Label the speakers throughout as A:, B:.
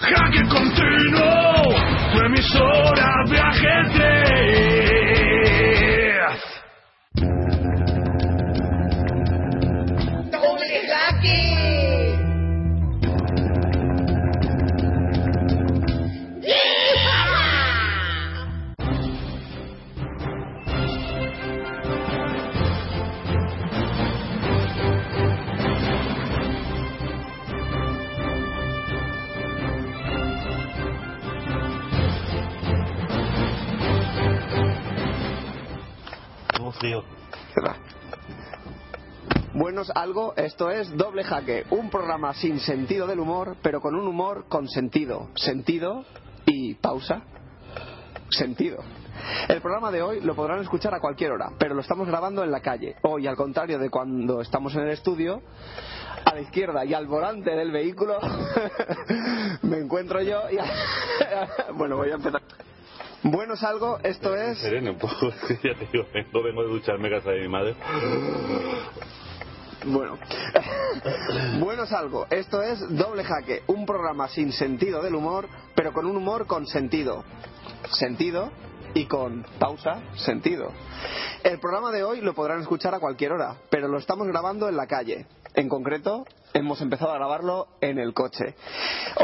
A: Jaque continuo, tu emisora de ajedrez.
B: Buenos algo, esto es Doble Jaque, un programa sin sentido del humor, pero con un humor con sentido. Sentido y pausa. Sentido. El programa de hoy lo podrán escuchar a cualquier hora, pero lo estamos grabando en la calle. Hoy, al contrario de cuando estamos en el estudio, a la izquierda y al volante del vehículo me encuentro yo y... bueno, voy a empezar. Buenos algo, esto es...
C: Sereno ya te digo, no vengo de ducharme casa de mi madre.
B: Bueno, bueno es algo. Esto es Doble Jaque, un programa sin sentido del humor, pero con un humor con sentido. Sentido y con pausa, sentido. El programa de hoy lo podrán escuchar a cualquier hora, pero lo estamos grabando en la calle. En concreto, hemos empezado a grabarlo en el coche.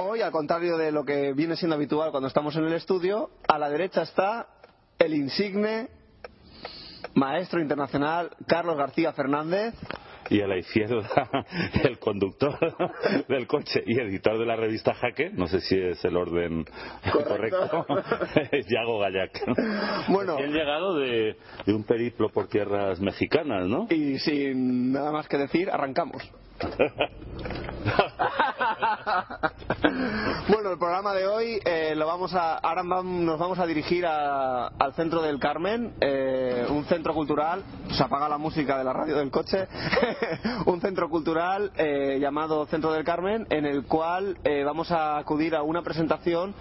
B: Hoy, al contrario de lo que viene siendo habitual cuando estamos en el estudio, a la derecha está el insigne maestro internacional Carlos García Fernández.
C: Y a la izquierda, el conductor del coche y editor de la revista Jaque, no sé si es el orden correcto, es Yago Gallac.
B: Bueno.
C: Recién llegado de, de un periplo por tierras mexicanas, ¿no?
B: Y sin nada más que decir, arrancamos. bueno, el programa de hoy eh, lo vamos a, ahora nos vamos a dirigir a- al centro del Carmen, eh, un centro cultural. Se apaga la música de la radio del coche. un centro cultural eh, llamado Centro del Carmen, en el cual eh, vamos a acudir a una presentación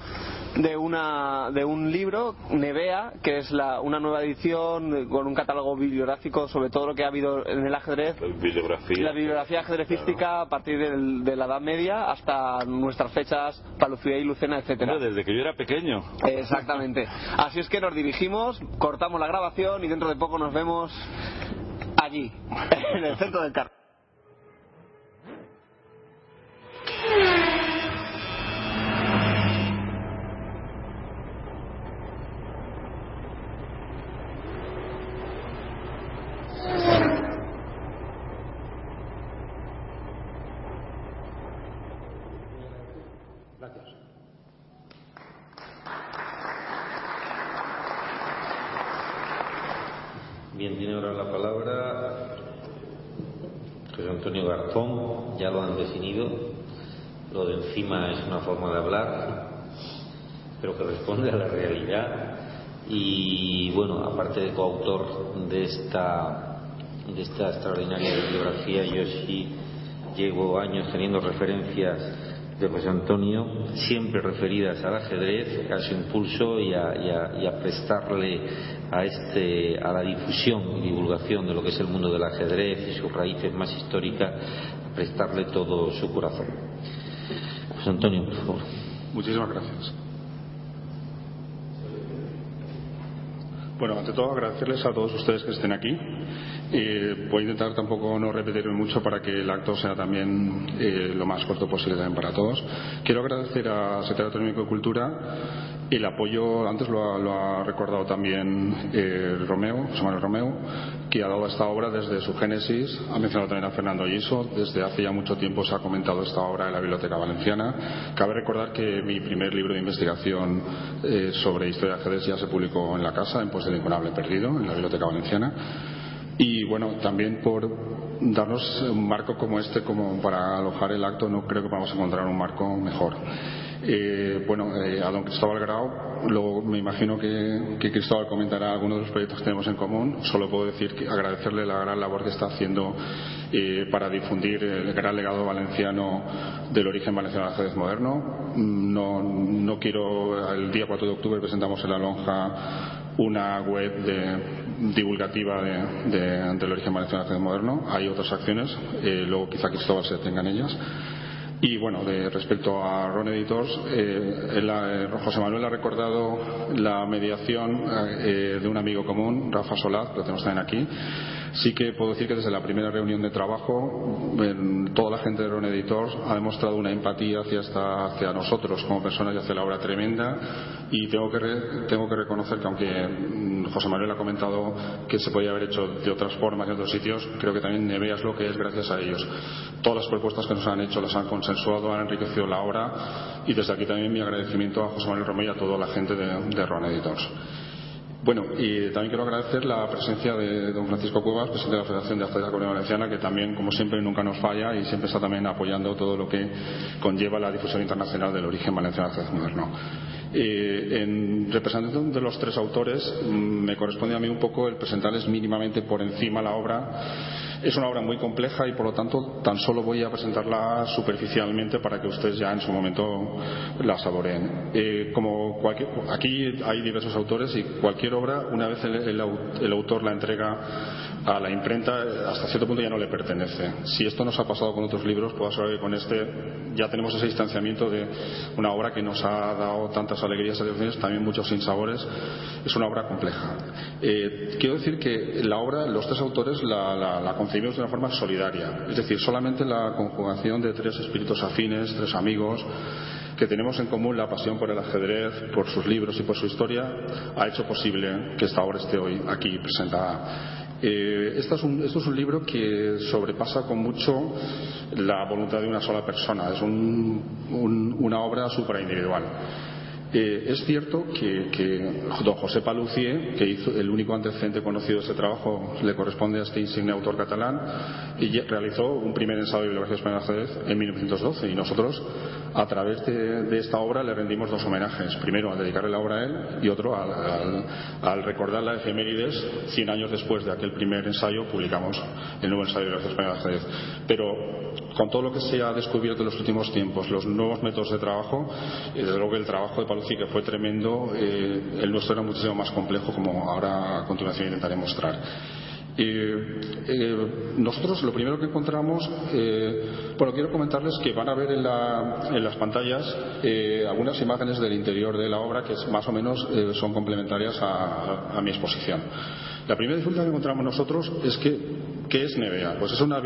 B: de una de un libro Nevea, que es la, una nueva edición con un catálogo bibliográfico sobre todo lo que ha habido en el ajedrez
C: Bibliografía.
B: la bibliografía ajedrecística a partir del- de la Edad Media hasta nuestras fechas, Palucía y Lucena, etcétera.
C: Hombre, Desde que yo era pequeño.
B: Exactamente. Así es que nos dirigimos, cortamos la grabación y dentro de poco nos vemos allí, en el centro del carro.
D: Bien, tiene ahora la palabra José Antonio Garzón, ya lo han definido. Lo de encima es una forma de hablar, pero que responde a la realidad. Y bueno, aparte de coautor de esta, de esta extraordinaria bibliografía, yo sí llevo años teniendo referencias de José Antonio, siempre referidas al ajedrez, a su impulso y a, a- y a prestarle a, este, a la difusión y divulgación de lo que es el mundo del ajedrez y sus raíces más históricas, prestarle todo su corazón. Antonio, por favor.
E: Muchísimas gracias. Bueno, ante todo agradecerles a todos ustedes que estén aquí. Eh, voy a intentar tampoco no repetirme mucho para que el acto sea también eh, lo más corto posible también para todos. Quiero agradecer a Secretario Autonómico de Cultura el apoyo, antes lo ha, lo ha recordado también eh, Romeo, José Romeo, que ha dado a esta obra desde su génesis, ha mencionado también a Fernando Giso, desde hace ya mucho tiempo se ha comentado esta obra en la Biblioteca Valenciana. Cabe recordar que mi primer libro de investigación eh, sobre historia de ajedrez ya se publicó en la casa, en Pues del Incunable Perdido, en la Biblioteca Valenciana. Y bueno, también por darnos un marco como este como para alojar el acto, no creo que podamos encontrar un marco mejor. Eh, bueno, eh, a don Cristóbal Grau, luego me imagino que, Cristóbal comentará algunos de los proyectos que tenemos en común. Solo puedo decir que agradecerle la gran labor que está haciendo eh, para difundir el gran legado valenciano del origen valenciano del ajedrez moderno. No, no quiero, el día 4 de octubre presentamos en la lonja una web de- divulgativa de- de- del origen valenciano del ajedrez moderno. Hay otras acciones, eh, luego quizá Cristóbal se detenga en ellas. Y bueno, de, respecto a Ron Editors, eh, José Manuel ha recordado la mediación eh, de un amigo común, Rafa Solaz, lo tenemos también aquí. Sí que puedo decir que desde la primera reunión de trabajo, toda la gente de Ron Editors ha demostrado una empatía hacia, hacia nosotros como personas y hacia la obra tremenda. Y tengo que, tengo que reconocer que aunque mm, José Manuel ha comentado que se podía haber hecho de otras formas en otros sitios, creo que también Neveas lo que es gracias a ellos. Todas las propuestas que nos han hecho las han consensuado, han enriquecido la obra y desde aquí también mi agradecimiento a José Manuel Romero y a toda la gente de, de Ron Editors. Bueno, y también quiero agradecer la presencia de don Francisco Cuevas, presidente de la Federación de la Comunidad Valenciana, que también, como siempre, nunca nos falla y siempre está también apoyando todo lo que conlleva la difusión internacional del origen valenciano del moderno. Eh, en representación de los tres autores, mm, me corresponde a mí un poco el presentarles mínimamente por encima la obra. Es una obra muy compleja y, por lo tanto, tan solo voy a presentarla superficialmente para que ustedes ya en su momento la saboreen. Eh, como aquí hay diversos autores y cualquier obra, una vez el, autor la entrega a la imprenta, hasta cierto punto ya no le pertenece. Si esto nos ha pasado con otros libros, puedo asegurar que con este ya tenemos ese distanciamiento de una obra que nos ha dado tantas alegrías y satisfacciones, también muchos sinsabores. Es una obra compleja. Eh, quiero decir que la obra, los tres autores la, la, concebimos de una forma solidaria. Es decir, solamente la conjugación de tres espíritus afines, tres amigos, que tenemos en común la pasión por el ajedrez, por sus libros y por su historia, ha hecho posible que esta obra esté hoy aquí presentada. Eh, esto, es un, libro que sobrepasa con mucho la voluntad de una sola persona, es una obra superindividual. Eh, es cierto que, don José Palucie, que hizo el único antecedente conocido de este trabajo, le corresponde a este insigne autor catalán, y realizó un primer ensayo de bibliografía española en 1912. Y nosotros, a través de, esta obra, le rendimos dos homenajes. Primero, al dedicarle la obra a él, y otro, al, recordar la efemérides, 100 años después de aquel primer ensayo, publicamos el nuevo ensayo de bibliografía española ajedrez. Pero con todo lo que se ha descubierto en los últimos tiempos, los nuevos métodos de trabajo, y desde luego el trabajo de Palucci que fue tremendo, eh, el nuestro era muchísimo más complejo, como ahora a continuación intentaré mostrar. Eh, nosotros lo primero que encontramos, eh, bueno, quiero comentarles que van a ver en, las pantallas algunas imágenes del interior de la obra que más o menos son complementarias a, mi exposición. La primera dificultad que encontramos nosotros es que, ¿qué es NEVEA? Pues es una,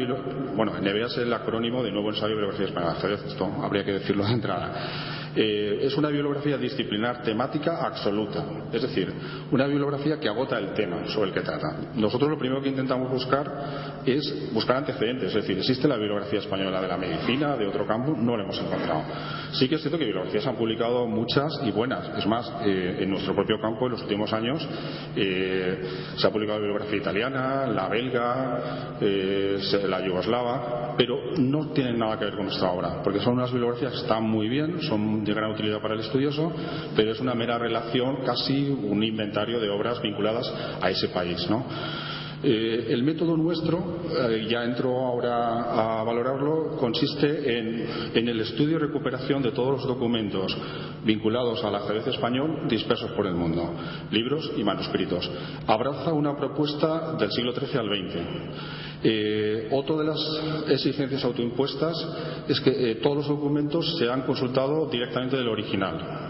E: bueno, NEVEA es el acrónimo de Nuevo Ensayo de Bibliografía Española. Esto habría que decirlo de entrada. Eh, es una bibliografía disciplinar temática absoluta, es decir, una bibliografía que agota el tema sobre el que trata. Nosotros lo primero que intentamos buscar es buscar antecedentes, es decir, existe la bibliografía española de la medicina, de otro campo, no lo hemos encontrado. Sí que es cierto que bibliografías han publicado muchas y buenas. Es más, eh, en nuestro propio campo en los últimos años eh, se ha publicado bibliografía italiana, la belga, la yugoslava, pero no tienen nada que ver con nuestra obra, porque son unas bibliografías que están muy bien, son de gran utilidad para el estudioso, pero es una mera relación, casi un inventario de obras vinculadas a ese país. ¿no? Eh, el método nuestro, eh, ya entro ahora a valorarlo, consiste en, el estudio y recuperación de todos los documentos vinculados al ajedrez español dispersos por el mundo, libros y manuscritos. Abraza una propuesta del siglo XIII al XX. Eh, otra de las exigencias autoimpuestas es que todos los documentos se han consultado directamente del original.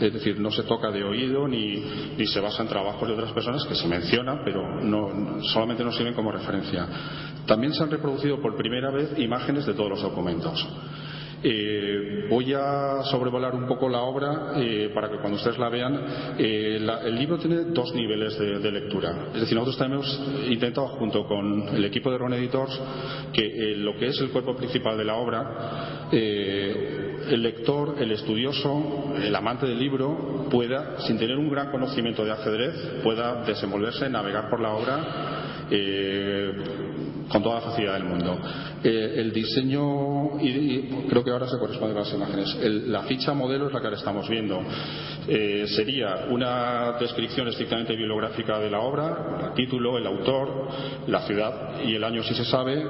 E: Es decir, no se toca de oído ni, se basa en trabajos de otras personas que se mencionan, pero no, solamente nos sirven como referencia. También se han reproducido por primera vez imágenes de todos los documentos. Eh, voy a sobrevolar un poco la obra eh, para que cuando ustedes la vean, eh, el libro tiene dos niveles de, lectura. Es decir, nosotros hemos intentado, junto con el equipo de Ron Editors, que lo que es el cuerpo principal de la obra, el lector, el estudioso, el amante del libro, pueda, sin tener un gran conocimiento de ajedrez, pueda desenvolverse, navegar por la obra con toda la facilidad del mundo. Eh, el diseño, y, creo que ahora se corresponde con las imágenes, la ficha modelo es la que ahora estamos viendo. Eh, sería una descripción estrictamente bibliográfica de la obra, el título, el autor, la ciudad y el año si se sabe,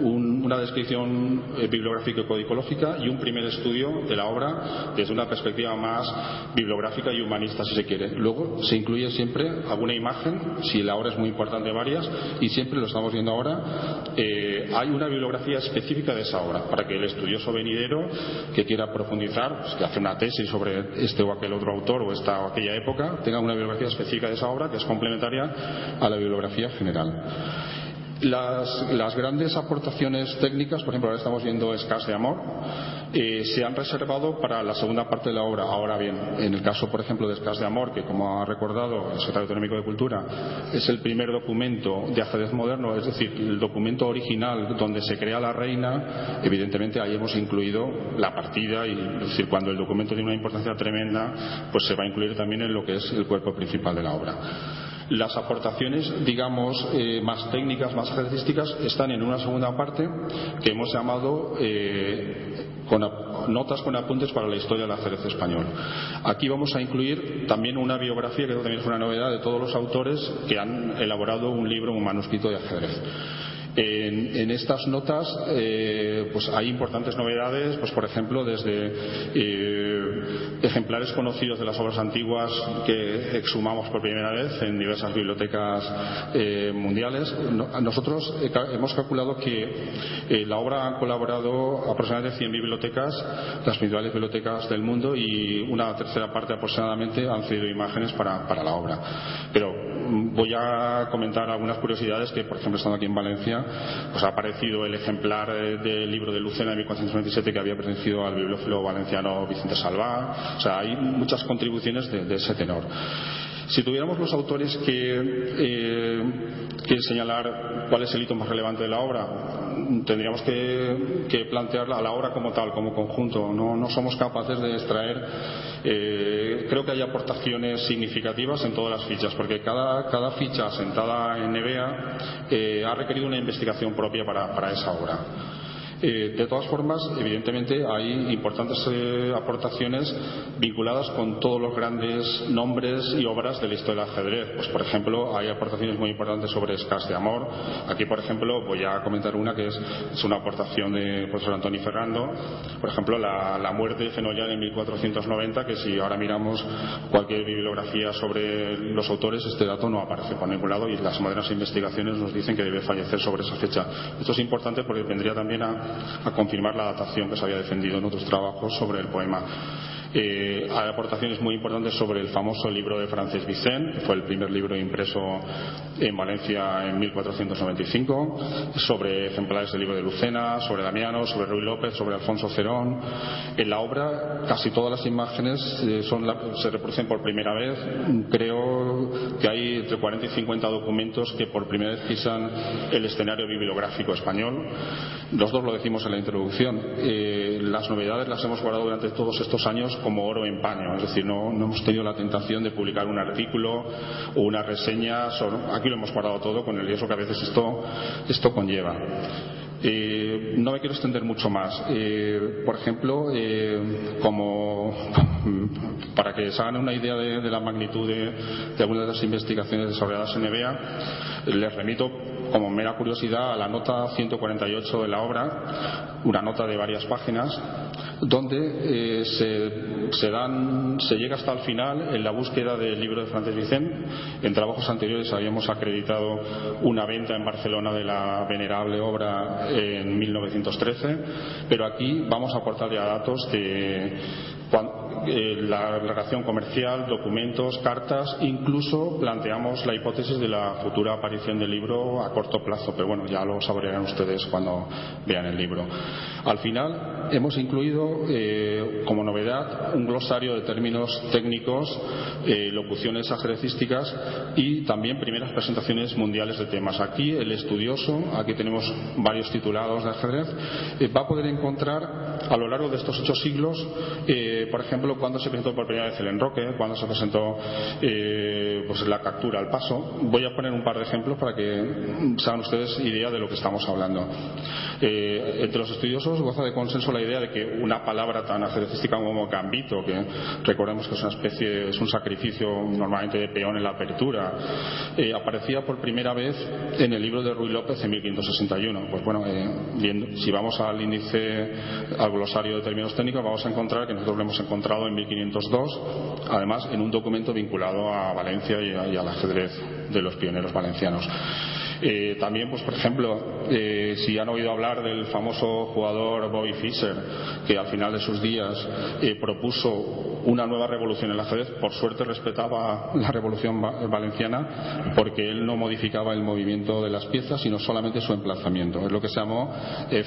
E: un, una descripción eh, bibliográfica y codicológica y un primer estudio de la obra desde una perspectiva más bibliográfica y humanista, si se quiere. Luego se incluye siempre alguna imagen, si la obra es muy importante, varias, y siempre lo estamos viendo ahora, eh, hay una bibliografía específica de esa obra, para que el estudioso venidero que quiera profundizar, pues, que hace una tesis sobre este o aquel otro autor o esta o aquella época, tenga una bibliografía específica de esa obra que es complementaria a la bibliografía general. Las, grandes aportaciones técnicas, por ejemplo, ahora estamos viendo Escas de Amor, eh, se han reservado para la segunda parte de la obra. Ahora bien, en el caso, por ejemplo, de Escas de Amor, que como ha recordado el secretario autonómico de Cultura, es el primer documento de ajedrez moderno, es decir, el documento original donde se crea la reina, evidentemente ahí hemos incluido la partida y, es decir, cuando el documento tiene una importancia tremenda, pues se va a incluir también en lo que es el cuerpo principal de la obra. Las aportaciones, digamos, eh, más técnicas, más características, están en una segunda parte que hemos llamado eh, notas con apuntes para la historia del ajedrez español. Aquí vamos a incluir también una biografía, que también es una novedad, de todos los autores que han elaborado un libro, un manuscrito de ajedrez. En, estas notas eh, pues hay importantes novedades, pues por ejemplo desde eh, ejemplares conocidos de las obras antiguas que exhumamos por primera vez en diversas bibliotecas eh, mundiales. nosotros hemos calculado que la obra ha colaborado aproximadamente 100 bibliotecas, las principales bibliotecas del mundo y una tercera parte aproximadamente han cedido imágenes para, para la obra. Pero voy a comentar algunas curiosidades que, por ejemplo, estando aquí en Valencia, pues ha aparecido el ejemplar eh, del libro de Lucena de 1497 que había pertenecido al bibliófilo valenciano Vicente Salvá. O sea, hay muchas contribuciones de, ese tenor. Si tuviéramos los autores que, eh, que señalar cuál es el hito más relevante de la obra, tendríamos que, plantearla a la obra como tal, como conjunto. No, somos capaces de extraer. Eh, creo que hay aportaciones significativas en todas las fichas, porque cada, ficha sentada en NEVEA eh, ha requerido una investigación propia para esa obra. Eh, de todas formas, evidentemente hay importantes eh, aportaciones vinculadas con todos los grandes nombres y obras de la historia del ajedrez. Pues, por ejemplo, hay aportaciones muy importantes sobre Escas de Amor. Aquí, por ejemplo, voy a comentar una que es, una aportación de profesor Antonio Ferrando. Por ejemplo, la, muerte de Fenollán en 1490, que si ahora miramos cualquier bibliografía sobre los autores, este dato no aparece por ningún lado y las modernas investigaciones nos dicen que debe fallecer sobre esa fecha. Esto es importante porque vendría también a a confirmar la datación que se había defendido en otros trabajos sobre el poema. Eh, hay aportaciones muy importantes sobre el famoso libro de Francis Vicent, fue el primer libro impreso en Valencia en 1495, sobre ejemplares del libro de Lucena, sobre Damiano, sobre Ruy López, sobre Alfonso Cerón. En la obra casi todas las imágenes eh, se reproducen por primera vez. Creo que hay entre 40 y 50 documentos que por primera vez pisan el escenario bibliográfico español. Los dos lo decimos en la introducción. Eh, las novedades las hemos guardado durante todos estos años como oro en paño. Es decir, no, hemos tenido la tentación de publicar un artículo o una reseña. aquí lo hemos guardado todo con el riesgo que a veces esto, esto conlleva. Eh, no me quiero extender mucho más. Eh, por ejemplo, eh, como para que se hagan una idea de, la magnitud de, de, algunas de las investigaciones desarrolladas en EBEA, les remito como mera curiosidad a la nota 148 de la obra, una nota de varias páginas, donde se, dan, se llega hasta el final en la búsqueda del libro de Francis Vicent. En trabajos anteriores habíamos acreditado una venta en Barcelona de la venerable obra en 1913, pero aquí vamos a aportar ya datos eh, la relación comercial, documentos, cartas, incluso planteamos la hipótesis de la futura aparición del libro a corto plazo, pero bueno, ya lo saborearán ustedes cuando vean el libro. Al final hemos incluido eh, como novedad un glosario de términos técnicos, eh, locuciones ajedrecísticas y también primeras presentaciones mundiales de temas. Aquí el estudioso, aquí tenemos varios titulados de ajedrez, va a poder encontrar a lo largo de estos ocho siglos eh, por ejemplo, cuando se presentó por primera vez el enroque, cuando se presentó eh, pues la captura al paso. Voy a poner un par de ejemplos para que se hagan ustedes idea de lo que estamos hablando. entre los estudiosos goza de consenso la idea de que una palabra tan ajedrecística como gambito, que recordemos que es una especie, es un sacrificio normalmente de peón en la apertura, aparecía por primera vez en el libro de Ruy López en 1561. Pues bueno, viendo, si vamos al índice, al glosario de términos técnicos, vamos a encontrar que nosotros hemos encontrado en 1502, además en un documento vinculado a Valencia y, al ajedrez de los pioneros valencianos. Eh, también, pues por ejemplo, eh, si han oído hablar del famoso jugador Bobby Fischer, que al final de sus días eh, propuso una nueva revolución en el ajedrez, por suerte respetaba la revolución valenciana porque él no modificaba el movimiento de las piezas, sino solamente su emplazamiento. Es lo que se llamó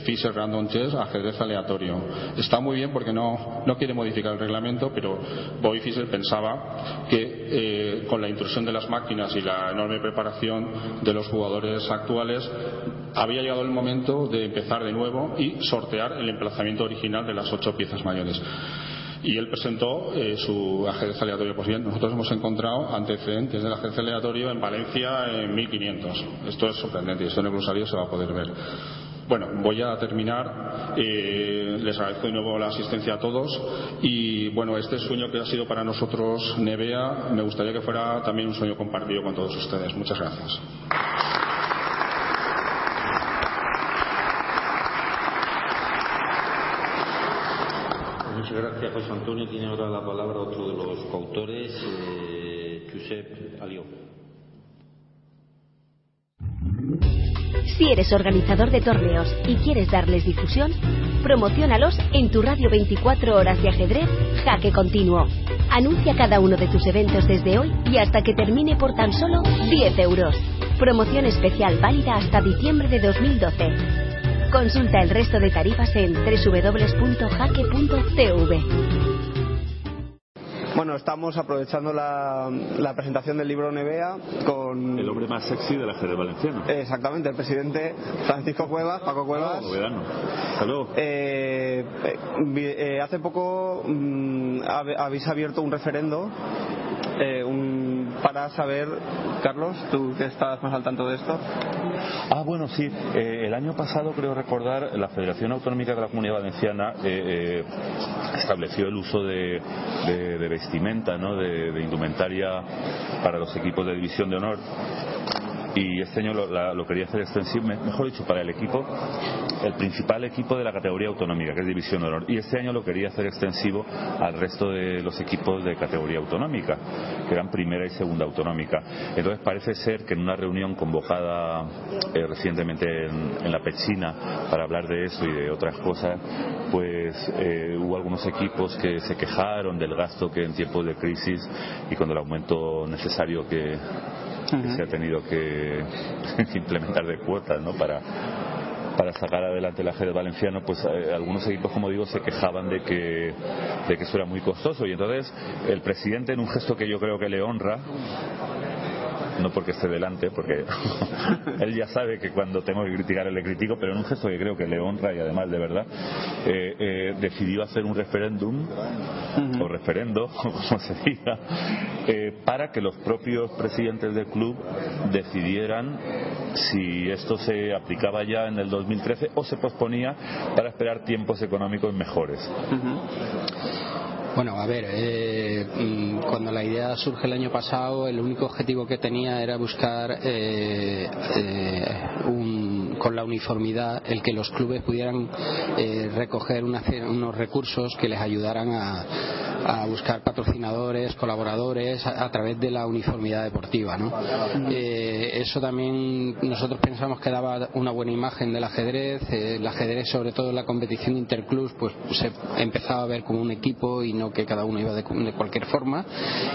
E: Fischer Random Chess, ajedrez aleatorio. Está muy bien porque no, no quiere modificar el reglamento, pero Bobby Fischer pensaba que con la intrusión de las máquinas y la enorme preparación de los jugadores actuales, había llegado el momento de empezar de nuevo y sortear el emplazamiento original de las ocho piezas mayores y él presentó eh, su ajedrez aleatorio. Pues bien, nosotros hemos encontrado antecedentes del ajedrez aleatorio en Valencia en 1500. Esto es sorprendente y esto en el glosario se va a poder ver. Bueno, voy a terminar. Eh, les agradezco de nuevo la asistencia a todos. Y bueno, este sueño que ha sido para nosotros Nevea, me gustaría que fuera también un sueño compartido con todos ustedes. Muchas gracias.
D: Muchas gracias, José Antonio. Tiene ahora la palabra otro de los coautores, eh, Josep Alió.
F: Si eres organizador de torneos y quieres darles difusión, promocionalos en tu radio 24 horas de ajedrez Jaque Continuo. Anuncia cada uno de tus eventos desde hoy y hasta que termine por tan solo 10 euros. Promoción especial válida hasta diciembre de 2012. Consulta el resto de tarifas en www.jaque.tv.
B: Bueno, estamos aprovechando la, presentación del libro Nevea con...
G: El hombre más sexy de la ajedrez valenciano.
B: Exactamente, el presidente Francisco Cuevas, Paco Cuevas.
G: Saludos.
B: Eh, eh, eh, hace poco mm, habéis abierto un referendo para saber, Carlos, tú que estás más al tanto de esto.
G: Ah, bueno, sí. Eh, el año pasado, creo recordar, la Federación Autonómica de la Comunidad Valenciana eh, eh, estableció el uso de, vestimenta, ¿no? de indumentaria para los equipos de división de honor y este año lo, quería hacer extensivo, mejor dicho, para el equipo, el principal equipo de la categoría autonómica, que es División de Honor. Y este año lo quería hacer extensivo al resto de los equipos de categoría autonómica, que eran primera y segunda autonómica. Entonces parece ser que en una reunión convocada eh, recientemente en, la Pechina para hablar de eso y de otras cosas, pues eh, hubo algunos equipos que se quejaron del gasto que en tiempos de crisis y con el aumento necesario que que se ha tenido que implementar de cuotas ¿no? para, para sacar adelante el ajedrez valenciano, pues eh, algunos equipos, como digo, se quejaban de que, de que eso era muy costoso. Y entonces el presidente, en un gesto que yo creo que le honra, no porque esté delante, porque él ya sabe que cuando tengo que criticar le critico, pero en un gesto que creo que le honra y además de verdad, eh, eh, decidió hacer un referéndum, o referendo, como se diga, eh, para que los propios presidentes del club decidieran si esto se aplicaba ya en el 2013 o se posponía para esperar tiempos económicos mejores.
H: Bueno, a ver, eh, mm, cuando la idea surge el año pasado, el único objetivo que tenía era buscar eh, eh, con la uniformidad el que los clubes pudieran recoger unos recursos que les ayudaran a, a buscar patrocinadores, colaboradores a, través de la uniformidad deportiva. ¿no? Eh, eso también nosotros pensamos que daba una buena imagen del ajedrez. Eh, el ajedrez, sobre todo en la competición interclubs, pues se empezaba a ver como un equipo y no que cada uno iba de, cualquier forma.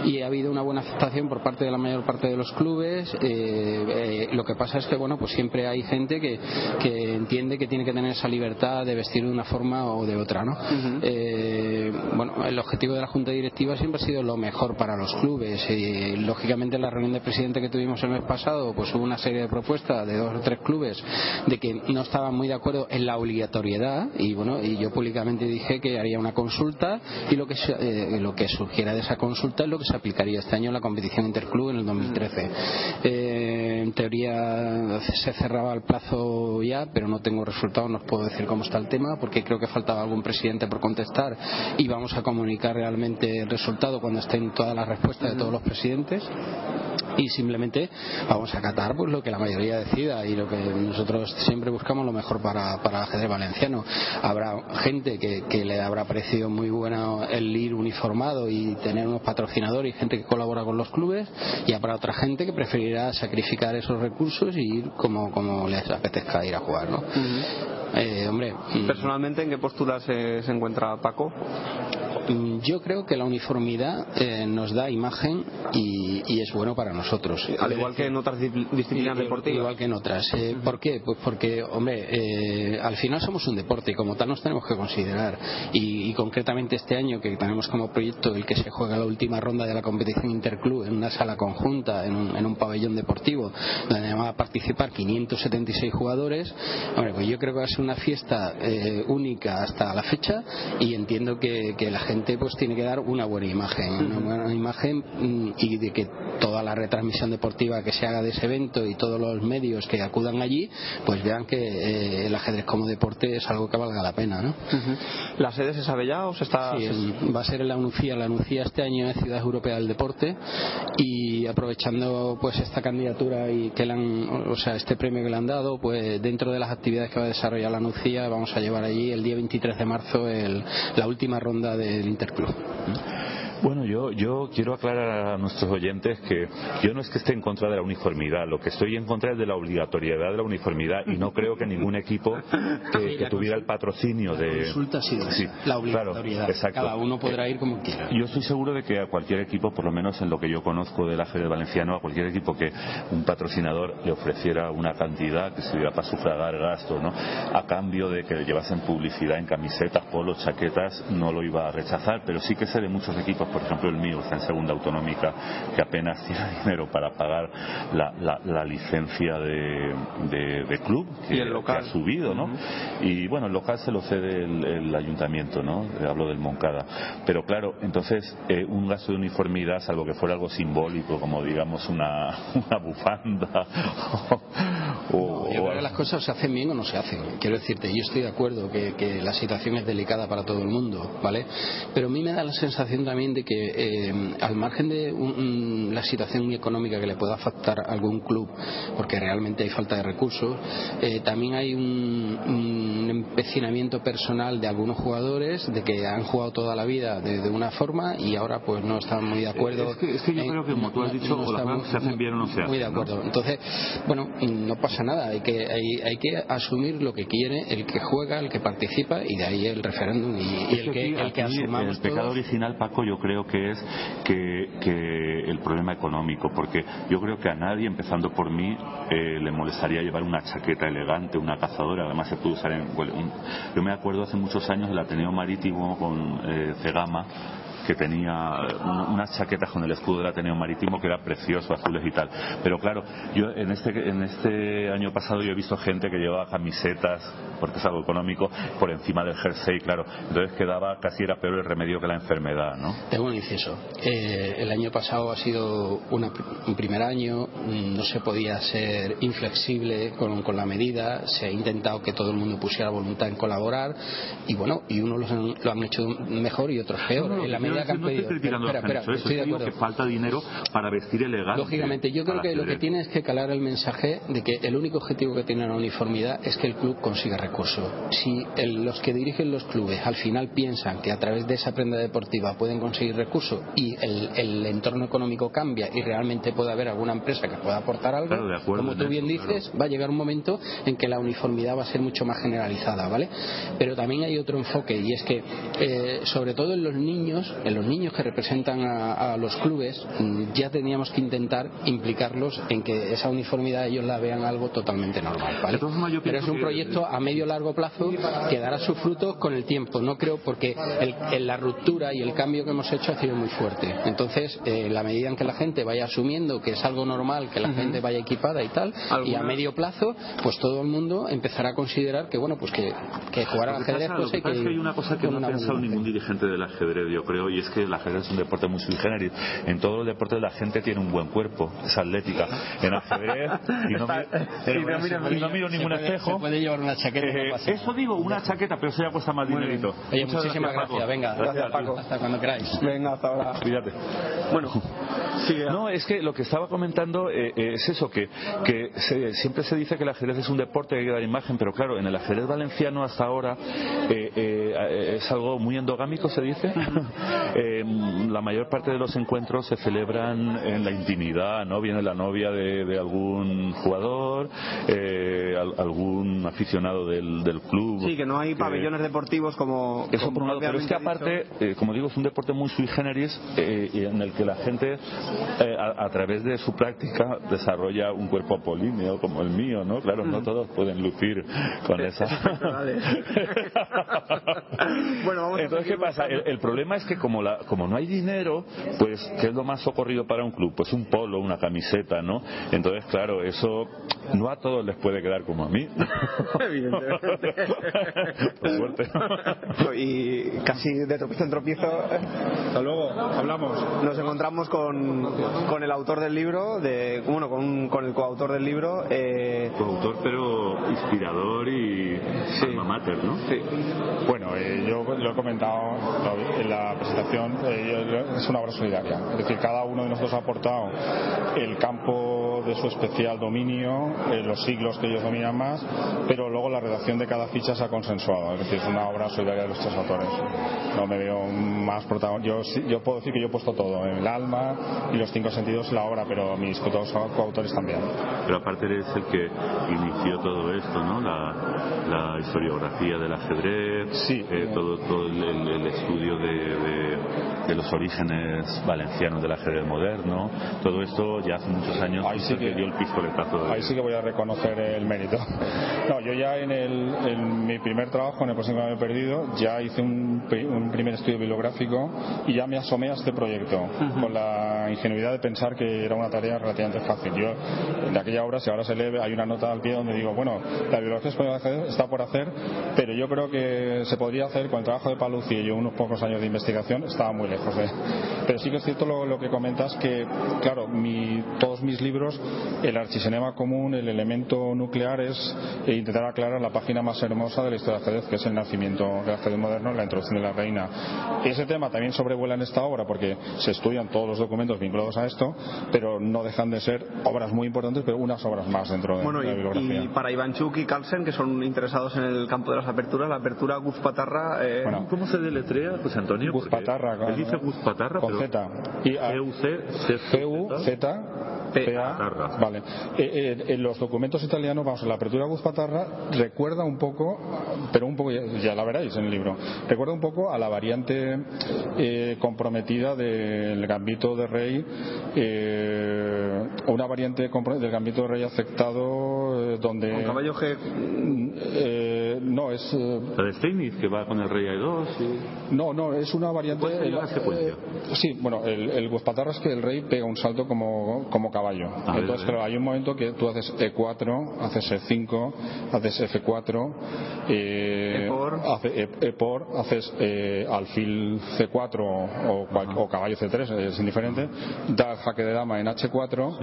H: Y ha habido una buena aceptación por parte de la mayor parte de los clubes. Eh, lo que pasa es que bueno, pues siempre hay gente que, que, entiende que tiene que tener esa libertad de vestir de una forma o de otra. ¿no? bueno, el objetivo de la Junta Directiva siempre ha sido lo mejor para los clubes. Y, lógicamente, en la reunión de presidente que tuvimos el mes pasado, pues hubo una serie de propuestas de dos o tres clubes de que no estaban muy de acuerdo en la obligatoriedad y bueno, y yo públicamente dije que haría una consulta y lo que eh, lo que surgiera de esa consulta es lo que se aplicaría este año en la competición interclub en el 2013. Eh, en teoría se cerraba el plazo ya, pero no tengo resultados, no os puedo decir cómo está el tema porque creo que faltaba algún presidente por contestar y vamos a comunicar realmente el resultado cuando estén todas las respuestas de todos los presidentes y simplemente vamos a acatar pues lo que la mayoría decida y lo que nosotros siempre buscamos lo mejor para, para el ajedrez valenciano. Habrá gente que, le habrá parecido muy bueno el ir uniformado y tener unos patrocinadores y gente que colabora con los clubes y habrá otra gente que preferirá sacrificar esos recursos y ir como, como les apetezca ir a jugar. ¿no? eh, hombre.
B: Personalmente, ¿en qué postura se, se encuentra Paco?
H: Mm, yo creo que la uniformidad eh, nos da imagen y, y, es bueno para nosotros.
B: Al igual que en otras disciplinas deportivas.
H: Igual que en otras. Eh, ¿Por qué? Pues porque, hombre, eh, al final somos un deporte y como tal nos tenemos que considerar. Y, y, concretamente este año que tenemos como proyecto el que se juega la última ronda de la competición interclub en una sala conjunta, en un, en un pabellón deportivo, donde van a participar 576 jugadores, hombre, pues yo creo que va a ser una fiesta eh, única hasta la fecha y entiendo que, que la gente pues tiene que dar una buena imagen, una buena imagen mm, y de que toda la retransmisión deportiva que se haga de ese evento y todos los medios que acudan allí, pues vean que eh, el ajedrez como deporte es algo que valga la pena, ¿no?
B: Uh -huh. ¿La sede se sabe ya o se está...?
H: Sí, el, va a ser en la UNUCIA. La UNUCIA este año es Ciudad Europea del Deporte y aprovechando pues esta candidatura y que le han, o sea, este premio que le han dado, pues dentro de las actividades que va a desarrollar la UNUCIA vamos a llevar allí el día 23 de marzo el, la última ronda del Interclub.
G: Bueno, yo, yo quiero aclarar a nuestros oyentes que yo no es que esté en contra de la uniformidad, lo que estoy en contra es de la obligatoriedad de la uniformidad y no creo que ningún equipo que, que tuviera el patrocinio de.
H: Resulta sí,
G: sí
H: la obligatoriedad.
G: Claro, exacto.
H: Cada uno podrá ir como quiera.
G: Yo estoy seguro de que a cualquier equipo, por lo menos en lo que yo conozco del ajedrez valenciano, a cualquier equipo que un patrocinador le ofreciera una cantidad que iba para sufragar gastos, ¿no? A cambio de que le llevasen publicidad en camisetas, polos, chaquetas, no lo iba a rechazar, pero sí que sé de muchos equipos por ejemplo el mío está en segunda autonómica que apenas tiene dinero para pagar la, la, la licencia de, de, de, club que,
B: ¿Y el local?
G: que ha subido ¿no? Uh -huh. y bueno el local se lo cede el, el ayuntamiento ¿no? hablo del Moncada pero claro entonces eh, un gasto de uniformidad salvo que fuera algo simbólico como digamos una, una bufanda
H: o, no, yo creo que las cosas se hacen bien o no se hacen quiero decirte yo estoy de acuerdo que, que la situación es delicada para todo el mundo ¿vale? pero a mí me da la sensación también de que eh, al margen de un, un, la situación económica que le pueda afectar a algún club, porque realmente hay falta de recursos, eh, también hay un, un, empecinamiento personal de algunos jugadores de que han jugado toda la vida de, de una forma y ahora pues no están muy de acuerdo.
G: Es que, es que yo en, creo que como tú has dicho, no, no o las cosas se hacen bien o no se hacen.
H: Muy de acuerdo.
G: ¿no?
H: Entonces, bueno, no pasa nada, hay que, hay, hay que asumir lo que quiere el que juega, el que participa y de ahí el referéndum y, y el, que, el que asumamos.
G: El pecado
H: todos.
G: original, Paco, yo creo que es que, que, el problema económico, porque yo creo que a nadie, empezando por mí, eh, le molestaría llevar una chaqueta elegante, una cazadora, además se puede usar en... Bueno, un, yo me acuerdo hace muchos años del Ateneo Marítimo con eh, Cegama, que tenía unas chaquetas con el escudo del Ateneo Marítimo que era precioso, azules y tal. Pero claro, yo en este, en este año pasado yo he visto gente que llevaba camisetas, porque es algo económico, por encima del jersey, claro. Entonces quedaba, casi era peor el remedio que la enfermedad, ¿no?
H: Tengo un inciso. Eh, el año pasado ha sido una, un primer año, no se podía ser inflexible con, con, la medida, se ha intentado que todo el mundo pusiera voluntad en colaborar y bueno, y unos lo han, lo han hecho mejor y otros peor.
G: No, no,
H: en la medida no.
G: Estoy criticando espera, espera, eso, acuerdo. que falta dinero para vestir elegante.
H: Lógicamente, yo creo que lo que tiene es que calar el mensaje de que el único objetivo que tiene la uniformidad es que el club consiga recursos. Si el, los que dirigen los clubes al final piensan que a través de esa prenda deportiva pueden conseguir recursos y el, el entorno económico cambia y realmente puede haber alguna empresa que pueda aportar algo,
G: claro, acuerdo,
H: como tú bien
G: eso,
H: dices,
G: claro.
H: va a llegar un momento en que la uniformidad va a ser mucho más generalizada, ¿vale? Pero también hay otro enfoque y es que, eh, sobre todo en los niños, en los niños que representan a, a los clubes mm, ya teníamos que intentar implicarlos en que esa uniformidad ellos la vean algo totalmente normal. Pero es un
G: que-
H: proyecto a medio largo plazo que dará sus frutos con el tiempo. No creo porque el- el- la ruptura y el cambio que hemos hecho ha sido muy fuerte. Entonces, eh, en la medida en que la gente vaya asumiendo que es algo normal, que la gente vaya equipada y tal, y a
B: ¿Alguna-
H: medio plazo, pues todo el mundo empezará a considerar que bueno, pues que, que jugar al ajedrez pues
G: que que hay una cosa que no ha pensado ningún dirigente del ajedrez, yo creo, y es que el ajedrez es un deporte muy sui generis. En todos los deportes la gente tiene un buen cuerpo, es atlética. En ajedrez, y no, y no miro, y no ningún espejo.
H: se puede llevar una chaqueta, no
G: Eh,
H: pasa
G: eso digo, una chaqueta, pero eso ya cuesta más dinerito.
H: Oye,
G: Muchas
H: muchísimas gracias,
G: Paco.
H: venga,
G: Gracias.
B: Paco.
H: hasta cuando queráis.
B: Venga, hasta ahora.
G: Cuídate.
B: Bueno, sigue.
G: No, es que lo que estaba comentando eh, eh, es eso, que, que se- siempre se dice que el ajedrez es un deporte que hay que dar imagen, pero claro, en el ajedrez valenciano hasta ahora eh, eh, eh, es algo muy endogámico, se dice. Eh, la mayor parte de los encuentros se celebran en la intimidad, ¿no? Viene la novia de, de algún jugador, eh, al- algún aficionado del, del club.
B: Sí, que no hay pabellones deportivos como.
G: Eso
B: como
G: por un lado, pero es que aparte, eh, como digo, es un deporte muy sui generis eh, y en el que la gente, eh, a, a través de su práctica, desarrolla un cuerpo apolíneo como el mío, ¿no? Claro, no todos pueden lucir con esa.
B: Bueno, vamos
G: Entonces, ¿qué pasa? El, el problema es que como, la, como no hay dinero, pues, ¿qué es lo más socorrido para un club? Pues un polo, una camiseta, ¿no? Entonces, claro, eso no a todos les puede quedar como a mí.
B: Evidentemente.
G: Por suerte.
B: y casi de tropiezo en tropiezo
E: Hasta luego, hablamos.
B: nos encontramos con, con el autor del libro, de, bueno, con, con el coautor del libro. Eh,
G: Coautor, pero inspirador y alma mater, ¿no?
B: sí.
E: Bueno, eh, yo lo he comentado en la presentación, eh, es una obra solidaria. Es decir, cada uno de nosotros ha aportado el campo de su especial dominio, eh, los siglos que ellos dominan más, pero luego la redacción de cada ficha se ha consensuado. Es decir, es una obra solidaria de los tres autores. No me veo más protagonista. Yo, yo puedo decir que yo he puesto todo, el alma y los cinco sentidos en la obra, pero mis co- coautores también.
G: Pero aparte eres el que inició todo esto, ¿no? La, la historiografía del ajedrez,
E: Sí.
G: eh, todo, todo el, el- el estudio de, de- de los orígenes valencianos del ajedrez moderno. Todo esto ya hace muchos años
E: Ahí sí que-
G: dio el pistoletazo. de-
E: Ahí sí que voy a reconocer el mérito. No, yo ya en, el, en mi primer trabajo, en el próximo que me he perdido, ya hice un, un primer estudio bibliográfico y ya me asomé a este proyecto con la ingenuidad de pensar que era una tarea relativamente fácil. Yo, de aquella obra, si ahora se lee, hay una nota al pie donde digo, bueno, la bibliografía española de ajedrez está por hacer, pero yo creo que se podría hacer con el trabajo de Paluci y yo unos pocos años de investigación, estaba muy lejos de. Pero sí que es cierto lo, lo que comentas que, claro, mi- todos mis libros, el archisenema común, el elemento nuclear es eh, intentar aclarar la página más hermosa de la historia del ajedrez, que es el nacimiento del ajedrez moderno, la introducción de la reina. Ese tema también sobrevuela en esta obra porque se estudian todos los documentos vinculados a esto, pero no dejan de ser obras muy importantes, pero unas obras más dentro de,
B: Bueno,
E: de la bibliografía.
B: y, y para Ivanchuk y Carlsen, que son interesados en el campo de las aperturas, la apertura Guz Patarra. eh,
E: Bueno,
G: ¿Cómo se deletrea, José Antonio? Porque
E: Guzpatarra,
G: Él dice Guzpatarra,
E: Con Z. Y a-. P-U-Z.
G: Patarra.
E: Vale. Eh, eh, en los documentos italianos, vamos, la apertura de Guzpatarra recuerda un poco, pero un poco, ya, la veréis en el libro, recuerda un poco a la variante eh, comprometida del gambito de rey, eh, una variante del gambito de rey aceptado donde.
B: con caballo G.
E: Eh, no, es. eh,
G: La de Steinitz, que va con el rey A2. y-
E: no, no, es una variante.
G: ¿Cuál sería la
E: eh,
G: secuencia?
E: sí, bueno, el, el es que el rey pega un salto como, como caballo. Entonces, claro, hay un momento que tú haces E4, haces E5, haces F4, eh,
B: E-por.
E: hace- E- E-por, haces eh, alfil C4 o, cual- o caballo C3, es indiferente, da jaque de dama en H4,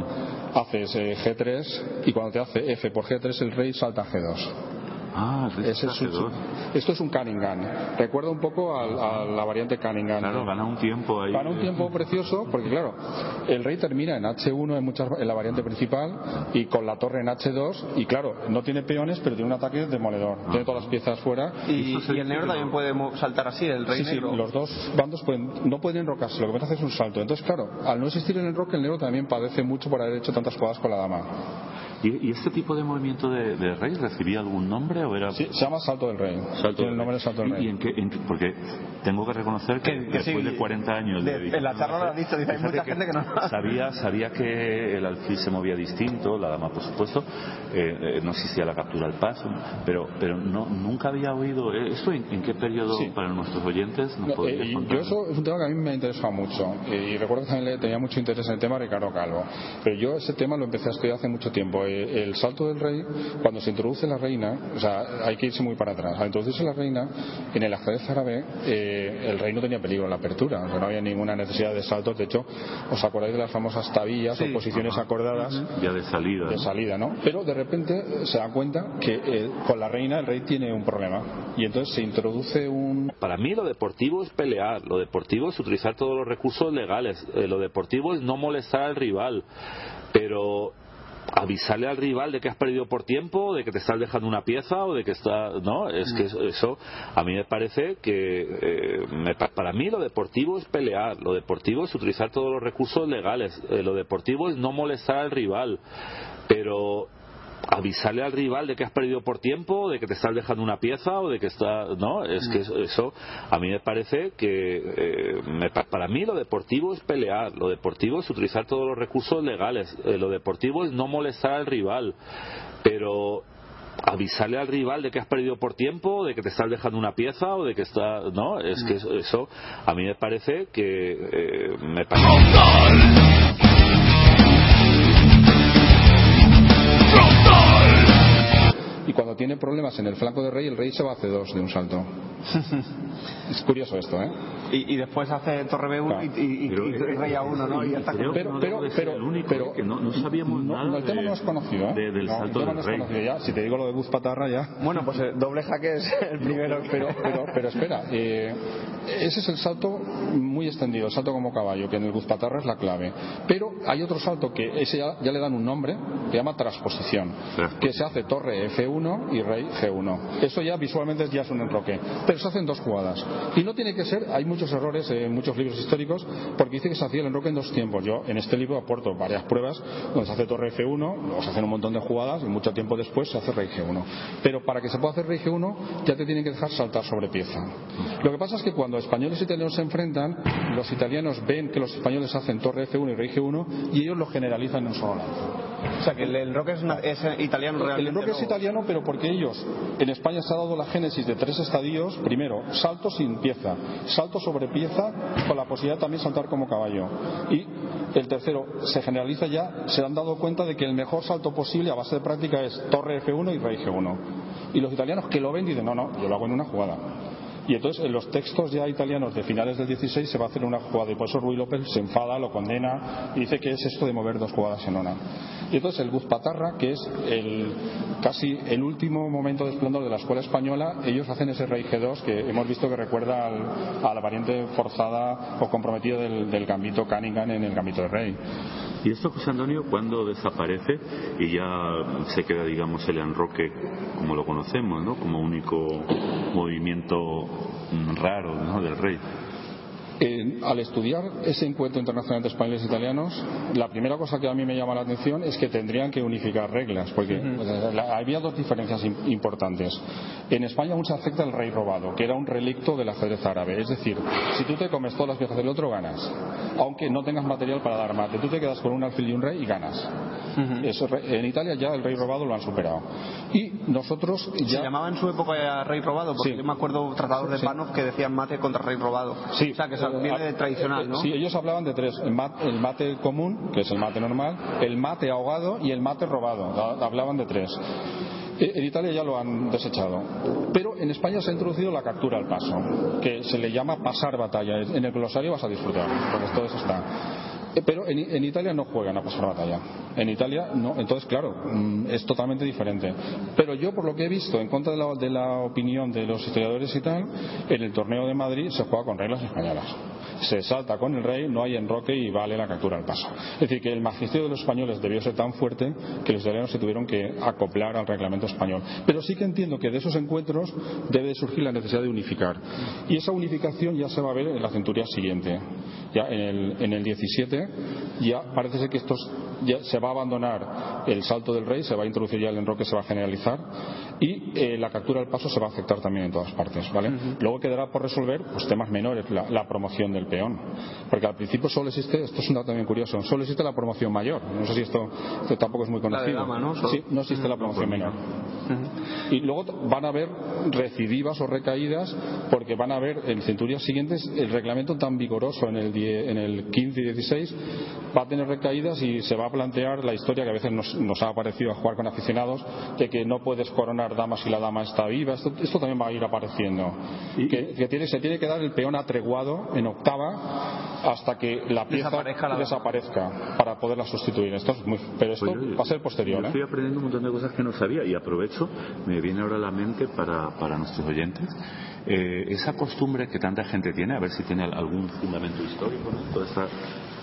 E: haces eh, G3 y cuando te hace F por G3 el rey salta a G2.
G: Ah,
E: es su-
G: dos.
E: esto es un Cunningham. Recuerda un poco al- a, la variante Cunningham.
G: Claro, gana un tiempo ahí.
E: Gana un tiempo precioso porque, claro, el rey termina en H1 en, muchas, en la variante principal y con la torre en H2 y, claro, no tiene peones pero tiene un ataque demoledor. Tiene todas las piezas fuera.
B: Y, el negro también puede saltar así, el rey
E: Sí, sí,
B: negro.
E: los dos bandos pueden, no pueden enrocarse, lo que hacer es un salto. Entonces, claro, al no existir el enroque, el negro también padece mucho por haber hecho tantas jugadas con la dama.
G: ¿Y, y este tipo de movimiento de, de rey recibía algún nombre
C: o era...?
E: Sí, se llama Salto del Rey.
C: Salto
E: Tiene el nombre de Salto del
C: ¿Y-
E: Rey.
C: ¿Y en qué, en qué- Porque tengo que reconocer que,
B: Que- que
C: después
B: sí,
C: de 40 años
B: de-
C: de,
B: en la charla lo has dicho, dice, hay mucha gente que no-
C: Sabía, sabía que el alfil se movía distinto, la dama por supuesto, eh, eh, no existía la captura al paso, pero pero no nunca había oído... eh, ¿Eso en, en qué periodo
E: Sí.
C: para nuestros oyentes
E: No, eh, y
C: contar?
E: yo eso es un tema que a mí me ha interesado mucho eh, y recuerdo que también le tenía mucho interés en el tema a Ricardo Calvo pero yo ese tema lo empecé a estudiar hace mucho tiempo Eh, el salto del rey cuando se introduce la reina o sea hay que irse muy para atrás. Al introducirse la reina en el ajedrez árabe eh, el rey no tenía peligro en la apertura o sea, no había ninguna necesidad de saltos. De hecho os acordáis de las famosas tabillas o posiciones acordadas
C: Ya de salida.
E: de
C: ¿no?
E: salida, ¿no? Pero de repente se dan cuenta que eh, con la reina el rey tiene un problema. Y entonces se introduce un
G: Para mí lo deportivo es pelear, lo deportivo es utilizar todos los recursos legales, eh, lo deportivo es no molestar al rival, pero avisarle al rival de que has perdido por tiempo, de que te estás dejando una pieza o de que está, no, es que eso, eso a mí me parece que eh, me pa- para mí lo deportivo es pelear, lo deportivo es utilizar todos los recursos legales, eh, lo deportivo es no molestar al rival, pero avisarle al rival de que has perdido por tiempo, de que te estás dejando una pieza o de que está, no, es que eso, eso a mí me parece que eh, me pa- para mí lo deportivo es pelear, lo deportivo es utilizar todos los recursos legales, eh, lo deportivo es no molestar al rival, pero avisarle al rival de que has perdido por tiempo, de que te estás dejando una pieza o de que está, no, es que eso, eso a mí me parece que eh, me pa-
E: cuando tiene problemas en el flanco del rey el rey se va a C2 de un salto. es curioso esto, ¿eh?
B: Y, y después hace torre B1 y, y- y-
C: Pero,
B: y rey A1, ¿no? Y ya está
C: creo que
E: Pero-
C: no
E: pero-
C: de
E: pero-
C: el único,
E: pero-
C: ¿eh? que no, no sabíamos
E: No,
C: nada
E: no, el tema
C: de-
E: no es conocido, ¿eh?
C: de- del
E: No, el
C: salto
E: tema
C: del
E: no es
C: rey.
E: conocido ya. Si te digo lo de Buz Patarra ya.
B: Bueno, pues el doble jaque es el primero.
E: Pero, pero, pero espera, eh, ese es el salto muy extendido, el salto como caballo, que en el Guzpatarra es la clave. Pero hay otro salto que ese ya, ya le dan un nombre, que llama transposición, que se hace torre F1 y rey G1. Eso ya visualmente ya es un enroque, pero se hacen dos jugadas. Y no tiene que ser, hay muchos errores en muchos libros históricos, porque dice que se hacía el enroque en dos tiempos. Yo en este libro aporto varias pruebas donde se hace torre F1, luego se hacen un montón de jugadas y mucho tiempo después se hace rey G1. Pero para que se pueda hacer rey G1 ya te tienen que dejar saltar sobre pieza. Lo que pasa es que cuando españoles y italianos se enfrentan, los italianos ven que los españoles hacen torre F1 y rey G1 y ellos lo generalizan en un solo lance.
B: O sea, que el, el roque es, una- es italiano
E: El
B: realmente.
E: enroque es
B: no-
E: italiano, pero porque ellos, en España se ha dado la génesis de tres estadios. Primero, salto sin pieza, salto sobre pieza, con la posibilidad de también saltar como caballo. Y el tercero, se generaliza ya, se han dado cuenta de que el mejor salto posible a base de práctica es torre F1 y rey G1. Y los italianos que lo ven dicen, no, no, yo lo hago en una jugada. Y entonces en los textos ya italianos de finales del 16 se va a hacer una jugada y por eso Ruy López se enfada, lo condena y dice que es esto de mover dos jugadas en una. Y entonces el Guzpatarra, que es el, casi el último momento de esplendor de la escuela española, ellos hacen ese rey G2 que hemos visto que recuerda al- a la variante forzada o comprometida del, del gambito Cunningham en el gambito de rey.
C: ¿Y esto, José Antonio, cuando desaparece y ya se queda, digamos, el enroque como lo conocemos, ¿no? Como único movimiento mm, raro ¿no? del rey?
E: Eh, al estudiar ese encuentro internacional de españoles e italianos, la primera cosa que a mí me llama la atención es que tendrían que unificar reglas, porque pues, la- había dos diferencias im- importantes. En España aún se acepta el rey robado, que era un relicto del ajedrez árabe. Es decir, si tú te comes todas las piezas del otro, ganas. Aunque no tengas material para dar mate, tú te quedas con un alfil y un rey y ganas. Eso, en Italia ya el rey robado lo han superado. Y nosotros
B: Se
E: ya.
B: llamaba en su época rey robado, porque
E: Sí.
B: yo me acuerdo tratados de
E: Sí.
B: Panov que decían mate contra rey robado.
E: Sí.
B: O sea, que viene de tradicional, ¿no?
E: Sí, ellos hablaban de tres: el mate, el mate común, que es el mate normal, el mate ahogado y el mate robado. Ha- Hablaban de tres. Eh, En Italia ya lo han desechado. Pero en España se ha introducido la captura al paso, que se le llama pasar batalla. En el glosario vas a disfrutar, porque todo eso está. Eh, Pero en, Italia no juegan a pasar batalla. En Italia no. Entonces, claro, mm, es totalmente diferente. Pero yo, por lo que he visto, en contra de la, de la opinión de los historiadores y tal, en el torneo de Madrid se juega con reglas españolas. Se salta con el rey, no hay enroque y vale la captura al paso. Es decir, que el magisterio de los españoles debió ser tan fuerte que los italianos se tuvieron que acoplar al reglamento español. Pero sí que entiendo que de esos encuentros debe de surgir la necesidad de unificar. Y esa unificación ya se va a ver en la centuria siguiente. Ya en el, en el 17 ya parece ser que estos ya se va a abandonar el salto del rey, se va a introducir ya el enroque, se va a generalizar. y eh, la captura del paso se va a aceptar también en todas partes, ¿vale? Luego quedará por resolver pues, temas menores, la, la promoción del peón, porque al principio solo existe, esto es un dato también curioso, solo existe la promoción mayor, no sé si esto, esto tampoco es muy conocido.
B: dama, ¿no?
E: Sí, no existe la promoción menor. Y luego van a haber recidivas o recaídas porque van a haber en centurias siguientes el reglamento tan vigoroso en el, die- en el 15 y 16 va a tener recaídas y se va a plantear la historia que a veces nos, nos ha parecido a jugar con aficionados de que no puedes coronar damas si la dama está viva. Esto, esto también va a ir apareciendo. Que, que tiene, se tiene que dar el peón atreguado en octava hasta que la pieza
B: Desaparezca la dama.
E: desaparezca para poderla sustituir. Esto es muy- pero esto
C: Pues yo-
E: va a ser posterior.
C: yo
E: ¿eh?
C: Estoy aprendiendo un montón de cosas que no sabía y aprovecho, me viene ahora a la mente para, para nuestros oyentes, eh, esa costumbre que tanta gente tiene, a ver si tiene algún fundamento histórico, ¿no? todas estas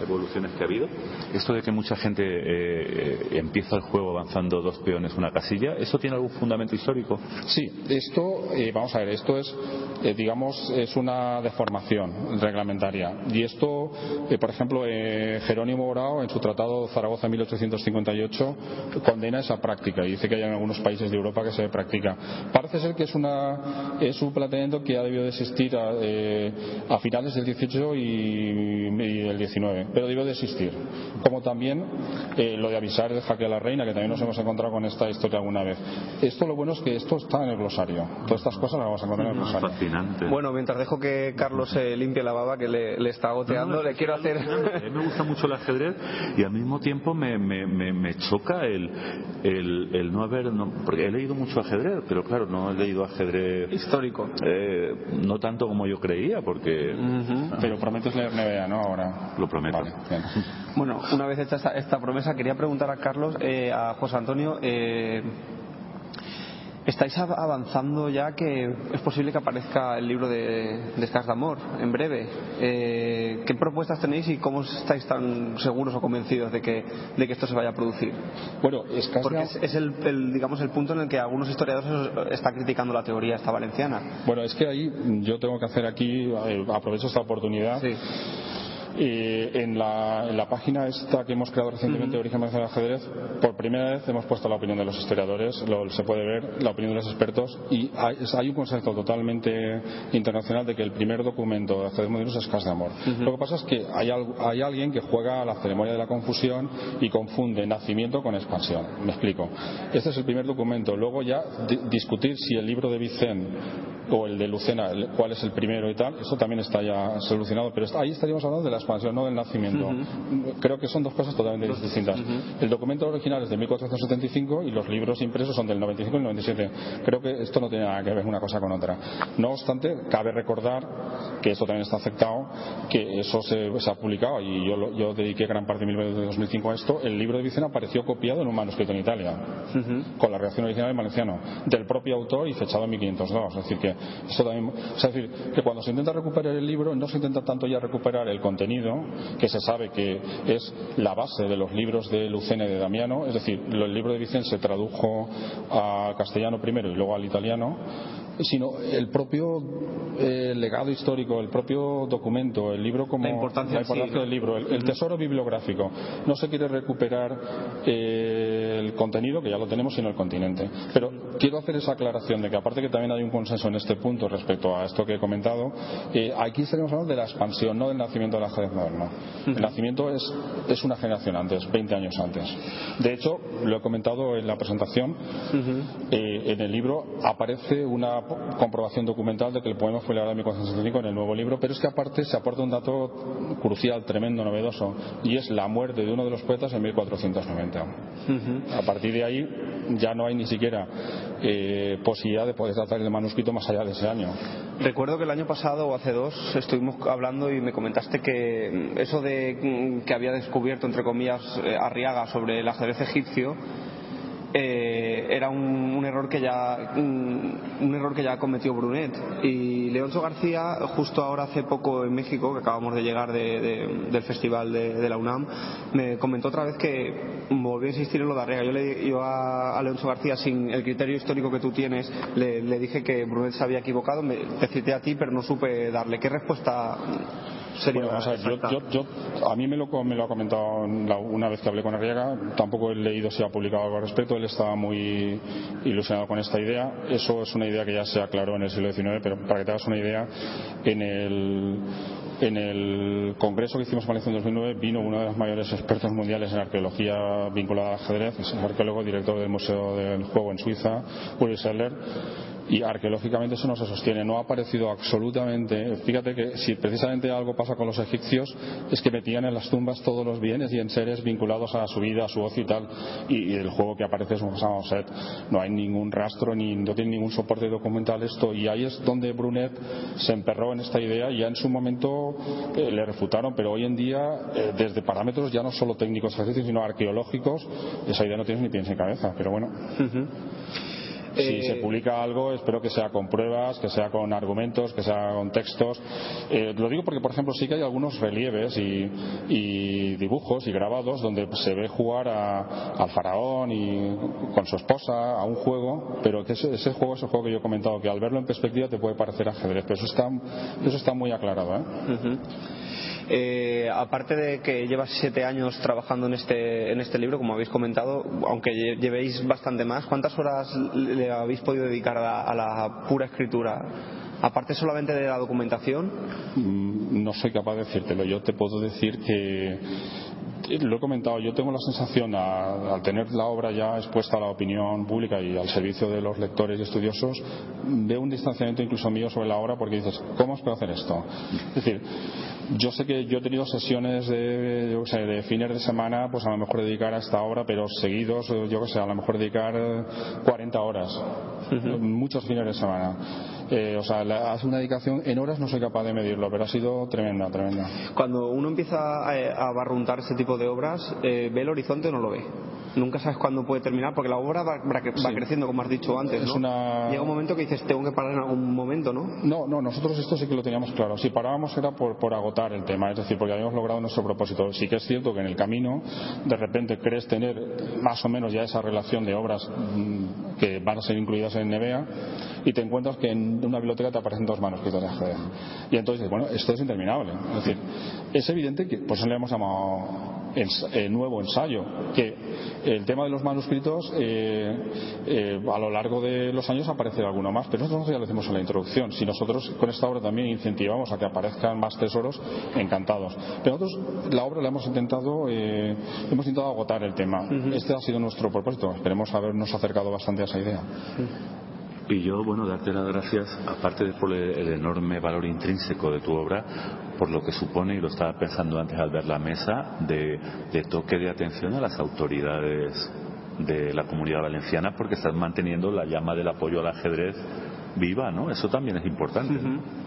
C: evoluciones que ha habido, esto de que mucha gente eh, empieza el juego avanzando dos peones una casilla, ¿eso tiene algún fundamento histórico?
E: Sí, esto, eh, vamos a ver, esto es, eh, digamos, es una deformación reglamentaria. Y esto, eh, por ejemplo, eh, Jerónimo Borao, en su tratado Zaragoza 1858, condena esa práctica y dice que hay en algunos países de Europa que se practica. Parece ser que es, una, es un planteamiento que ha debido de existir a, eh, a finales del 18 y, y el 19, pero debió de existir. Como también eh, lo de avisar el jaque a la reina, que también nos hemos encontrado con esta historia alguna vez. Esto lo bueno es que esto está en el glosario. Todas estas cosas las vamos a encontrar en el glosario.
C: Fascinante.
B: Bueno, mientras dejo que Carlos se limpie la baba que le, le está goteando,
C: No, no,
B: le quiero hacer.
C: A mí me gusta mucho el ajedrez y al mismo tiempo me, me, me, me choca el, el, el no haber. no- porque he leído mucho ajedrez, pero claro, no he leído ajedrez.
B: Histórico.
C: eh, no tanto como yo creía, porque.
E: Pero prometes leer NBA, ¿no? Ahora.
C: Lo prometo.
E: Vale, bien.
B: Bueno, una vez hecha esta, esta promesa, quería preguntar a Carlos, eh, a José Antonio, eh, ¿estáis av- avanzando ya que es posible que aparezca el libro de, de Scars de Amor en breve? Eh, ¿Qué propuestas tenéis y cómo estáis tan seguros o convencidos de que, de que esto se vaya a producir?
E: Bueno,
B: Porque es, es el, el, digamos, el punto en el que algunos historiadores están criticando la teoría esta valenciana.
E: Bueno, es que ahí yo tengo que hacer aquí, eh, aprovecho esta oportunidad.
B: Sí.
E: Eh, en, la, en la página esta que hemos creado recientemente, Origen Valenciano del Ajedrez, por primera vez hemos puesto la opinión de los historiadores, lo- se puede ver, la opinión de los expertos, y hay, un consenso totalmente internacional de que el primer documento de ajedrez moderno es Cas de Amor. Lo que pasa es que hay, hay alguien que juega a la ceremonia de la confusión y confunde nacimiento con expansión. Me explico. Este es el primer documento. Luego ya di- discutir si el libro de Vicente o el de Lucena, el- cuál es el primero y tal, eso también está ya solucionado, pero ahí estaríamos hablando de la expansión, no del nacimiento. Creo que son dos cosas totalmente distintas. El documento original es de 1475 y los libros impresos son del 95 y el 97. Creo que esto no tiene nada que ver una cosa con otra. No obstante, cabe recordar que esto también está aceptado, que eso se, se ha publicado y yo, lo- yo dediqué gran parte de mi libro de 2005 a esto. El libro de Vicena apareció copiado en un manuscrito en Italia con la reacción original en valenciano, del propio autor y fechado en 1502. Es decir, que esto también, es decir, que cuando se intenta recuperar el libro, no se intenta tanto ya recuperar el contenido, que se sabe que es la base de los libros de Lucena y de Damiano, es decir, el libro de Vicente se tradujo al castellano primero y luego al italiano, sino el propio eh, legado histórico, el propio documento, el libro como
B: La importancia
E: del libro, el, el tesoro bibliográfico. No se quiere recuperar eh, el contenido, que ya lo tenemos, sino el continente. Pero quiero hacer esa aclaración de que aparte que también hay un consenso en este punto respecto a esto que he comentado, eh, aquí estaríamos hablando de la expansión, no del nacimiento del ajedrez moderno. El nacimiento es, es una generación antes, 20 años antes. De hecho, lo he comentado en la presentación, eh, en el libro aparece una comprobación documental de que el poema fue elaborado en 1475 en el nuevo libro, pero es que aparte se aporta un dato crucial, tremendo, novedoso, y es la muerte de uno de los poetas en 1490. A partir de ahí ya no hay ni siquiera eh, posibilidad de poder tratar el manuscrito más allá de ese año.
B: Recuerdo que el año pasado o hace dos estuvimos hablando y me comentaste que mm, eso de mm, que había descubierto, entre comillas, eh, Arriaga sobre el ajedrez egipcio eh, era un, error que ya mm, un error que ya cometió Brunet. Y Leonzo García justo ahora hace poco en México que acabamos de llegar de- de- del festival de, la UNAM me comentó otra vez que volvió a insistir en lo de Arriaga. Yo le yo a, a García sin el criterio histórico que tú tienes le, le dije que Brunet se había equivocado. Me, te cité a ti pero no supe darle. Qué respuesta sería
E: Bueno, ver, yo- yo- yo- a mí me lo, me lo ha comentado una vez que hablé con Arriaga, tampoco he leído si ha publicado algo al respecto, él estaba muy ilusionado con esta idea. Eso es una idea que ya se aclaró en el siglo XIX, pero para que te hagas una idea, en el, en el congreso que hicimos en Valencia en 2009 vino uno de los mayores expertos mundiales en arqueología vinculada al ajedrez, es el arqueólogo director del Museo del Juego en Suiza, Uri Seller, y arqueológicamente eso no se sostiene, no ha aparecido absolutamente. Fíjate que si precisamente algo pasa con los egipcios es que metían en las tumbas todos los bienes y enseres vinculados a su vida, a su ocio y tal, y, el juego que aparece es un set. No hay ningún rastro ni no tiene ningún soporte documental esto, y ahí es donde Brunet se emperró en esta idea y ya en su momento eh, le refutaron, pero hoy en día, eh, desde parámetros ya no solo técnicos sino arqueológicos, esa idea no tiene ni pies ni cabeza, pero bueno. Si
B: Eh,
E: se publica algo, espero que sea con pruebas, que sea con argumentos, que sea con textos. Eh, lo digo porque, por ejemplo, sí que hay algunos relieves y, y dibujos y grabados donde se ve jugar a- al faraón y con su esposa a un juego, pero que ese, ese juego es el juego que yo he comentado, que al verlo en perspectiva te puede parecer ajedrez, pero eso está, eso está muy aclarado. ¿eh?
B: Eh, aparte de que llevas siete años trabajando en este, en este libro, como habéis comentado, aunque lle- llevéis bastante más, ¿cuántas horas le habéis podido dedicar a a la pura escritura? Aparte solamente de la documentación,
E: Mm, no soy capaz de decírtelo. Yo te puedo decir que lo he comentado, yo tengo la sensación a- al tener la obra ya expuesta a la opinión pública y al servicio de los lectores y estudiosos, veo un distanciamiento incluso mío sobre la obra porque dices, ¿cómo os puedo hacer esto? Es decir, yo sé que yo he tenido sesiones de, yo qué sé, de fines de semana, pues a lo mejor dedicar a esta obra, pero seguidos, eh, yo que sé, a lo mejor dedicar eh, 40 horas, muchos fines de semana. Eh, o sea, hace una dedicación en horas no soy capaz de medirlo, pero ha sido tremenda, tremenda.
B: cuando uno empieza a, a barruntar ese tipo de obras, eh, ¿ve el horizonte o no lo ve? Nunca sabes cuándo puede terminar, porque la obra va, va cre- va
E: Sí.
B: creciendo, como has dicho antes.
E: Es
B: ¿no?
E: una-
B: Llega un momento que dices, tengo que parar en algún momento, ¿no?
E: No, no, nosotros esto sí que lo teníamos claro. Si parábamos era por, por agotar el tema, es decir, porque habíamos logrado nuestro propósito. Sí que es cierto que en el camino, de repente crees tener más o menos ya esa relación de obras mm, que van a ser incluidas en NEVEA y te encuentras que en una biblioteca te aparecen dos manuscritos de. Y entonces, bueno, esto es interminable. Es decir, es evidente que, por eso le hemos llamado ens- eh, nuevo ensayo, que el tema de los manuscritos eh, eh, a lo largo de los años aparece alguno más, pero nosotros ya lo decimos en la introducción. Si nosotros con esta obra también incentivamos a que aparezcan más tesoros, encantados. Pero nosotros la obra la hemos intentado, eh, hemos intentado agotar el tema. Este ha sido nuestro propósito. Esperemos habernos acercado bastante a esa idea.
C: Y yo, bueno, darte las gracias, aparte de por el, el enorme valor intrínseco de tu obra, por lo que supone, y lo estaba pensando antes al ver la mesa, de, toque de atención a las autoridades de la comunidad valenciana, porque están manteniendo la llama del apoyo al ajedrez viva, ¿no? Eso también es importante.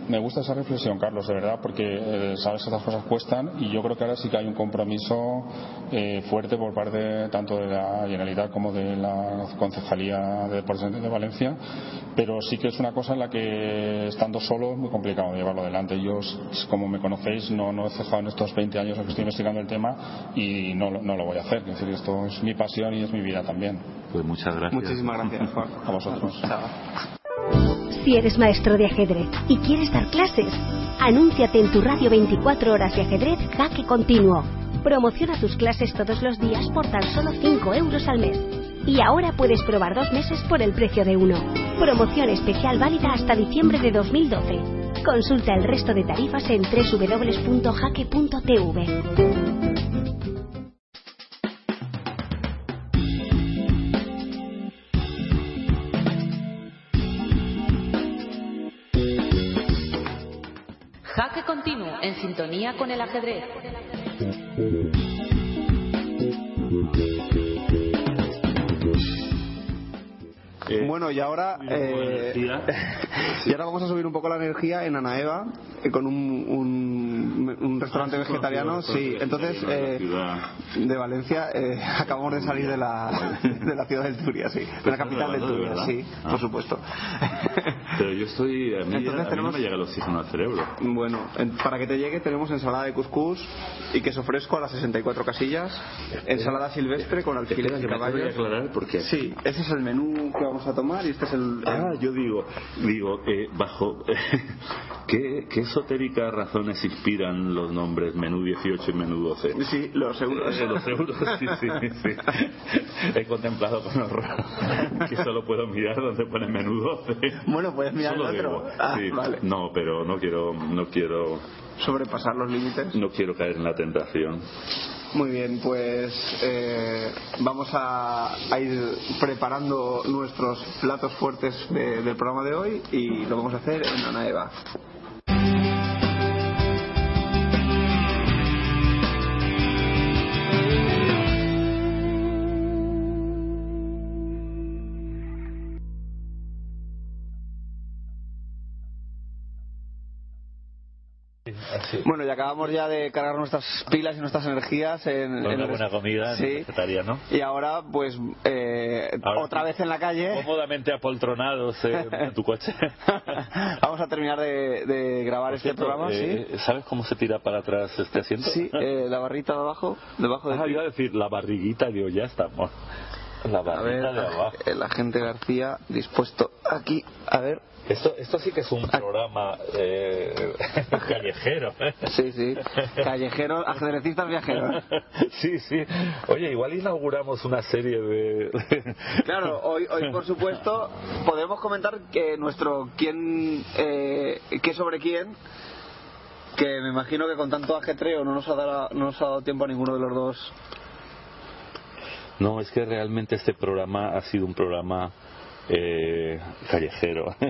E: Me gusta esa reflexión, Carlos, de verdad, porque eh, sabes que estas cosas cuestan y yo creo que ahora sí que hay un compromiso eh, fuerte por parte tanto de la Generalitat como de la Concejalía de Deportes de Valencia, pero sí que es una cosa en la que estando solo es muy complicado llevarlo adelante. Yo, como me conocéis, no, no he cejado en estos 20 años en que estoy investigando el tema y no, lo- no lo voy a hacer. Es decir, esto es mi pasión y es mi vida también.
C: Pues muchas gracias.
B: Muchísimas gracias, Juan.
E: A vosotros.
F: Si eres maestro de ajedrez y quieres dar clases, anúnciate en tu radio 24 horas de ajedrez Jaque Continuo. Promociona tus clases todos los días por tan solo 5 euros al mes. Y ahora puedes probar dos meses por el precio de uno. Promoción especial válida hasta diciembre de 2012. Consulta el resto de tarifas en www.jaque.tv.
I: Jaque continuo en sintonía con el ajedrez.
C: Eh,
B: Bueno, y ahora, eh, y ahora vamos a subir un poco la energía en Anaeva eh, con un, un, un restaurante vegetariano. Sí, entonces eh, de Valencia eh, acabamos de salir de la, de la ciudad del Turia, sí, de la capital
C: de
B: Turia, sí,
C: Ah.
B: por supuesto.
C: Pero yo estoy. A mí,
B: Entonces
C: a mí
B: tenemos-
C: no me llega el oxígeno al cerebro.
B: Bueno, en- para que te llegue tenemos ensalada de cuscús y queso fresco a las 64 casillas, ensalada silvestre con alfileres
C: Espera,
B: de caballo.
C: aclarar porque.
B: Sí, ese es el menú que vamos a tomar y este es el...
C: Ah, yo digo, digo, eh, bajo qué, qué esotéricas razones inspiran
G: existían los nombres menú 18 y menú 12.
B: Sí, los euros.
G: Eh, los euros, sí, sí, sí. He contemplado con horror que solo puedo mirar donde pone menú 12.
B: Bueno, puedes mirar
G: Solo
B: el otro. Ah,
G: sí.
B: vale.
G: No, pero no quiero, no quiero,
B: Sobrepasar los límites.
G: no quiero caer en la tentación.
B: Muy bien, pues eh, vamos a, a ir preparando nuestros platos fuertes de- del programa de hoy y lo vamos a hacer en Ana Eva. Bueno, y acabamos ya de cargar nuestras pilas y nuestras energías en,
G: Con
B: en
G: una buena comida
B: Sí.
G: vegetariana.
B: Y ahora, pues, eh,
G: Ahora
B: otra
G: sí.
B: vez en la calle.
G: Cómodamente apoltronados en, en tu coche.
B: Vamos a terminar de, de grabar
G: Por
B: este
G: cierto,
B: programa,
G: eh, ¿Sabes cómo se tira para atrás este asiento?
B: sí. Sí, eh, la barrita de abajo, debajo de
G: Ah, iba a decir la barriguita, digo, ya estamos. La
B: A ver,
G: de abajo.
B: el agente García dispuesto aquí. A ver.
G: Esto, esto sí que es un programa eh, callejero. ¿eh?
B: Sí, sí. Callejeros, ajedrecistas viajeros.
G: Sí, sí. Oye, igual inauguramos una serie de...
B: Claro, hoy, hoy por supuesto podemos comentar que nuestro quién, eh, qué sobre quién, que me imagino que con tanto ajetreo no nos ha dado, no nos ha dado tiempo a ninguno de los dos.
G: No, es que realmente este programa ha sido un programa eh, callejero.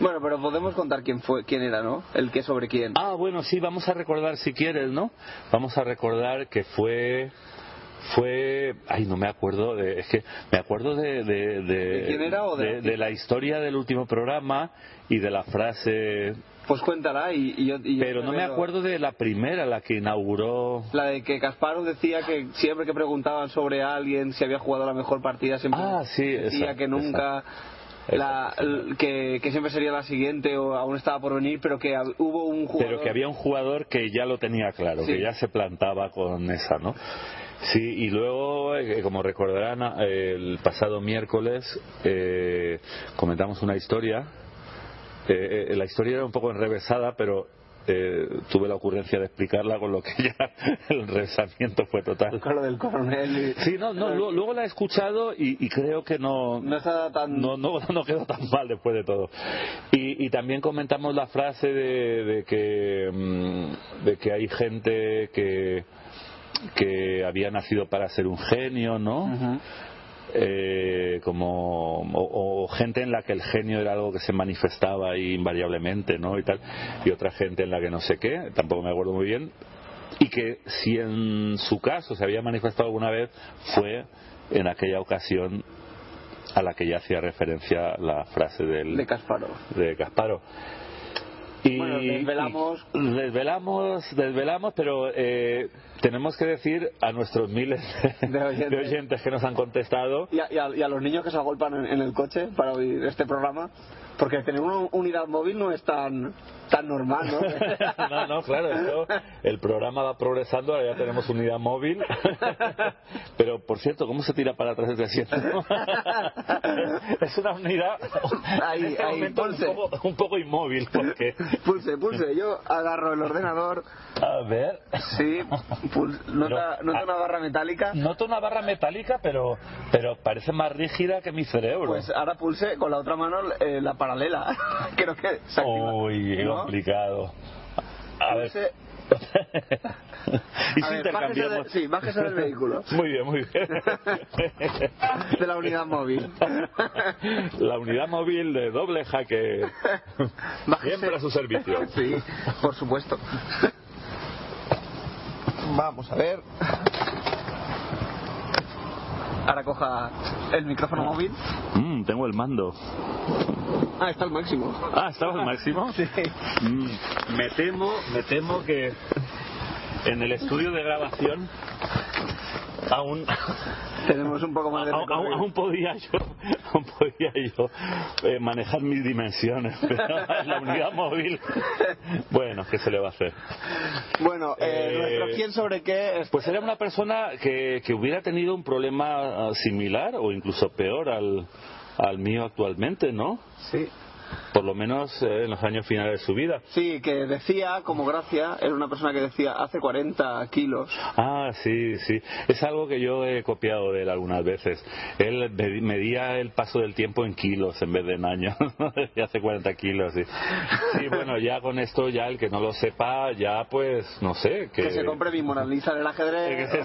B: Bueno, pero podemos contar quién fue, quién era, ¿no? El qué sobre quién.
G: Ah, bueno, sí, vamos a recordar si quieres, ¿no? Vamos a recordar que fue fue ay no me acuerdo de, es que me acuerdo de de,
B: ¿De quién era o de-
G: de la historia del último programa y de la frase
B: Pues cuéntala y, y yo. y yo
G: pero no me acuerdo de la primera la que inauguró
B: La de que Kasparov decía que siempre que preguntaban sobre alguien si había jugado la mejor partida, siempre
G: Ah, sí,
B: decía que nunca. La, que, que siempre sería la siguiente o aún estaba por venir, pero que hubo un jugador.
G: pero que había un jugador que ya lo tenía claro,
B: Sí.
G: que ya se plantaba con esa, ¿no? Sí, y luego, eh, como recordarán, eh, el pasado miércoles eh, comentamos una historia. Eh, eh, la historia era un poco enrevesada, pero eh, tuve la ocurrencia de explicarla, con lo que ya el enrevesamiento fue total.
B: Lo del coronel. y-
G: Sí, no, no, luego, luego la he escuchado y, y creo que no,
B: No está tan.
G: no, no, no quedó tan mal después de todo. Y, y también comentamos la frase de, de que, mm, de que hay gente que, que había nacido para ser un genio, ¿no?
B: Ujú.
G: Eh, como o, o gente en la que el genio era algo que se manifestaba ahí invariablemente no y tal y otra gente en la que no sé qué tampoco me acuerdo muy bien y que si en su caso se había manifestado alguna vez fue en aquella ocasión a la que ya hacía referencia la frase del
B: de
G: Casparo y
B: Bueno, desvelamos.
G: desvelamos desvelamos pero eh, tenemos que decir a nuestros miles de,
B: De oyentes.
G: de oyentes que nos han contestado
B: Y a, y a- y a los niños que se agolpan en, en el coche para oír este programa, porque tener una unidad móvil no es tan, tan normal, ¿no?
G: no, no, claro, esto, el programa va progresando, ahora ya tenemos unidad móvil. Pero, por cierto, ¿cómo se tira para atrás este asiento? es una unidad
B: Ahí,
G: en este
B: ahí,
G: momento un
B: pulse.
G: poco, un poco inmóvil, porque...
B: Pulse, pulse. Yo agarro el ordenador,
G: A ver...
B: sí, pul- nota,
G: Pero-
B: nota una barra metálica.
G: Noto una barra metálica, pero, pero parece más rígida que mi cerebro.
B: Pues ahora pulse con la otra mano eh, la paralela. Creo que se activa.
G: Uy. Complicado. A ver.
B: Pulse-
G: y si
B: ver, bájese
G: intercambiamos.
B: de- sí, bájese del vehículo.
G: Muy bien, muy bien.
B: De la unidad móvil.
G: La unidad móvil de doble jaque.
B: Bájese.
G: Siempre a su servicio.
B: Sí, por supuesto. Vamos a ver. Ahora coja el micrófono móvil.
G: Mm, tengo el mando.
B: Ah, está al máximo.
G: Ah, ¿estaba al máximo?
B: Sí.
G: Mm, me temo, me temo que en el estudio de grabación aún
B: Tenemos un poco más de
G: aún, aún-
B: recorrido.
G: aún podía yo aún podía yo eh, manejar mis dimensiones pero la unidad móvil bueno qué se le va a hacer
B: Bueno, eh,
G: Eh,
B: nuestro quién sobre qué es-
G: pues era una persona que, que hubiera tenido un problema ah, similar o incluso peor al al mío actualmente no
B: Sí.
G: Por lo menos eh, en los años finales de su vida.
B: Sí, que decía, como gracia, era una persona que decía hace 40 kilos.
G: Ah, sí, sí. Es algo que yo he copiado de él algunas veces. Él me- medía el paso del tiempo en kilos en vez de en años. Hace 40 kilos, sí. Sí, bueno, ya con esto, ya el que no lo sepa, ya pues, no sé, que...
B: Que se compre mi Mona Lisa en el ajedrez.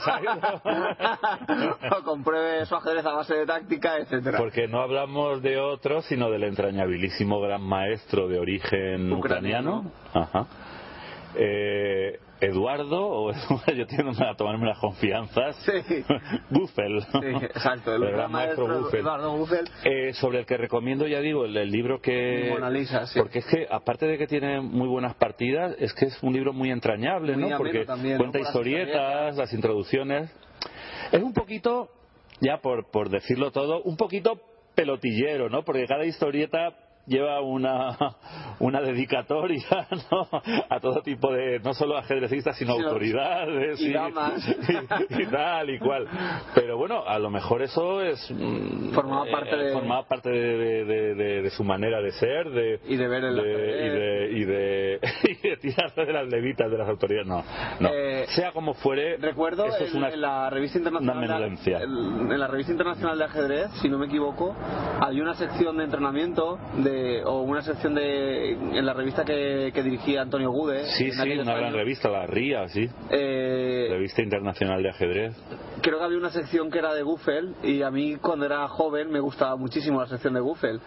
B: O compruebe su ajedrez a base de táctica, etcétera.
G: Porque no hablamos de otro, sino del entrañabilísimo gran maestro de origen
B: Ucraniano.
G: Ajá. Eh, Eduardo, o yo tengo que tomarme las confianzas.
B: Sí.
G: Buffel.
B: Sí, exacto, el,
G: El
B: gran maestro
G: Buffel.
B: Eduardo Buffel.
G: Eh, sobre el que recomiendo, ya digo, el, el libro que...
B: Mona Lisa, sí.
G: Porque es que, aparte de que tiene muy buenas partidas, es que es un libro muy entrañable,
B: Muy
G: ¿no? Porque cuenta historietas. las introducciones. Es un poquito, ya por, por decirlo todo, un poquito pelotillero, ¿no? Porque cada historieta lleva una, una dedicatoria ¿no? a todo tipo de, no solo ajedrecistas, sino
B: Sí,
G: autoridades
B: y damas.
G: y, y tal y cual. Pero bueno, a lo mejor eso es mm,
B: Formaba parte de-
G: formaba parte de, de- de- de- de su manera de ser, de
B: Y de ver el
G: y de y de, tirarse de las levitas de las autoridades. No, no.
B: Eh,
G: sea como fuere,
B: Recuerdo
G: eso es
B: en,
G: una
B: en la revista internacional
G: una
B: en la revista internacional de ajedrez, si no me equivoco, había una sección de entrenamiento de o una sección de en la revista que, que dirigía Antonio Gude.
G: Sí, sí, una gran
B: años.
G: revista, la RIA, sí.
B: Eh,
G: Revista Internacional de Ajedrez.
B: creo que había una sección que era de Guffel y a mí cuando era joven me gustaba muchísimo la sección de Guffel.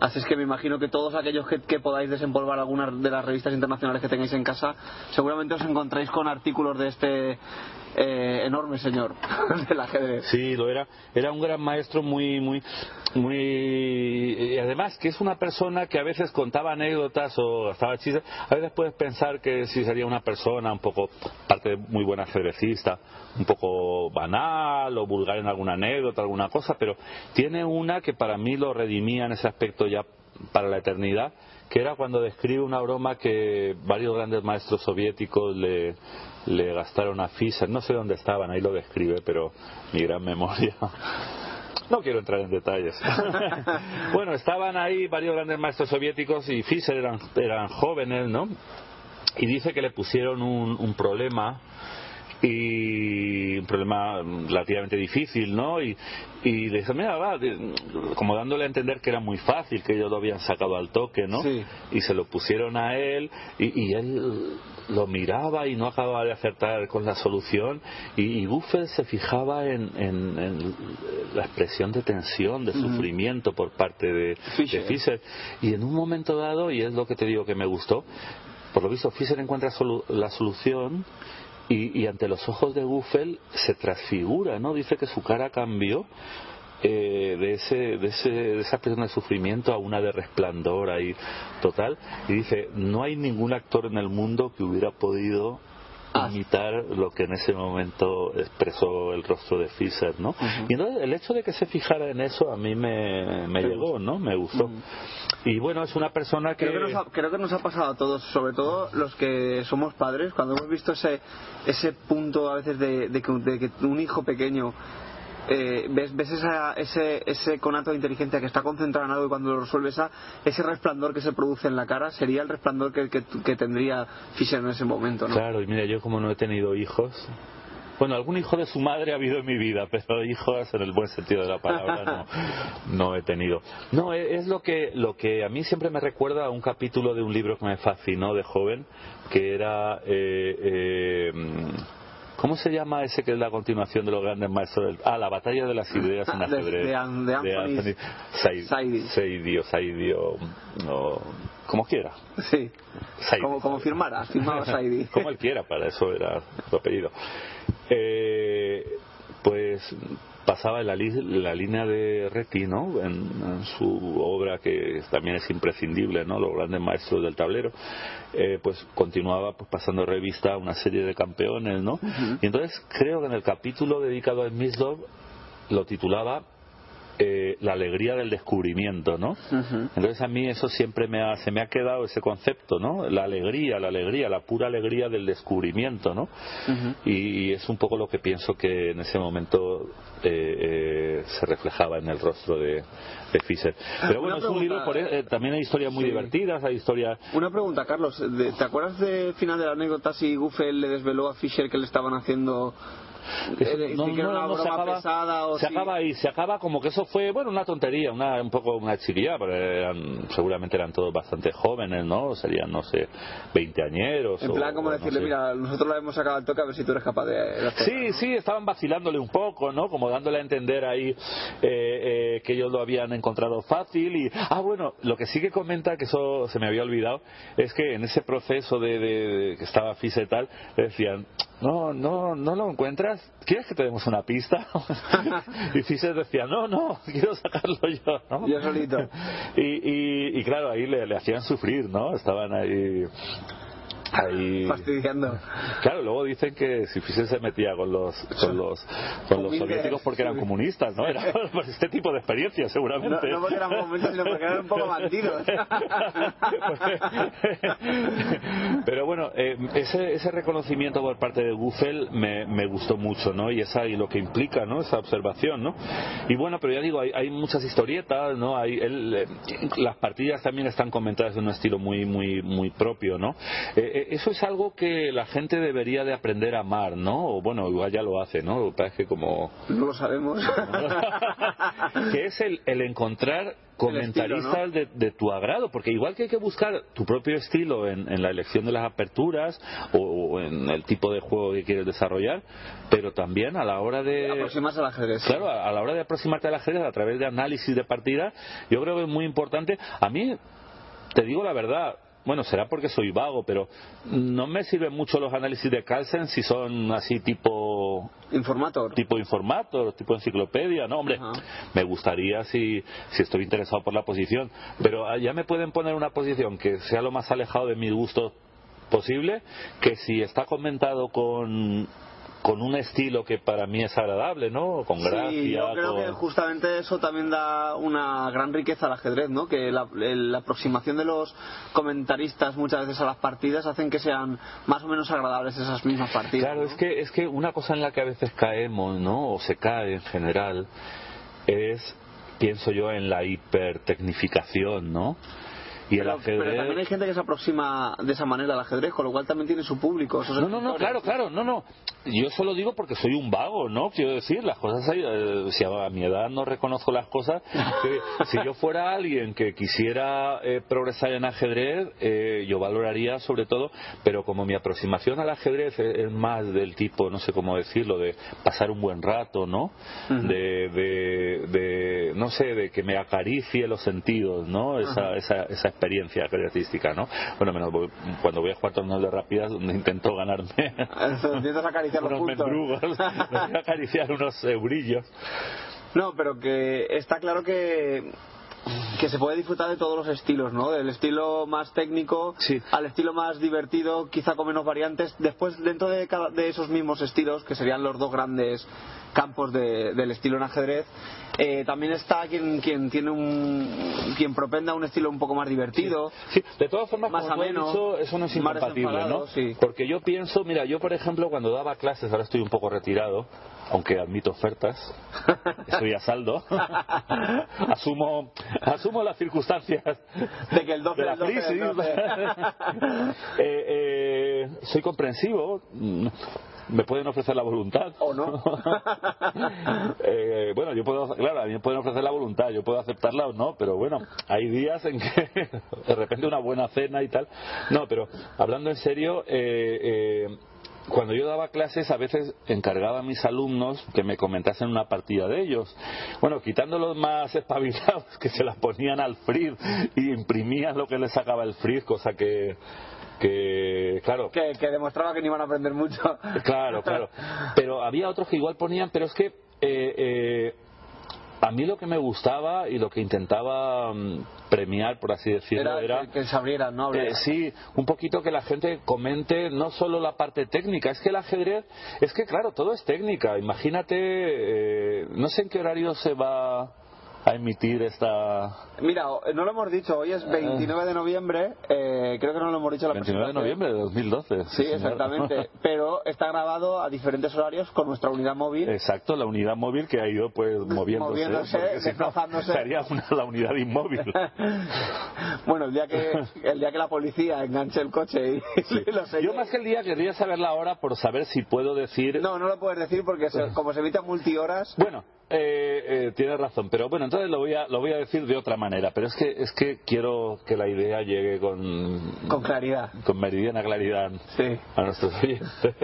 B: Así es que me imagino que todos aquellos que, que podáis desempolvar alguna de las revistas internacionales que tengáis en casa, seguramente os encontréis con artículos de este eh, enorme señor del ajedrez.
G: Sí, lo era. Era un gran maestro muy, muy, muy. Y además que es una persona que a veces contaba anécdotas o gastaba chistes. A veces puedes pensar que si sería una persona un poco, parte muy buena ajedrecista, un poco banal o vulgar en alguna anécdota, alguna cosa, pero tiene una que para mí lo redimía en ese aspecto ya para la eternidad, que era cuando describe una broma que varios grandes maestros soviéticos le, le gastaron a Fischer. No sé dónde estaban, ahí lo describe, pero mi gran memoria. No quiero entrar en detalles. bueno, estaban ahí varios grandes maestros soviéticos y Fischer eran, eran jóvenes, ¿no? Y dice que le pusieron un, un problema y un problema relativamente difícil, ¿no? Y, y le dice, mira, va, como dándole a entender que era muy fácil, que ellos lo habían sacado al toque, ¿no?
B: Sí.
G: Y se lo pusieron a él y, y él lo miraba y no acababa de acertar con la solución y, y Buffett se fijaba en, en- en la expresión de tensión, de sufrimiento por parte de
B: Fischer.
G: de. Y en un momento dado, y es lo que te digo que me gustó, por lo visto Fischer encuentra solu- la solución y, y ante los ojos de Buffel se transfigura, ¿no? Dice que su cara cambió eh, de, ese, de, ese, de esa expresión de sufrimiento a una de resplandor ahí total. Y dice, no hay ningún actor en el mundo que hubiera podido. Imitar lo que en ese momento expresó el rostro de Fischer, ¿no? Y entonces el hecho de que se fijara en eso a mí me, me llegó, ¿no? Me gustó. Y bueno, es una persona que...
B: Creo que, nos ha, creo que nos ha pasado a todos, sobre todo los que somos padres, cuando hemos visto ese, ese punto a veces de, de que, de que un hijo pequeño eh, ves, ves esa- ese, ese conato de inteligencia que está concentrado en algo y cuando lo resuelve esa, ese resplandor que se produce en la cara sería el resplandor que, que, que tendría Fischer en ese momento, ¿no?
G: Claro, y mira, yo como no he tenido hijos, bueno, algún hijo de su madre ha habido en mi vida, pero hijos en el buen sentido de la palabra no, no he tenido. No, e- es lo que, lo que a mí siempre me recuerda a un capítulo de un libro que me fascinó de joven, que era... eh, eh, ¿Cómo se llama ese que es la continuación de los grandes maestros? del- Ah, la batalla de las ideas en
B: De-
G: ajedrez.
B: de An- de Anthony
G: Said-
B: Saidi.
G: Saidi o Saidi o- o como quiera.
B: Sí,
G: Saidi.
B: como, como firmara, firmaba Saidi.
G: como él quiera, para eso era su apellido. Eh, pues pasaba en la, la línea de Reti, ¿no? En, en su obra que también es imprescindible, ¿no? Los grandes maestros del tablero. Eh, pues continuaba pues, pasando revista a una serie de campeones, ¿no? Y entonces creo que en el capítulo dedicado a Smith lo titulaba eh, la alegría del descubrimiento, ¿no? Entonces a mí eso siempre me ha, se me ha quedado ese concepto, ¿no? La alegría, la alegría, la pura alegría del descubrimiento, ¿no? y, es un poco lo que pienso que en ese momento eh, eh, se reflejaba en el rostro de, de Fischer. Pero bueno, es un libro, por,
B: pregunta,
G: eh, también hay historias muy
B: sí.
G: divertidas, hay historias...
B: Una pregunta, Carlos. de- ¿Te acuerdas del final de la anécdota si Guffel le desveló a Fisher que le estaban haciendo
G: no,
B: era
G: no,
B: una
G: no, se acaba,
B: pesada o
G: se
B: si-
G: acaba ahí, se acaba como que eso fue, bueno, una tontería, una, un poco una chiquilla, pero eran, seguramente eran todos bastante jóvenes, ¿no? Serían, no sé, veinteañeros.
B: En
G: o-
B: plan, como
G: o no
B: decirle,
G: sé.
B: mira, nosotros lo hemos sacado al toque a ver si tú eres capaz de... hacer
G: Sí, sí, estaban vacilándole un poco, ¿no? Como dándole a entender ahí eh, eh, que ellos lo habían encontrado fácil. Y, ah, bueno, lo que sí que comenta, que eso se me había olvidado, es que en ese proceso de, de- de que estaba Fise y tal, decían, no, no, no lo encuentras, ¿quieres que te demos una pista? y Fise decía, no, no, quiero sacarlo yo, ¿no?
B: Yo solito.
G: Y, y, y claro, ahí le, le hacían sufrir, ¿no? Estaban ahí... ahí
B: Fastidiando.
G: Claro, luego dicen que si Fischer se metía con los con los con los soviéticos porque eran comunistas, ¿no? Era por este tipo de experiencias,
B: No,
G: seguramente.
B: no porque eran momentos, sino porque eran un poco bandidos.
G: Pero bueno, eh, ese, ese reconocimiento por parte de Guffel me, me gustó mucho, ¿no? Y esa y lo que implica, ¿no? Esa observación, ¿no? Y bueno, pero ya digo, hay, hay muchas historietas, ¿no? Hay, él, eh, las partidas también están comentadas de un estilo muy muy muy propio, ¿no? Eh, eso es algo que la gente debería de aprender a amar, ¿no? O bueno, igual ya lo hace, ¿no? Lo que es que como
B: No lo sabemos.
G: que es el, el encontrar comentaristas de, de tu agrado, porque igual que hay que buscar tu propio estilo en, en la elección de las aperturas o, o en el tipo de juego que quieres desarrollar, pero también a la hora de
B: Aproximarse al ajedrez.
G: Claro, a, a la hora de aproximarte al ajedrez a través de análisis de partida, yo creo que es muy importante. A mí, te digo la verdad, bueno, será porque soy vago, pero no me sirven mucho los análisis de Carlsen si son así tipo
B: Informator.
G: tipo informator, tipo enciclopedia, no, hombre, me gustaría si, si estoy interesado por la posición, pero ah, ya me pueden poner una posición que sea lo más alejado de mis gustos posible, que si está comentado con con un estilo que para mí es agradable, ¿no? Con gracia,
B: Sí, yo creo
G: con-
B: que justamente eso también da una gran riqueza al ajedrez, ¿no? Que la, aproximación de los comentaristas muchas veces a las partidas hacen que sean más o menos agradables esas mismas partidas.
G: Claro,
B: ¿no?
G: es que, es que una cosa en la que a veces caemos, ¿no? O se cae en general, es, pienso yo, en la hipertecnificación, ¿no? Y el
B: Pero, pero
G: ajedrez...
B: también hay gente que se aproxima de esa manera al ajedrez, con lo cual también tiene su público.
G: No, no, no, claro, claro, no, no. Yo solo digo porque soy un vago, ¿no? Quiero decir, las cosas, hay, eh, si a mi edad no reconozco las cosas, que si yo fuera alguien que quisiera eh, progresar en ajedrez, eh, yo valoraría sobre todo, pero como mi aproximación al ajedrez es, es más del tipo, no sé cómo decirlo, de pasar un buen rato, ¿no? de, de, de, no sé, de que me acaricie los sentidos, ¿no? Esa, esa, esa experiencia ajedrecística, ¿no? Bueno, menos voy- cuando voy a jugar torneos de rápidas, donde intento ganarme
B: Empiezas a acariciar
G: unos mendrugos, a acariciar unos eurillos.
B: No, pero que está claro que que se puede disfrutar de todos los estilos, ¿no? Del estilo más técnico
G: Sí.
B: al estilo más divertido, quizá con menos variantes. Después, dentro de, cada- de esos mismos estilos, que serían los dos grandes campos de- del estilo en ajedrez, eh, también está quien, quien tiene un quien propenda un estilo un poco más divertido.
G: Sí, de todas formas,
B: Más
G: como
B: ameno,
G: dicho, eso no es incompatible, ¿no?
B: sí.
G: Porque yo pienso, mira, yo por ejemplo cuando daba clases, ahora estoy un poco retirado, aunque admito ofertas, estoy a saldo, asumo, asumo las circunstancias
B: De que el 12
G: de la
B: del 12 del
G: crisis.
B: 12.
G: Eh, eh, soy comprensivo, me pueden ofrecer la voluntad.
B: ¿O no?
G: Eh, bueno, yo puedo, claro, a mí me pueden ofrecer la voluntad, yo puedo aceptarla o no, pero bueno, hay días en que de repente una buena cena y tal. No, pero hablando en serio, eh, eh, cuando yo daba clases a veces encargaba a mis alumnos que me comentasen una partida de ellos. Bueno, quitando los más espabilados que se las ponían al frizz y imprimían lo que les sacaba el frizz, cosa que, que claro,
B: que, que demostraba que no iban a aprender mucho.
G: Claro, claro. Pero había otros que igual ponían, pero es que eh, eh, a mí lo que me gustaba y lo que intentaba mm, premiar, por así decirlo,
B: Era,
G: era...
B: que, se abrieran, ¿no?
G: eh, sí, un poquito que la gente comente no solo la parte técnica, es que el ajedrez, es que claro, todo es técnica. Imagínate, eh, no sé en qué horario se va a emitir esta...
B: Mira, o- no lo hemos dicho, hoy es 29 de noviembre, eh, creo que no lo hemos dicho la
G: 29 de noviembre de 2012.
B: Sí, exactamente. Pero está grabado a diferentes horarios con nuestra unidad móvil.
G: Exacto, la unidad móvil que ha ido pues moviéndose,
B: Moviéndose,
G: porque si no,
B: desplazándose.
G: sería una, la unidad inmóvil.
B: bueno, el día que el día que la policía enganche el coche y, lo selle-
G: Yo más que el día querría saber la hora por saber si puedo decir...
B: No, no lo puedes decir porque se- como se evita multihoras.
G: Bueno, eh, eh, tienes razón, pero bueno, entonces lo voy a lo voy a decir de otra manera, pero es que es que quiero que la idea llegue con
B: Con claridad.
G: con meridiana claridad
B: Sí.
G: a nuestros oyentes.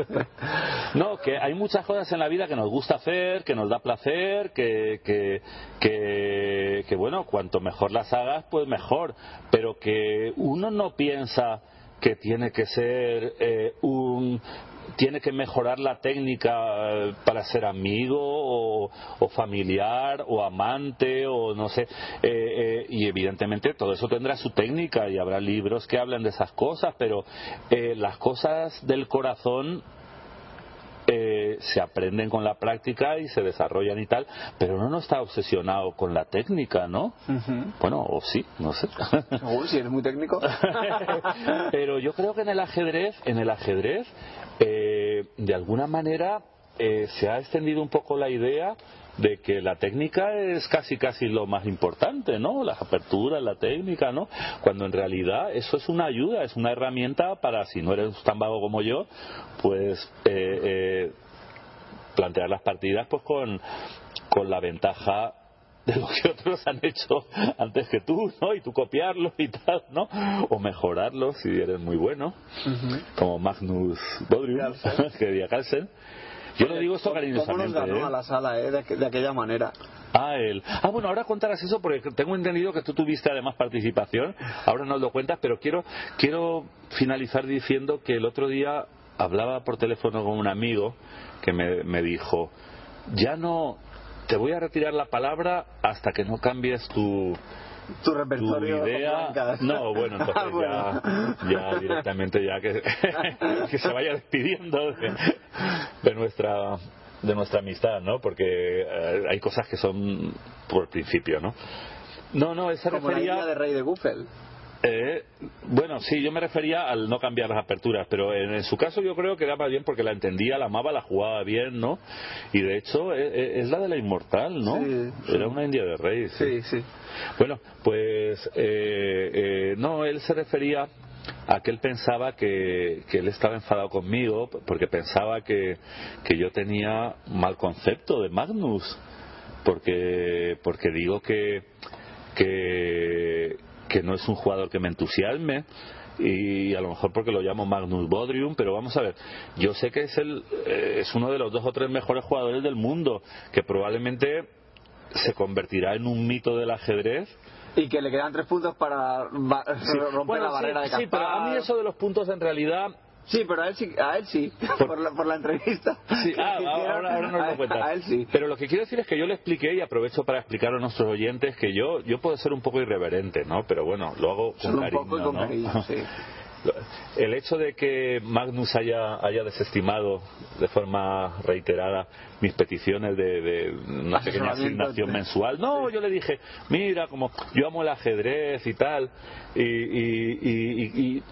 G: no, que hay muchas cosas en la vida que nos gusta hacer, que nos da placer, que, que, que, que, bueno, cuanto mejor las hagas, pues mejor, pero que uno no piensa que tiene que ser eh, un tiene que mejorar la técnica eh, para ser amigo o, o familiar o amante o no sé eh, eh, y evidentemente todo eso tendrá su técnica y habrá libros que hablen de esas cosas pero eh, las cosas del corazón eh, se aprenden con la práctica y se desarrollan y tal, pero uno no está obsesionado con la técnica, ¿no? Bueno, o sí, no sé.
B: Uy, si eres muy técnico.
G: pero yo creo que en el ajedrez, en el ajedrez, eh, de alguna manera eh, se ha extendido un poco la idea de que la técnica es casi casi lo más importante, ¿no? Las aperturas, la técnica, ¿no? Cuando en realidad eso es una ayuda, es una herramienta para, si no eres tan vago como yo, pues eh, eh, plantear las partidas pues con, con la ventaja de lo que otros han hecho antes que tú, ¿no? Y tú copiarlo y tal, ¿no? O mejorarlo si eres muy bueno, como Magnus Bodrium, que diría Carlsen. Yo lo digo esto
B: ¿Cómo nos
G: cariñosamente.
B: ganó
G: ¿eh?
B: a la sala, eh? De, aqu- de aquella manera.
G: Ah, él. Ah, bueno, ahora contarás eso porque tengo entendido que tú tuviste además participación. Ahora no lo cuentas, pero quiero, quiero finalizar diciendo que el otro día hablaba por teléfono con un amigo que me, me dijo, ya no, te voy a retirar la palabra hasta que no cambies tu,
B: Tu
G: tu
B: repertorio. con
G: idea. No, bueno, entonces
B: Ah, bueno.
G: Ya, ya directamente ya que, que se vaya despidiendo de, de nuestra de nuestra amistad, ¿no? Porque eh, hay cosas que son por principio, ¿no? No, no,
B: Como la
G: refería...
B: idea de Rey de Guffel.
G: Eh, bueno, sí, yo me refería al no cambiar las aperturas, pero en, en su caso yo creo que era más bien porque la entendía, la amaba, la jugaba bien, ¿no? Y de hecho eh, eh, es, la de la inmortal, ¿no?
B: Sí,
G: Era una india de rey.
B: Sí, sí.
G: Bueno, pues eh, eh, no, él se refería a que él pensaba que, que él estaba enfadado conmigo porque pensaba que, que yo tenía mal concepto de Magnus, porque, porque digo que, que, que no es un jugador que me entusiasme y a lo mejor porque lo llamo Magnus Bodrium, pero vamos a ver, yo sé que es, el, eh, es uno de los dos o tres mejores jugadores del mundo, que probablemente se convertirá en un mito del ajedrez.
B: Y que le quedan tres puntos para romper
G: Bueno,
B: la
G: sí,
B: barrera de
G: sí, pero a mí eso de los puntos en realidad
B: Sí, pero a él sí, a él sí. Por, la, por la entrevista.
G: Sí, ah,
B: hicieron,
G: ahora, ahora nos
B: a-
G: lo cuentas.
B: A él sí.
G: Pero lo que quiero decir es que yo le expliqué y aprovecho para explicar a nuestros oyentes que yo yo puedo ser un poco irreverente, ¿no? Pero bueno, lo hago con
B: Solo un
G: cariño,
B: poco con
G: ¿no?
B: cariño, sí.
G: El hecho de que Magnus haya, haya desestimado de forma reiterada mis peticiones de, de una pequeña asignación mensual, no, yo le dije, mira, como yo amo el ajedrez y tal, y, y- y- y-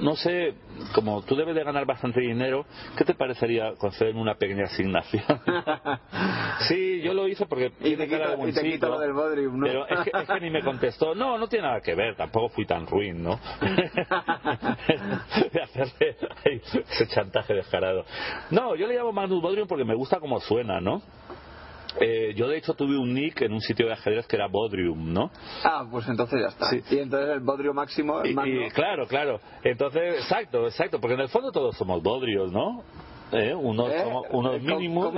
G: no sé, como tú debes de ganar bastante dinero, ¿qué te parecería concederme una pequeña asignación? sí, yo lo hice porque
B: Y te
G: de
B: y lo del Bodrium, ¿no?
G: Pero es que, es que ni me contestó. No, no tiene nada que ver. Tampoco fui tan ruin, ¿no? de hacerle ese chantaje descarado. No, yo le llamo Magnus Bodrium porque me gusta como suena, ¿no? Eh, yo de hecho tuve un nick en un sitio de ajedrez que era Bodrium, ¿no?
B: Ah, pues entonces ya está.
G: Sí.
B: Y entonces el Bodrio máximo, el
G: Y, y claro, claro. Entonces, exacto, exacto, porque en el fondo todos somos bodrios, ¿no? ¿Eh? Unos,
B: ¿Eh?
G: somos, unos
B: ¿Cómo-
G: mínimos.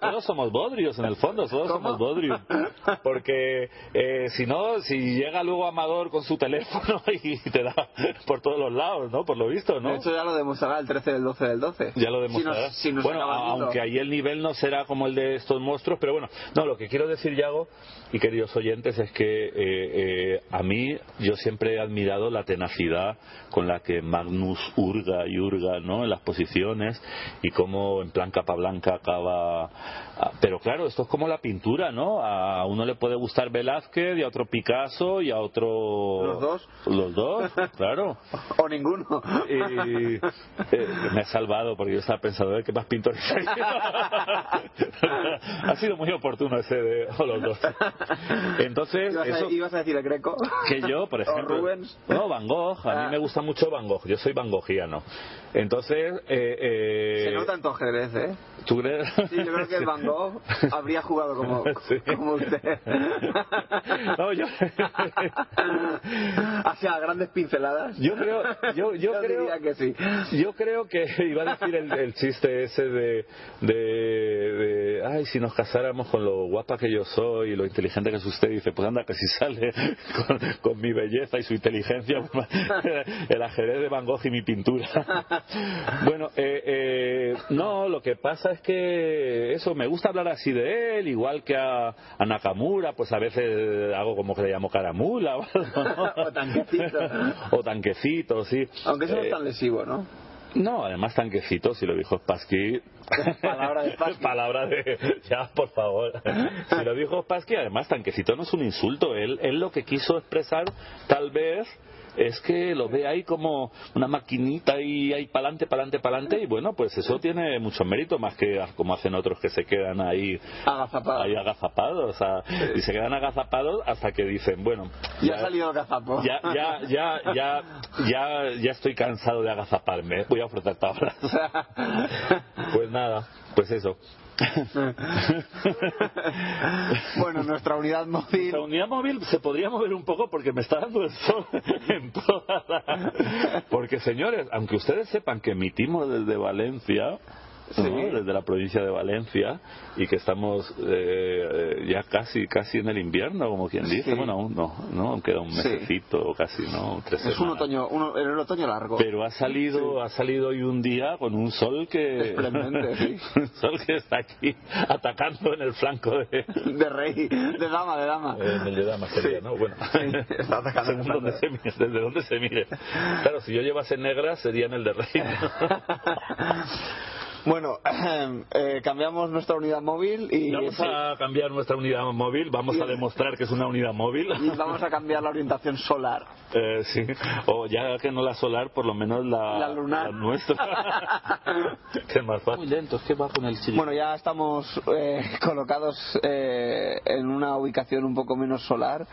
G: todos somos bodrios en el fondo, todos
B: ¿Cómo?
G: somos bodrios. Porque eh, si no, si llega luego Amador con su teléfono y te da por todos los lados, ¿no? Por lo visto, ¿no?
B: De hecho ya lo demostrará el 13 del 12 del 12.
G: Ya lo
B: Si
G: demostrará.
B: nos, si nos
G: bueno, aunque ahí el nivel no será como el de estos monstruos, pero bueno, no, lo que quiero decir, Yago, y queridos oyentes, es que eh, eh, a mí yo siempre he admirado la tenacidad con la que Magnus hurga y hurga ¿no? en las posiciones y cómo en plan capa blanca acaba. ah, Pero claro, esto es como la pintura, ¿no? A uno le puede gustar Velázquez y a otro Picasso y a otro.
B: ¿Los dos?
G: Los dos, claro.
B: O ninguno.
G: Y eh, me ha salvado porque yo estaba pensando, qué más pintores hay. ha sido muy oportuno ese de o los dos. Entonces,
B: ¿Ibas,
G: eso
B: a, ibas a decir el Greco?
G: que yo, por ejemplo,
B: Rubens?
G: no, Van Gogh, a
B: Ah.
G: mí me gusta mucho Van Gogh, yo soy Van Goghiano. Entonces, eh, eh,
B: Se nota en ajedrez, ¿eh?
G: ¿tú crees?
B: Sí, yo creo que el Van Gogh habría jugado como,
G: Sí.
B: como usted.
G: No, yo,
B: Hacia grandes pinceladas.
G: yo creo, yo, yo creo,
B: diría que sí.
G: Yo creo que iba a decir el, el chiste ese de, de, de, ay, si nos casáramos con lo guapa que yo soy y lo inteligente que es usted, dice, pues anda, que si sale con, con mi belleza y su inteligencia, el ajedrez de Van Gogh y mi pintura. Bueno, eh, eh, no, lo que pasa es que eso, me gusta hablar así de él, igual que a, a Nakamura, pues a veces hago como que le llamo caramula o
B: tanquecito.
G: O tanquecito, sí.
B: Aunque eso no
G: Eh,
B: es tan lesivo, ¿no?
G: no, además tanquecito, si lo dijo Spassky.
B: Palabra de Spassky.
G: Palabra de. Ya, por favor. Si lo dijo Spassky, además tanquecito no es un insulto. Él, él lo que quiso expresar, tal vez. Es que lo ve ahí como una maquinita y ahí pa'lante, pa'lante, pa'lante y bueno, pues eso tiene mucho mérito más que como hacen otros que se quedan ahí
B: Agazapado.
G: ahí agazapados, o sea, y se quedan agazapados hasta que dicen, bueno,
B: Ya ha salido el gazapo.
G: ya, ya, ya, ya, ya, ya estoy cansado de agazaparme. Voy a ofrecer tablas. Pues nada, pues eso.
B: bueno, nuestra unidad móvil.
G: La unidad móvil se podría mover un poco porque me está dando el sol en toda la... Porque señores, aunque ustedes sepan que emitimos desde Valencia, desde la provincia de Valencia y que estamos eh, eh, ya casi casi en el invierno como quien dice
B: Sí.
G: bueno aún no no aún queda un
B: Sí.
G: mesecito casi no tres
B: Es un otoño, un, el otoño largo.
G: Pero ha salido, ha salido hoy un día con un sol que.
B: Esplendente, sí.
G: un sol que está aquí atacando en el flanco de.
B: De rey, de dama, de dama.
G: eh, de Dama sería,
B: Sí.
G: ¿no? Bueno,
B: Sí, está atacando
G: según donde se mire, desde donde se mire. Claro, si yo llevase negra sería en el de Rey.
B: Bueno, eh, cambiamos nuestra unidad móvil y,
G: Vamos a cambiar nuestra unidad móvil, vamos a demostrar que es una unidad móvil.
B: y vamos a cambiar la orientación solar.
G: Eh, sí, o ya que no la solar, por lo menos la,
B: La lunar.
G: la nuestra. que es más fácil. Muy lento, es que va con el chile.
B: Bueno, ya estamos eh, colocados eh, en una ubicación un poco menos solar.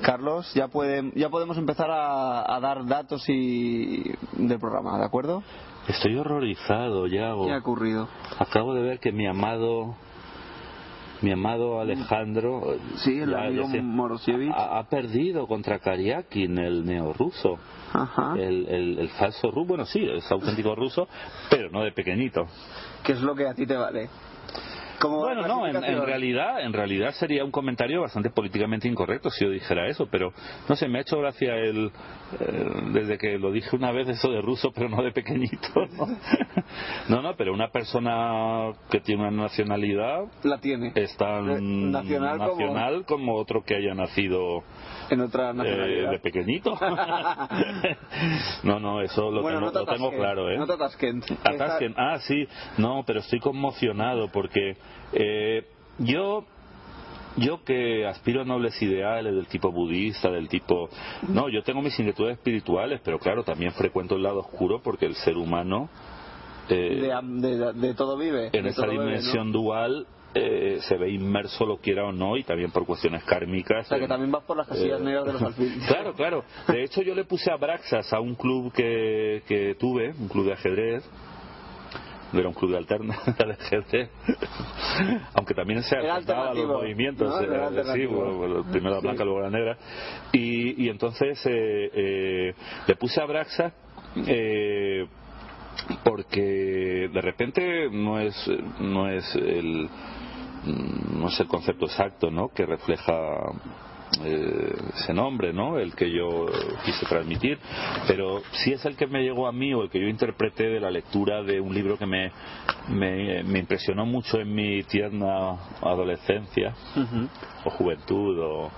B: Carlos, ya, puede, ya podemos empezar a, a dar datos y del programa, ¿de acuerdo?
G: Estoy horrorizado, Yago.
B: ¿Qué ha ocurrido?
G: Acabo de ver que mi amado, mi amado Alejandro,
B: Sí, el amigo
G: ha, ha perdido contra Kariakin, el neorruso, el, el, el falso ruso. Bueno, sí, es auténtico ruso, pero no de pequeñito.
B: ¿Qué es lo que a ti te vale? Como
G: Bueno, no, en, realidad, en realidad sería un comentario bastante políticamente incorrecto si yo dijera eso, pero no sé, me ha hecho gracia el eh, desde que lo dije una vez eso de ruso, pero no de pequeñito. No, no, no, pero una persona que tiene una nacionalidad
B: La tiene.
G: es tan
B: Eh, nacional como-
G: nacional como... otro que haya nacido
B: En otra
G: eh,
B: nacionalidad.
G: de pequeñito. no, no, eso lo
B: bueno,
G: tengo,
B: no te
G: lo tengo
B: atasques,
G: claro, ¿eh?
B: No te atasquen.
G: Atasquen. Ah, sí. No, pero estoy conmocionado porque eh, yo yo que aspiro a nobles ideales del tipo budista, del tipo... No, yo tengo mis inquietudes espirituales, pero claro, también frecuento el lado oscuro porque el ser humano... eh,
B: De, de- de todo vive.
G: en esa dimensión dual eh, se ve inmerso lo quiera o no y también por cuestiones kármicas.
B: O sea, que
G: en-
B: también vas por las casillas
G: eh,
B: negras de los alfiles.
G: Claro, claro. De hecho, yo le puse a Braxas a un club que, que tuve, un club de ajedrez. Era un club de alterna de ajedrez. Aunque también se
B: Era
G: alternaba los movimientos.
B: ¿no?
G: eh,
B: Era
G: sí,
B: alternativo.
G: bueno, bueno, primero la
B: Sí.
G: blanca, luego la negra. Y, y entonces eh, eh, le puse a Braxas. Eh, porque de repente no es no es el no es el concepto exacto no que refleja eh, ese nombre no el que yo quise transmitir pero sí es el que me llegó a mí o el que yo interpreté de la lectura de un libro que me me, me impresionó mucho en mi tierna adolescencia o juventud o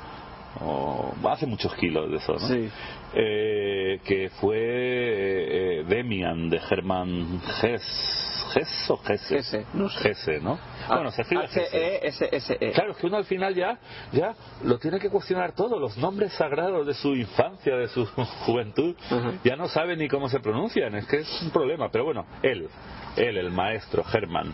G: o hace muchos kilos de eso, ¿no?
B: Sí.
G: Eh, que fue eh, Demian de Germán Hess. ¿Hess o Hesse?
B: Hesse, no sé.
G: ¿no? bueno, se escribe Hesse.
B: H-E-S-S-E.
G: Claro, es que uno al final ya, ya lo tiene que cuestionar todo, los nombres sagrados de su infancia, de su juventud, ya no sabe ni cómo se pronuncian, es que es un problema. Pero bueno, él, él, el maestro Germán,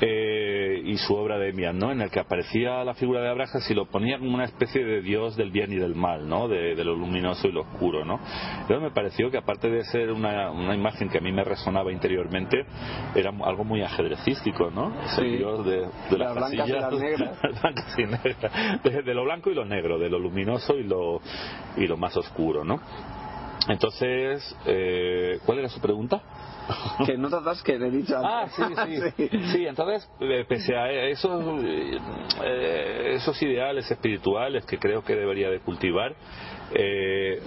G: eh, y su obra de Emian, ¿no? En el que aparecía la figura de Abrajas y lo ponía como una especie de dios del bien y del mal, ¿no? De, de lo luminoso y lo oscuro, ¿no? Pero me pareció que aparte de ser una, una imagen que a mí me resonaba interiormente, era algo muy ajedrecístico, ¿no? Ese
B: Sí.
G: dios de, de
B: Las blancas y las negras.
G: las blancas y negras. De, de lo blanco y lo negro, de lo luminoso y lo, y lo más oscuro, ¿no? Entonces, eh, ¿cuál era su pregunta?
B: Que no tratas que le he dicho
G: Ah, sí, sí. Sí, entonces, eh, pese a esos, eh, esos ideales espirituales que creo que debería de cultivar, eh,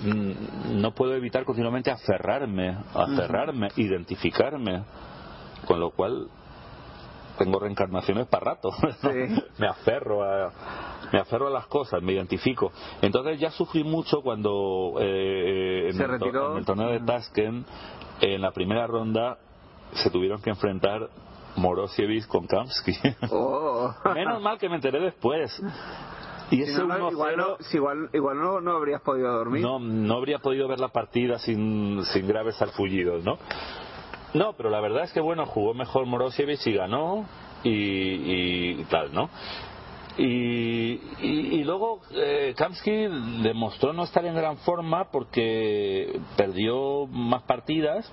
G: no puedo evitar continuamente aferrarme, aferrarme, identificarme, con lo cual tengo reencarnaciones para rato. me aferro a me aferro a las cosas, me identifico. Entonces ya sufrí mucho cuando eh, en,
B: Se
G: el, to-
B: retiró.
G: en el torneo de Tashkent, en la primera ronda, se tuvieron que enfrentar Morosievich con Kamsky.
B: Oh.
G: Menos mal que me enteré después. Y ese
B: no, no,
G: 1-0
B: igual, no, si igual, igual no, no habrías podido dormir.
G: no, no habría podido ver la partida sin, sin graves sarpullidos, ¿no? No, pero la verdad es que bueno, jugó mejor Morosievich y ganó y, y tal, ¿no? Y, y, y luego eh, Kamsky demostró no estar en gran forma porque perdió más partidas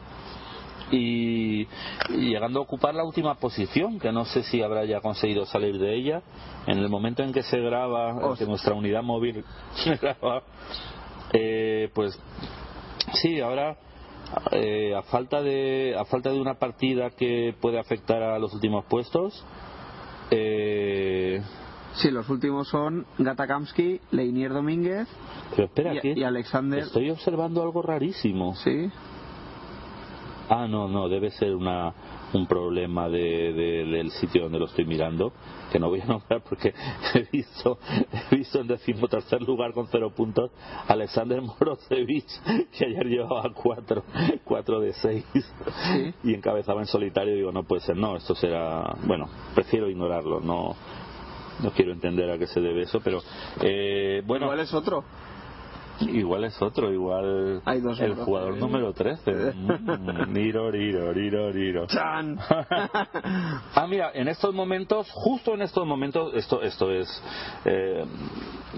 G: y, y llegando a ocupar la última posición, que no sé si habrá ya conseguido salir de ella. En el momento en que se graba, en que nuestra unidad móvil graba, eh, pues sí, ahora eh, a falta de a falta de una partida que puede afectar a los últimos puestos, eh,
B: Sí, los últimos son Gata Kamsky, Leinier Domínguez
G: pero espera
B: y,
G: que
B: y Alexander.
G: estoy observando algo rarísimo.
B: Sí.
G: Ah, no, no, debe ser una, un problema de, de- del sitio donde lo estoy mirando, que no voy a nombrar porque he visto, he visto en decimotercer lugar con cero puntos Alexander Morozevich, que ayer llevaba cuatro, cuatro de seis y encabezaba en solitario. Digo, no puede ser, no, esto será. Bueno, prefiero ignorarlo, no. No quiero entender a qué se debe eso, pero eh, bueno.
B: Igual es otro.
G: Igual es otro, igual
B: Hay dos
G: el jugador número 13. Mm, riro, riro.
B: ¡Chan!
G: ah, mira, en estos momentos, justo en estos momentos, esto, esto es eh,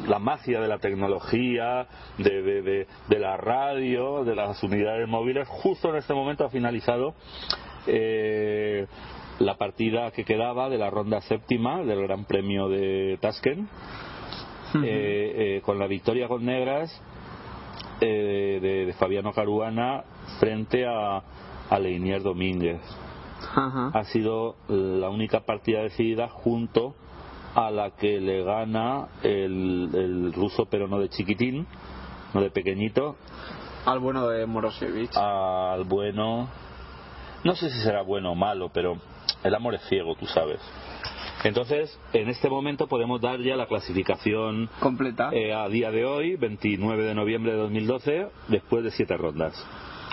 G: la magia de la tecnología, de, de, de, de la radio, de las unidades móviles, justo en este momento ha finalizado eh, la partida que quedaba de la ronda séptima del Gran Premio de Tashkent. Eh, eh, con la victoria con negras eh, de, de Fabiano Caruana frente a, a Leinier Domínguez. Ha sido la única partida decidida junto a la que le gana el, el ruso, pero no de chiquitín, no de pequeñito,
B: Al bueno de Morosevich.
G: al bueno. No sé si será bueno o malo, pero el amor es ciego, tú sabes. Entonces, en este momento podemos dar ya la clasificación
B: completa
G: eh, a día de hoy, 29 de noviembre de 2012, después de siete rondas.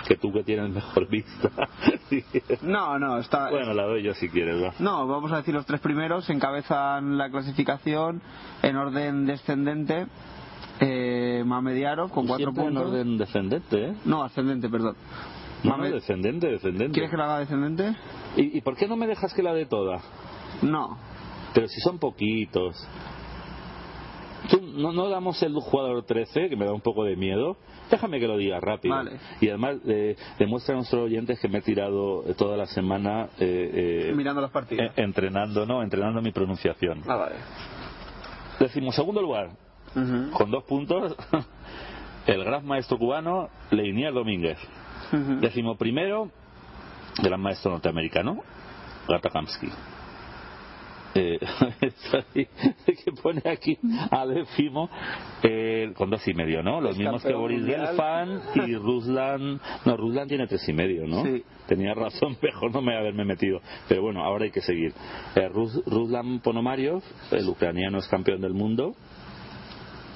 G: Que tú que tienes mejor vista.
B: No, no, está.
G: bueno, la doy yo si quieres, va.
B: No, vamos a decir los tres primeros encabezan la clasificación en orden descendente. Eh, Mamediarov con cuatro
G: Siempre en
B: puntos.
G: orden descendente, ¿eh?
B: No, ascendente, perdón.
G: No,
B: Mamed-
G: descendente, descendente.
B: ¿Quieres que la haga descendente?
G: ¿Y, ¿Y por qué no me dejas que la de toda?
B: No.
G: Pero si son poquitos. Tú, no, no damos el jugador 13, que me da un poco de miedo. Déjame que lo diga rápido.
B: Vale.
G: Y además eh, demuestra a nuestros oyentes que me he tirado eh, toda la semana eh, eh,
B: Mirando los partidos.
G: entrenando, no, entrenando mi pronunciación.
B: Ah, vale.
G: Decimos segundo lugar, con dos puntos, el gran maestro cubano Leinier Domínguez. Décimo primero, gran maestro norteamericano, Gata Kamsky. Eh, que pone aquí a décimo eh, con dos y medio, ¿no? Los
B: Es
G: mismos que Boris. Gelfand y Ruslan. No, Ruslan tiene tres y medio, ¿no?
B: Sí.
G: Tenía razón, mejor no me haberme metido. Pero bueno, ahora hay que seguir. Eh, Rus- Ruslan Ponomariov, el ucraniano es campeón del mundo.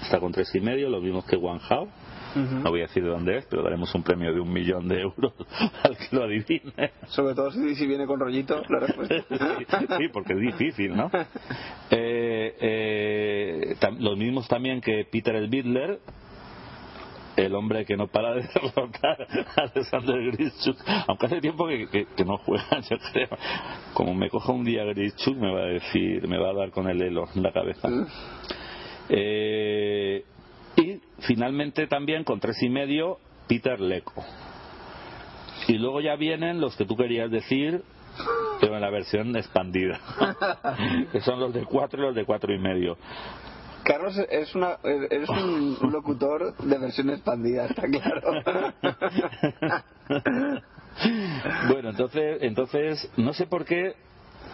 G: está con tres y medio, lo mismo que Wang Hao. No voy a decir de dónde es, pero daremos un premio de un millón de euros al que lo adivine.
B: Sobre todo si, si viene con rollito la respuesta.
G: sí, porque es difícil, ¿no? Eh, eh, los mismos también que Peter el Bidler, el hombre que no para de derrotar a Alexander Grischuk, aunque hace tiempo que, que- que no juega, yo creo. Como me coja un día Grischuk, me va a decir, me va a dar con el elo en la cabeza. Eh, finalmente también con tres y medio, Peter Leco. Y luego ya vienen los que tú querías decir, pero en la versión expandida. que son los de cuatro y los de cuatro y medio.
B: Carlos es una un locutor de versión expandida, está claro.
G: Bueno, entonces, entonces no sé por qué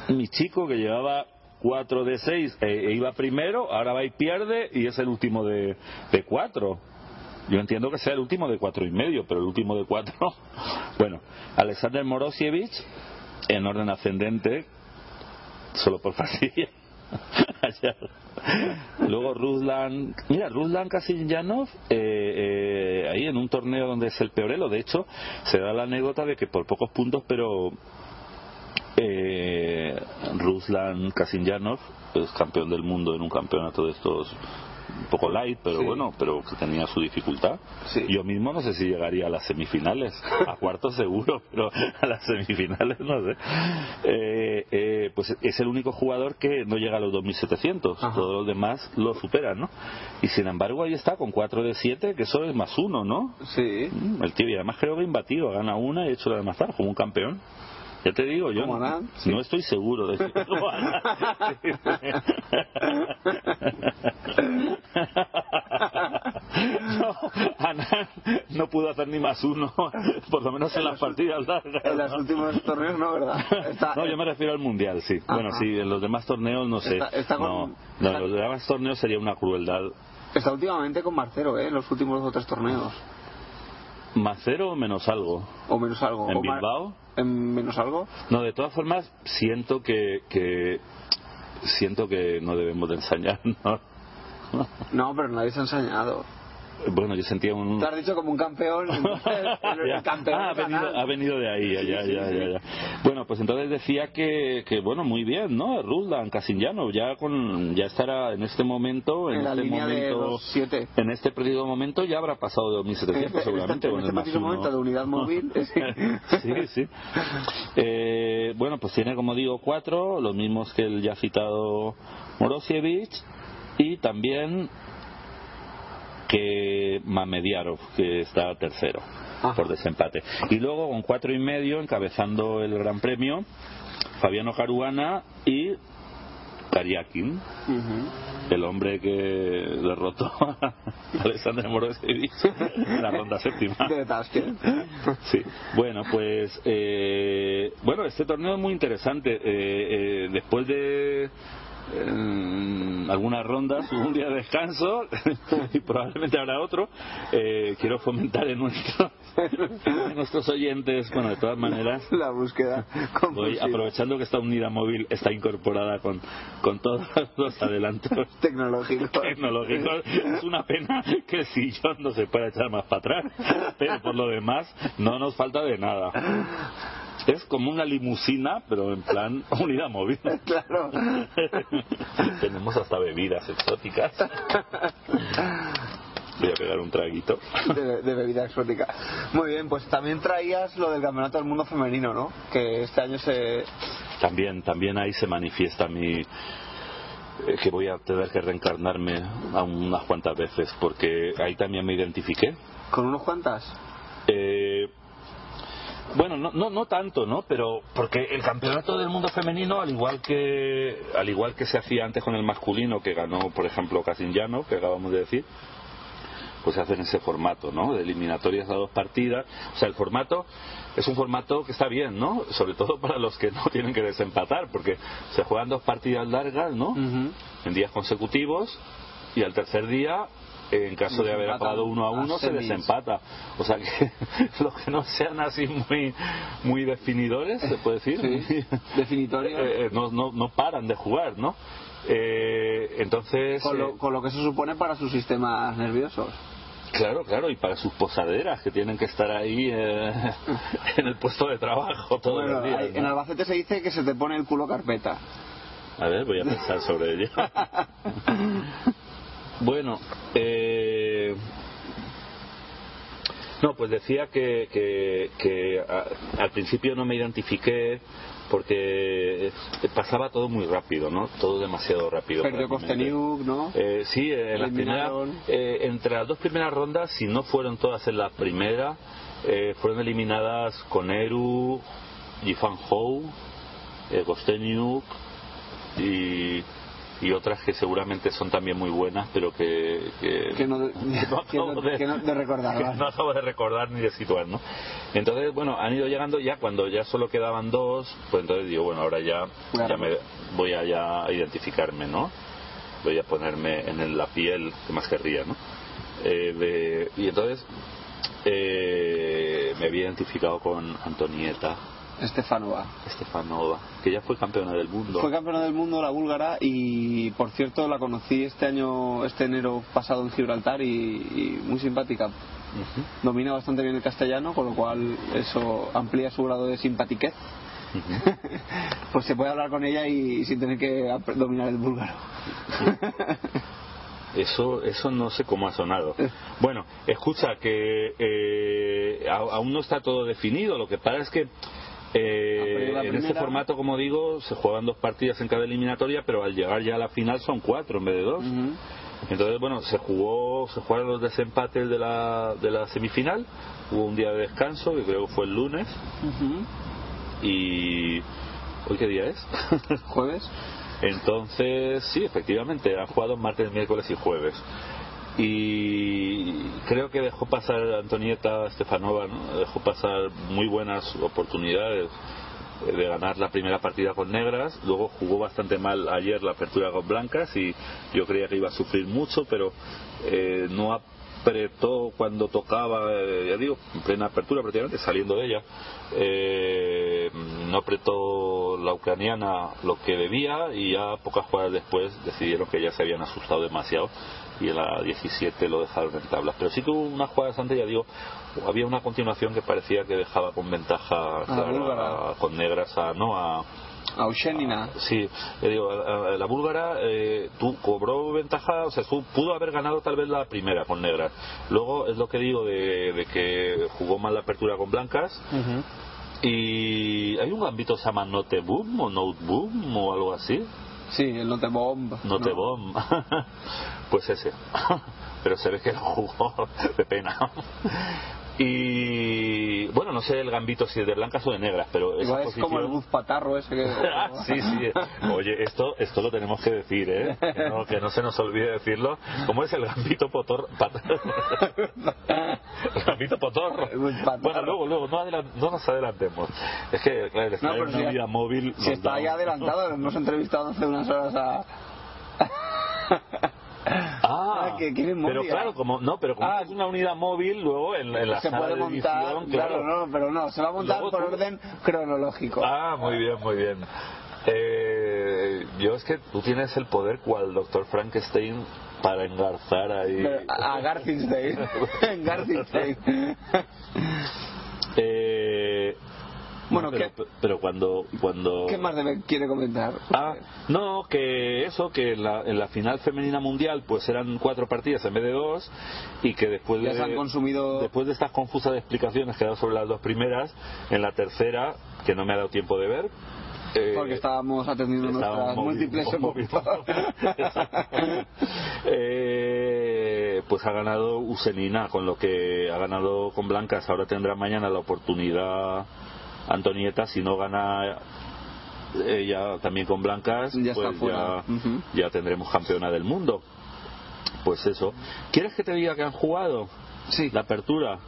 G: mi chico que llevaba 4 de 6 e, e iba primero, ahora va y pierde y es el último de, de 4. Yo entiendo que sea el último de cuatro y medio, pero el último de cuatro. Bueno, Alexander Morosievich, en orden ascendente, solo por fastidio. Ayer. Luego Ruslan, mira, Ruslan Kasinjanov, eh, eh, ahí en un torneo donde es el peorelo, de hecho, se da la anécdota de que por pocos puntos, pero eh, Ruslan Kasinjanov es campeón del mundo en un campeonato de estos un poco light, pero
B: Sí.
G: bueno, pero que tenía su dificultad. Yo mismo no sé si llegaría a las semifinales, a cuartos seguro, pero a las semifinales no sé. Eh, eh, pues es el único jugador que no llega a los 2.700, todos los demás lo superan, ¿no? Y sin embargo ahí está con 4 de 7, que eso es más uno, ¿no?
B: Sí.
G: El tío, y además creo que imbatido, gana una y hecho la demás como un campeón. Ya te digo, yo
B: Como
G: no,
B: sí.
G: no estoy seguro de como Anand. no, Anand no pudo hacer ni más uno, por lo menos en las partidas largas.
B: En los
G: ¿no?
B: últimos torneos no, ¿verdad? Está-
G: No, yo me refiero al mundial, sí. Bueno,
B: Ajá.
G: sí, en los demás torneos no sé.
B: Está- está con-
G: No, en los demás torneos sería una crueldad.
B: Está últimamente con Marcero, ¿eh? En los últimos dos o tres torneos.
G: ¿Más cero o menos algo?
B: O menos algo.
G: ¿En
B: O
G: Bilbao?
B: ¿En menos algo?
G: No, de todas formas, siento que, que siento que no debemos de ensañar, ¿no?
B: No, pero nadie se ha ensañado.
G: Bueno, yo sentía un...
B: Te has dicho como un campeón. el, campeón
G: Ah, ha venido, ha venido de ahí, ya,
B: Sí,
G: ya,
B: sí,
G: ya,
B: sí.
G: ya, ya. Bueno, pues entonces decía que, que bueno, muy bien, ¿no? Ruslan, Casinjanov, ya con, ya estará en este momento, en,
B: En la
G: este
B: línea de
G: momento, en este preciso momento ya habrá pasado de 2.700
B: En este-
G: seguramente.
B: en este
G: el más
B: preciso momento de unidad móvil, sí,
G: sí. Eh, bueno, pues tiene, como digo, cuatro, los mismos que el ya citado Morosievich, y también que Mamediarov, que está tercero por desempate. Y luego con cuatro y medio, encabezando el Gran Premio, Fabiano Caruana y Karyakin, el hombre que derrotó a Alexander Morosievich en la ronda séptima.
B: De.
G: Sí, bueno, pues eh, bueno, este torneo es muy interesante. Eh, eh, después de algunas rondas, un día de descanso y probablemente habrá otro. Eh, quiero fomentar en, nuestro- en nuestros oyentes, bueno, de todas maneras,
B: La búsqueda.
G: voy aprovechando que esta unidad móvil está incorporada con, con todos los adelantos
B: Tecnológico.
G: tecnológicos. Es una pena que el sillón no se pueda echar más para atrás, pero por lo demás no nos falta de nada. Es como una limusina, pero en plan unidad móvil.
B: Claro.
G: Tenemos hasta bebidas exóticas. Voy a pegar un traguito.
B: De, de bebida exótica. Muy bien, pues también traías lo del Campeonato del Mundo Femenino, ¿no? Que este año se...
G: También, también ahí se manifiesta mi eh, que voy a tener que reencarnarme a unas cuantas veces porque ahí también me identifiqué.
B: ¿Con unos cuantas?
G: Eh, bueno, no, no, no tanto, ¿no? Pero porque el campeonato del mundo femenino, al igual que al igual que se hacía antes con el masculino, que ganó, por ejemplo, Kasinjano, que acabamos de decir, pues se hace en ese formato, ¿no? De eliminatorias a dos partidas. O sea, el formato es un formato que está bien, ¿no? Sobre todo para los que no tienen que desempatar, porque se juegan dos partidas largas, ¿no? En días consecutivos y al tercer día en caso de haber acabado uno a uno se desempata o sea que los que no sean así muy muy definidores se puede decir
B: Sí. Definitorio.
G: Eh, eh, no, no, no paran de jugar no Eh, entonces
B: con,
G: eh,
B: lo, con lo que se supone para sus sistemas nerviosos.
G: Claro, claro, y para sus posaderas que tienen que estar ahí eh, en el puesto de trabajo todos
B: Bueno,
G: los días.
B: hay-
G: ¿no?
B: en Albacete se dice que se te pone el culo carpeta.
G: A ver, voy a pensar sobre ello. Bueno, eh... no, pues decía que, que, que a- al principio no me identifiqué porque eh, pasaba todo muy rápido, ¿no? Todo demasiado rápido.
B: Perdió ¿no?
G: Eh, sí, en primeras,
B: Eliminaron.
G: eh, entre las dos primeras rondas, si no fueron todas en la primera, eh, fueron eliminadas Koneru, Yifan Hou, eh, Kosteniuk y, y otras que seguramente son también muy buenas, pero que, que,
B: Que no, que
G: acabo
B: no-
G: de-
B: que no- de recordar.
G: que
B: vale.
G: no acabo de recordar ni de situar, ¿no? Entonces, bueno, han ido llegando ya cuando ya solo quedaban dos, pues entonces digo, bueno, ahora ya,
B: Claro.
G: ya me voy a ya identificarme, ¿no? Voy a ponerme en la piel que más querría, ¿no? Eh, de- y entonces eh, me había identificado con Antonieta
B: Estefanova.
G: Stefanova, que ya fue campeona del mundo.
B: Fue campeona del mundo la búlgara y por cierto la conocí este año, este enero pasado en Gibraltar y, y muy simpática. Domina bastante bien el castellano, con lo cual eso amplía su grado de simpatiquez. pues se puede hablar con ella y sin tener que dominar el búlgaro.
G: Eso, eso no sé cómo ha sonado. Bueno, escucha que eh, aún no está todo definido. Lo que pasa es que eh, en
B: primera.
G: formato, como digo, se juegan dos partidas en cada eliminatoria, pero al llegar ya a la final son cuatro en vez de dos. Entonces, bueno, se jugó, se jugaron los desempates de la, de la semifinal. Hubo un día de descanso, que creo que fue el lunes.
B: Ujú.
G: Y hoy qué día es?
B: ¿Jueves?
G: Entonces, sí, efectivamente, han jugado martes, miércoles y jueves. Y creo que dejó pasar Antonieta Stefanova, ¿no? dejó pasar muy buenas oportunidades eh, de ganar la primera partida con negras. Luego jugó bastante mal ayer la apertura con blancas y yo creía que iba a sufrir mucho, pero eh, no apretó cuando tocaba, eh, ya digo, en plena apertura prácticamente, saliendo de ella. Eh, no apretó la ucraniana lo que debía y ya pocas jugadas después decidieron que ya se habían asustado demasiado y en la 17 lo dejaron en tablas. Pero sí que hubo unas jugadas antes, ya digo, había una continuación que parecía que dejaba con ventaja clara,
B: búlgara.
G: con negras a no a
B: A Eugénina.
G: Sí, le digo, la búlgara eh, tú cobró ventaja, o sea, pudo haber ganado tal vez la primera con negras. Luego es lo que digo de, de que jugó mal la apertura con blancas. Y hay un gambito que se llama Note Boom o Note Boom o algo así.
B: Sí, el Note Bomb.
G: Note
B: No.
G: Bomb. pues ese. Pero se ve que lo jugó de pena. Y bueno, no sé el gambito si es de blancas o de negras, pero esa
B: es como el Buz Patarro ese que...
G: Ah, sí, sí. Oye, esto, esto lo tenemos que decir, ¿eh? Que no, que no se nos olvide decirlo. ¿Cómo es el gambito potor? el gambito potorro. Bueno, luego, luego, no, adelan- no nos adelantemos. Es que, claro,
B: No, si
G: una
B: ya-
G: vida móvil.
B: Si está
G: da
B: ahí
G: un-
B: adelantado, hemos entrevistado hace unas horas a...
G: Ah,
B: que quieren
G: pero
B: móvil.
G: claro, como no, pero como
B: Ah.
G: es una unidad móvil, luego en, en la
B: se
G: sala
B: puede
G: de
B: montar,
G: edición,
B: claro, no, pero no, se va a montar
G: Luego
B: por
G: tú-
B: orden cronológico.
G: Ah, muy bien, muy bien. Eh, yo es que tú tienes el poder cual doctor Frankenstein para engarzar ahí.
B: Pero a a Garfinstein. En Garfinstein.
G: Eh,
B: Bueno,
G: no, pero,
B: ¿qué-
G: pero cuando cuando
B: ¿Qué más debe- quiere comentar?
G: Ah, no, que eso, que en la, en la final femenina mundial pues eran cuatro partidas en vez de dos y que después
B: Ya
G: de,
B: se han consumido-
G: después de estas confusas explicaciones que he dado sobre las dos primeras, en la tercera, que no me ha dado tiempo de ver, eh,
B: Porque estábamos atendiendo nuestras múltiples.
G: Eh, pues ha ganado Usenina, con lo que ha ganado con Blancas. Ahora tendrá mañana la oportunidad Antonieta. Si no gana ella también con Blancas,
B: Ya
G: pues ya, tendremos campeona del mundo. Pues eso. ¿Quieres que te diga que han jugado?
B: Sí.
G: La apertura.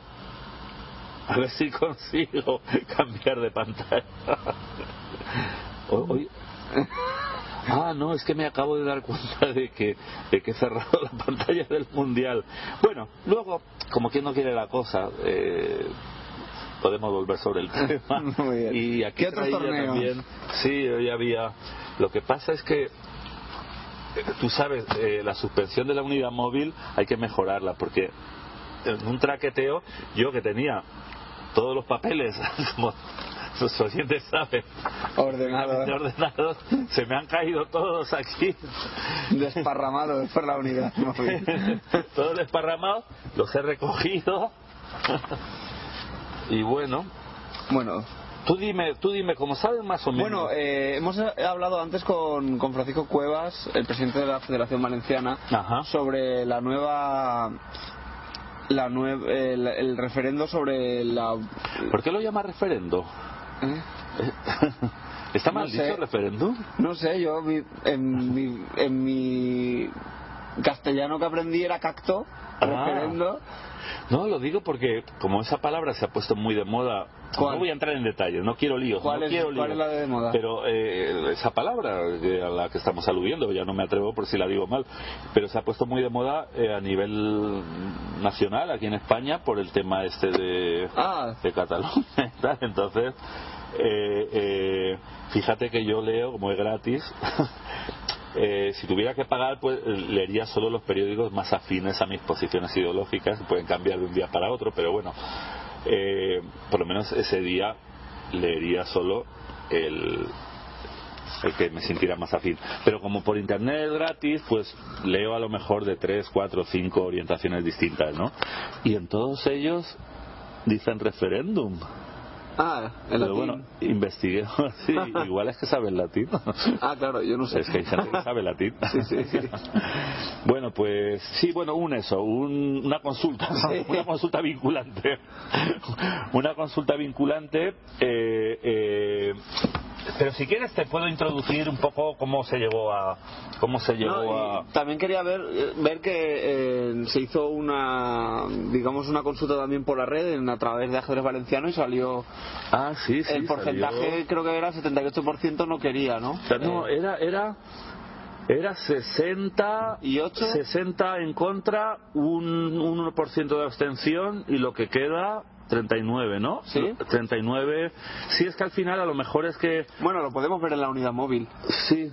G: A ver si consigo cambiar de pantalla. Hoy- Ah, no, es que me acabo de dar cuenta de que, de que he cerrado la pantalla del Mundial. Bueno, luego, como quien no quiere la cosa, eh, podemos volver sobre el tema.
B: Muy bien.
G: Y aquí
B: ¿Qué otros
G: traía
B: torneos?
G: también, sí, hoy había. Lo que pasa es que eh, tú sabes, eh, la suspensión de la unidad móvil hay que mejorarla porque en un traqueteo yo que tenía todos los papeles, como sus oyentes saben,
B: Ordenado.
G: ordenados, se me han caído todos aquí,
B: Desparramado por la unidad móvil.
G: todos desparramados, los he recogido y bueno,
B: Bueno,
G: tú dime, tú dime, como sabes más o menos.
B: Bueno, eh, hemos hablado antes con, con Francisco Cuevas, el presidente de la Federación Valenciana,
G: Ajá.
B: sobre la nueva. La nue- el, el referendo sobre la.
G: ¿Por qué lo llama referendo?
B: ¿eh?
G: ¿Está
B: No
G: mal
B: sé.
G: dicho referéndum?
B: No sé, yo mi- en, mi, en mi castellano que aprendí era cacto,
G: Ah.
B: referendo.
G: No, lo digo porque como esa palabra se ha puesto muy de moda,
B: ¿Cuál?
G: no voy a entrar en detalles, no quiero líos,
B: ¿Cuál
G: no
B: es-
G: quiero
B: cuál
G: líos.
B: es la de moda?
G: Pero eh, esa palabra que- a la que estamos aludiendo, ya no me atrevo por si la digo mal, pero se ha puesto muy de moda eh, a nivel nacional aquí en España por el tema este de,
B: Ah,
G: de Cataluña. Entonces, eh, eh, fíjate que yo leo, como es gratis, eh, si tuviera que pagar, pues leería solo los periódicos más afines a mis posiciones ideológicas, pueden cambiar de un día para otro, pero bueno, eh, por lo menos ese día leería solo el, el que me sintiera más afín. Pero como por internet es gratis, pues leo a lo mejor de tres, cuatro, cinco orientaciones distintas, ¿no? Y en todos ellos dicen referéndum.
B: Ah, el
G: Pero
B: latín.
G: bueno, investigué. Sí, igual es que sabes latín.
B: Ah, claro, yo no sé.
G: Es que hay gente que sabe latín.
B: Sí, sí, sí.
G: Bueno, pues sí, bueno, un eso, un- una consulta, una consulta vinculante. Una consulta vinculante. eh, eh, pero si quieres te puedo introducir un poco cómo se llegó a cómo se llegó
B: No,
G: a
B: también quería ver ver que eh, se hizo una digamos una consulta también por la red en, a través de ajedrez valenciano y salió
G: ah sí sí
B: el porcentaje
G: salió-
B: creo que era 78% no quería no
G: O sea, no,
B: Eh,
G: era era era 60
B: ¿Y ocho?
G: 60 en contra, un 1% de abstención y lo que queda 39, ¿no?
B: Sí.
G: 39. Sí, es que al final a lo mejor es que
B: bueno lo podemos ver en la unidad móvil
G: sí.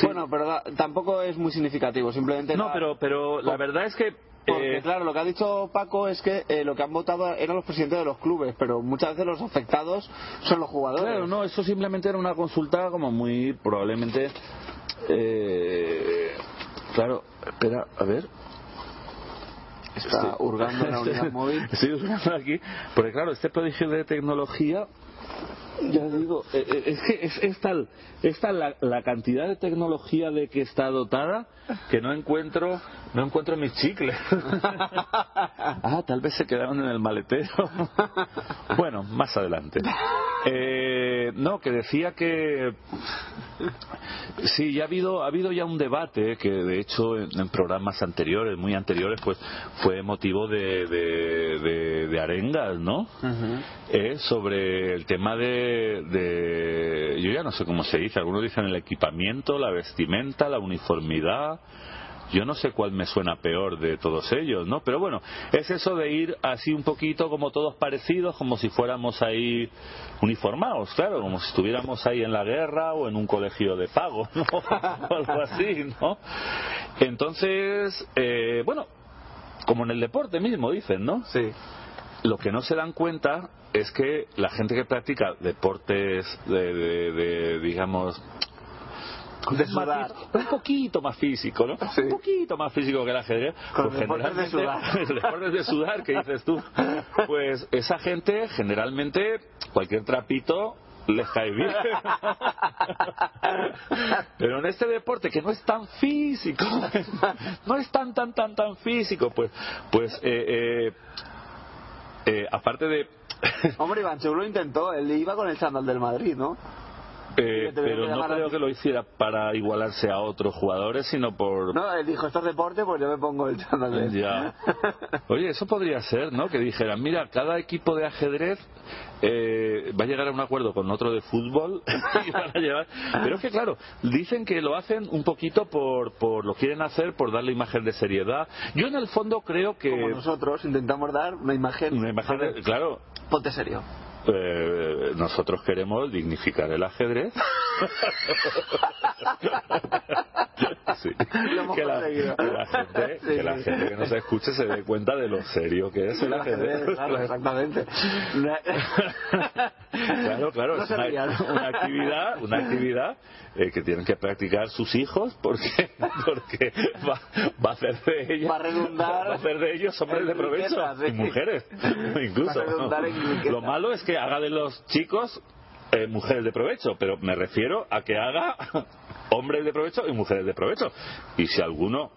G: sí.
B: bueno pero da- tampoco es muy significativo simplemente
G: no,
B: la-
G: pero pero la verdad es que
B: porque
G: eh,
B: claro lo que ha dicho Paco es que eh, lo que han votado eran los presidentes de los clubes pero muchas veces los afectados son los jugadores
G: Claro, no, eso simplemente era una consulta como muy probablemente. eh, claro, espera, a ver.
B: está hurgando en la unidad móvil
G: Estoy hurgando aquí, porque claro, este prodigio de tecnología, ya digo, eh, eh, es que es, es tal, es tal la, la cantidad de tecnología de que está dotada que no encuentro, no encuentro mis chicles. ah, tal vez se quedaron en el maletero. bueno, más adelante. Eh, no, que decía que Sí, ya ha habido, ha habido ya un debate que de hecho en, en programas anteriores, muy anteriores, pues fue motivo de, de, de- de arengas, ¿no? Eh, sobre el tema de, de, yo ya no sé cómo se dice, algunos dicen el equipamiento, la vestimenta, la uniformidad. Yo no sé cuál me suena peor de todos ellos, ¿no? Pero bueno, es eso de ir así un poquito como todos parecidos, como si fuéramos ahí uniformados, claro, como si estuviéramos ahí en la guerra o en un colegio de pago, ¿no? O algo así, ¿no? Entonces, eh, bueno, como en el deporte mismo dicen, ¿no?
B: sí
G: Lo que no se dan cuenta es que la gente que practica deportes de, de- de, digamos,
B: De sudar.
G: un poquito más físico, ¿no?
B: Sí.
G: Un poquito más físico que el ajedrez.
B: Con
G: pues
B: deportes de
G: deportes de sudar, que dices tú. Pues esa gente, generalmente, cualquier trapito les cae bien. Pero en este deporte que no es tan físico, no es tan, tan, tan, tan físico, pues, pues, eh, eh, eh, aparte de...
B: Hombre, Iván lo intentó, él iba con el chándal del Madrid, ¿no?
G: Eh, pero no creo que lo hiciera para igualarse a otros jugadores, sino por...
B: No, él dijo, esto es deporte, pues yo me pongo el chándal.
G: Ya. Oye, eso podría ser, ¿no? Que dijeran, mira, cada equipo de ajedrez eh, va a llegar a un acuerdo con otro de fútbol y van a llevar... Pero es que, claro, dicen que lo hacen un poquito por, por lo quieren hacer, por darle imagen de seriedad. Yo en el fondo creo que...
B: Como nosotros intentamos dar una imagen...
G: Una imagen de- claro,
B: Ponte serio.
G: Eh, nosotros queremos dignificar el ajedrez. Sí. Que, la,
B: conseguido.
G: que la gente,
B: Sí,
G: que la gente que nos escuche se dé cuenta de lo serio que es el ajedrez.
B: Claro, exactamente.
G: Claro, claro,
B: No
G: es una, actividad, una actividad eh, que tienen que practicar sus hijos porque porque va, va a hacer de ellos
B: Va a redundar
G: va a hacer de ellos hombres de provecho
B: sí.
G: y mujeres incluso. Lo malo es que haga de los chicos eh, mujeres de provecho, pero me refiero a que haga hombres de provecho y mujeres de provecho. Y si alguno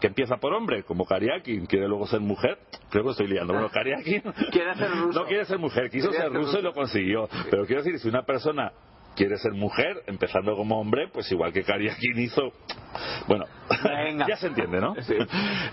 G: que empieza por hombre, como Kariakin, quiere luego ser mujer, creo que estoy liando. Bueno, Kariakin
B: Quiere ser ruso.
G: no quiere ser mujer, quiso ser
B: ser
G: ruso
B: ruso.
G: y lo consiguió. Pero quiero decir, si una persona quiere ser mujer, empezando como hombre, pues igual que Kariakin hizo. Bueno, ya se entiende, ¿no?
B: Sí.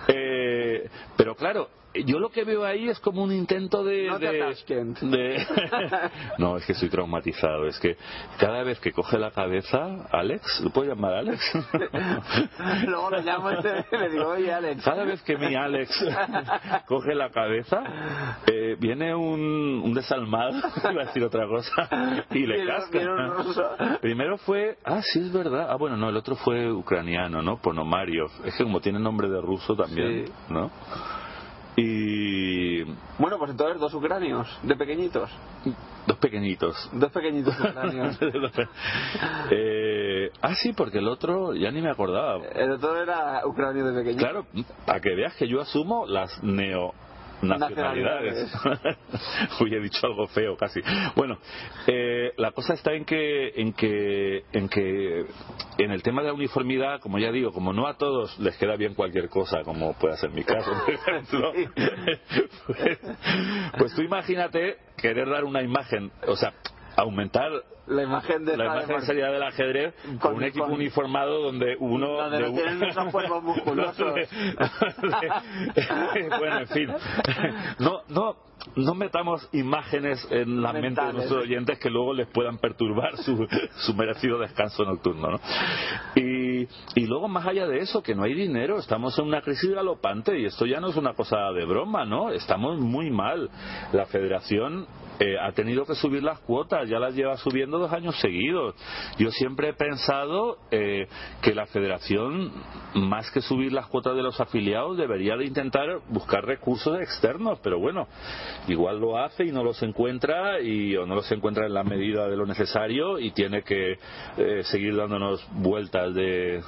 G: Eh, pero claro, yo lo que veo ahí es como un intento de.
B: No te
G: de- de- no, es que estoy traumatizado. Es que cada vez que coge la cabeza, Alex, ¿lo puedo llamar Alex?
B: Luego le llamo y le digo, oye, Alex.
G: Cada vez que mi Alex coge la cabeza, eh, viene un, un desalmado, iba a decir otra cosa, y le casca. Primero fue, ah, sí, es verdad. Ah, bueno, no, el otro fue ucraniano, ¿no? Ponomario. Es que como tiene nombre de ruso también,
B: Sí.
G: ¿no? Y
B: Bueno, pues entonces dos ucranios, de pequeñitos.
G: dos pequeñitos.
B: Dos pequeñitos ucranios.
G: Eh, ah, sí, porque el otro ya ni me acordaba.
B: El otro era ucranio de pequeñito.
G: Claro, para que veas que yo asumo las neo nacionalidades. Uy, he dicho algo feo casi. Bueno, eh, la cosa está en que, en que, en que, en el tema de la uniformidad, como ya digo, como no a todos les queda bien cualquier cosa, como puede ser mi caso, por ejemplo, pues, pues tú imagínate querer dar una imagen, o sea, aumentar
B: La imagen de
G: la imagen de seriedad del ajedrez con,
B: Con-
G: un equipo
B: con-
G: uniformado donde uno
B: Donde no tienen esos cuerpos musculosos.
G: bueno en fin. No no no metamos imágenes en la mente de nuestros oyentes que luego les puedan perturbar su, su merecido descanso nocturno ¿no? y, y luego más allá de eso que no hay dinero estamos en una crisis galopante y esto ya no es una cosa de broma no estamos muy mal. La federación eh, ha tenido que subir las cuotas, ya las lleva subiendo dos años seguidos. Yo siempre he pensado eh, que la federación, más que subir las cuotas de los afiliados, debería de intentar buscar recursos externos, pero bueno, igual lo hace y no los encuentra y o no los encuentra en la medida de lo necesario y tiene que eh, seguir dándonos vueltas de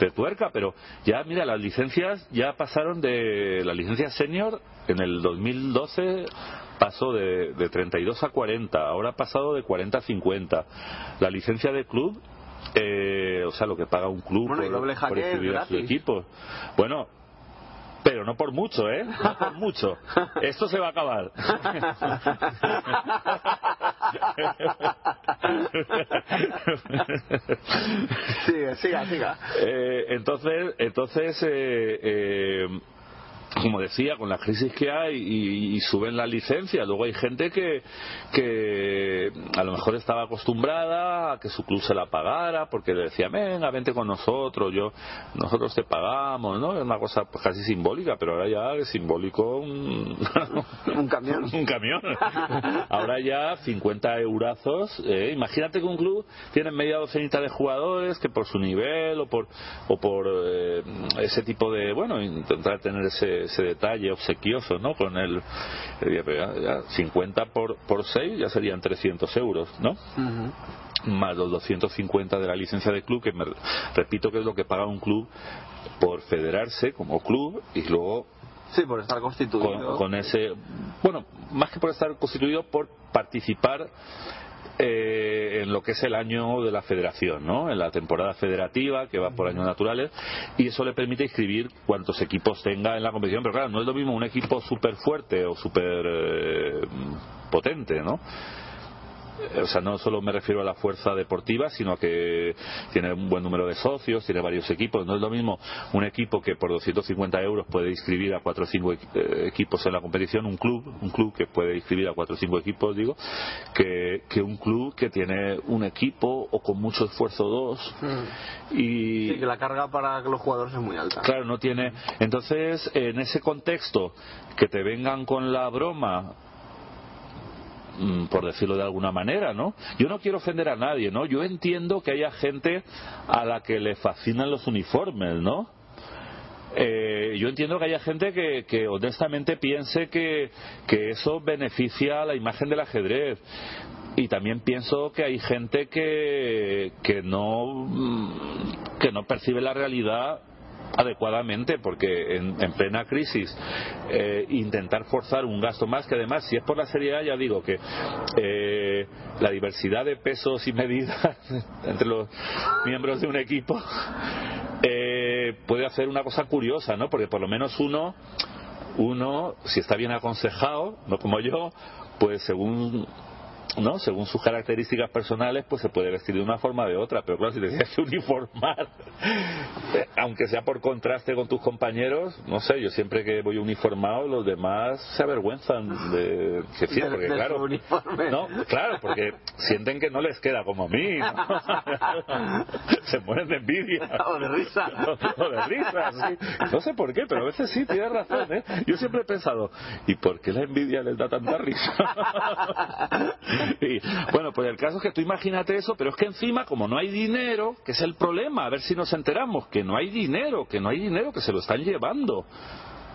G: de tuerca, pero ya mira, las licencias ya pasaron de la licencia senior en el 2012 pasó de, de 32 a 40, ahora ha pasado de 40 a 50. La licencia de club, eh, o sea, lo que paga un club
B: Bueno,
G: por, por a su equipo. Bueno, pero no por mucho, ¿eh? No por mucho. Esto se va a acabar.
B: Siga, siga, siga.
G: Eh, entonces, entonces eh, eh, como decía, con la crisis que hay y, y suben la licencia, luego hay gente que, que a lo mejor estaba acostumbrada a que su club se la pagara porque le decía, venga, vente con nosotros, yo nosotros te pagamos, ¿no? Es una cosa pues, casi simbólica, pero ahora ya es simbólico un,
B: Un camión.
G: un camión. Ahora ya 50 eurazos. eh, imagínate que un club tiene media docenita de jugadores que por su nivel o por, o por eh, ese tipo de. Bueno, intentar tener ese, ese detalle obsequioso, ¿no? Con el. eh, ya- ya 50 por, por 6 ya serían 300 euros, ¿no? Más los 250 de la licencia de club, que me repito que es lo que paga un club por federarse como club y luego
B: Sí, por estar constituido.
G: con, con ese bueno más que por estar constituido por participar eh, en lo que es el año de la federación, ¿no? En la temporada federativa que va por años naturales y eso le permite inscribir cuantos equipos tenga en la competición, pero claro, no es lo mismo un equipo súper fuerte o súper eh, potente, ¿no? Eh, o sea, no solo me refiero a la fuerza deportiva, sino que tiene un buen número de socios, tiene varios equipos. No es lo mismo un equipo que por 250 euros puede inscribir a cuatro o cinco eh, equipos en la competición, un club, un club que puede inscribir a cuatro o cinco equipos, digo, que, que un club que tiene un equipo o con mucho esfuerzo dos. Y
B: Sí, que la carga para los jugadores es muy alta.
G: Claro, no tiene. Entonces, en ese contexto, que te vengan con la broma mm, por decirlo de alguna manera, ¿no? Yo no quiero ofender a nadie, ¿no? Yo entiendo que haya gente a la que le fascinan los uniformes, ¿no? Eh, yo entiendo que haya gente que, que honestamente piense que, que eso beneficia a la imagen del ajedrez. Y también pienso que hay gente que, que no mm, que no percibe la realidad adecuadamente porque en, en plena crisis eh, intentar forzar un gasto más que además si es por la seriedad ya digo que eh, la diversidad de pesos y medidas entre los miembros de un equipo eh, puede hacer una cosa curiosa no porque por lo menos uno uno si está bien aconsejado no como yo pues según ¿no? Según sus características personales, pues se puede vestir de una forma o de otra. Pero claro, si te tienes que uniformar, aunque sea por contraste con tus compañeros, no sé, yo siempre que voy uniformado, los demás se avergüenzan de que sí, porque claro,
B: uniforme.
G: no, claro, porque sienten que no les queda como a mí, ¿no? se mueren de envidia.
B: O de risa.
G: O, o de risa, sí. No sé por qué, pero a veces sí, tienes razón, ¿eh? Yo siempre he pensado, ¿y por qué la envidia les da tanta risa? Y, bueno, pues el caso es que tú imagínate eso, pero es que encima, como no hay dinero, que es el problema, a ver si nos enteramos, que no hay dinero, que no hay dinero, que se lo están llevando.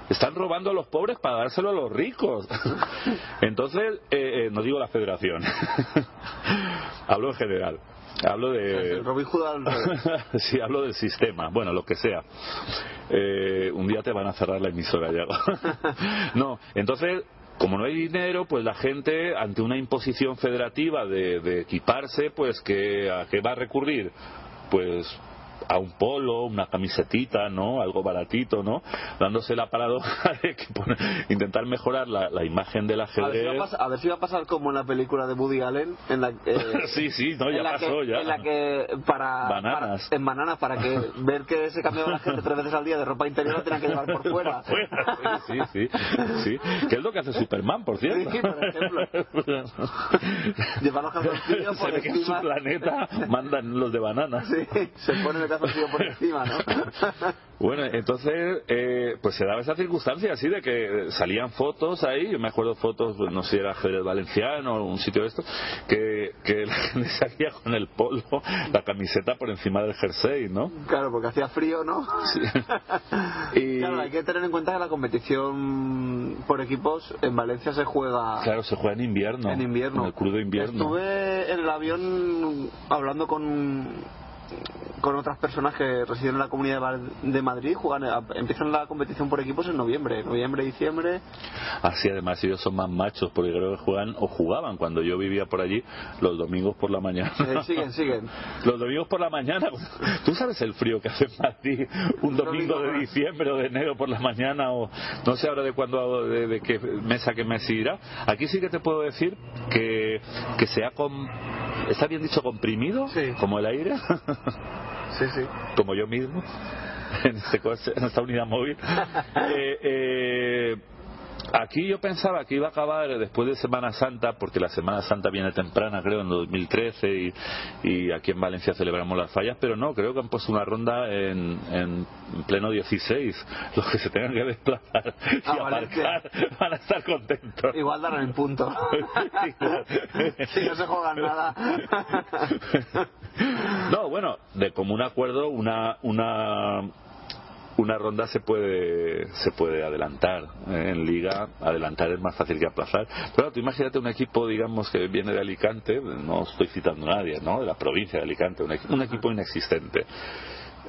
G: Están robando a los pobres para dárselo a los ricos. Entonces, eh, eh, no digo la federación, hablo en general. Hablo de.
B: Robin Hood
G: sí, hablo del sistema, bueno, lo que sea. Eh, un día te van a cerrar la emisora, ya. no, entonces, como no hay dinero, pues la gente, ante una imposición federativa de, de equiparse, pues que ¿a qué va a recurrir? Pues a un polo, una camisetita, ¿no? Algo baratito, ¿no? Dándose la paradoja de que pone- intentar mejorar la, la imagen del
B: A ver, si a
G: ajedrez.
B: a ver si va a pasar como en la película de Woody Allen, en la eh,
G: sí, sí, no, ya pasó,
B: que,
G: ya.
B: En la que para,
G: Bananas.
B: para- en bananas para que ver que se cambiaba la gente tres veces al día de ropa interior la tenían que llevar por fuera.
G: Sí, sí, sí, sí. Que es lo que hace Superman, por cierto.
B: Sí, por ejemplo. Llevar los calzoncillos por
G: Se ve que en su
B: encima.
G: planeta mandan los de bananas.
B: Sí, se pone el calzoncillo por encima, ¿no?
G: Bueno, entonces, eh, pues se daba esa circunstancia así de que salían fotos ahí, yo me acuerdo fotos, pues, no sé si era Jerez Valenciano o un sitio de esto, que, que la gente salía con el polo, la camiseta por encima del jersey, ¿no?
B: Claro, porque hacía frío, ¿no?
G: Sí. Y,
B: Claro, hay que tener en cuenta que la competición por equipos en Valencia se juega
G: claro, se juega en invierno.
B: en invierno.
G: En el crudo invierno.
B: Estuve en el avión hablando con con otras personas que residen en la comunidad de Madrid juegan a- empiezan la competición por equipos en noviembre noviembre diciembre
G: Así además ellos son más machos porque creo que juegan o jugaban cuando yo vivía por allí los domingos por la mañana.
B: Eh, siguen siguen
G: Los domingos por la mañana, ¿tú sabes el frío que hace en Madrid un domingo de diciembre o de enero por la mañana o no sé ahora de cuándo, de, de qué mes a qué mes irá? Aquí sí que te puedo decir que, que se ha com- ¿está bien dicho comprimido?
B: Sí.
G: Como el aire,
B: sí sí
G: como yo mismo, en, este esta unidad móvil. Eh, eh, Aquí yo pensaba que iba a acabar después de Semana Santa, porque la Semana Santa viene temprana, creo, en 2013, y, y aquí en Valencia celebramos las fallas, pero no, creo que han puesto una ronda en, en pleno 16. Los que se tengan que desplazar y
B: A Valencia.
G: aparcar van a estar contentos.
B: igual darán el punto si no se juegan nada
G: No, bueno, de común acuerdo, una, una, una ronda se puede, se puede adelantar. ¿eh? En liga, adelantar es más fácil que aplazar. Pero tú imagínate un equipo, digamos, que viene de Alicante, no estoy citando a nadie, ¿no? De la provincia de Alicante, un, un equipo inexistente.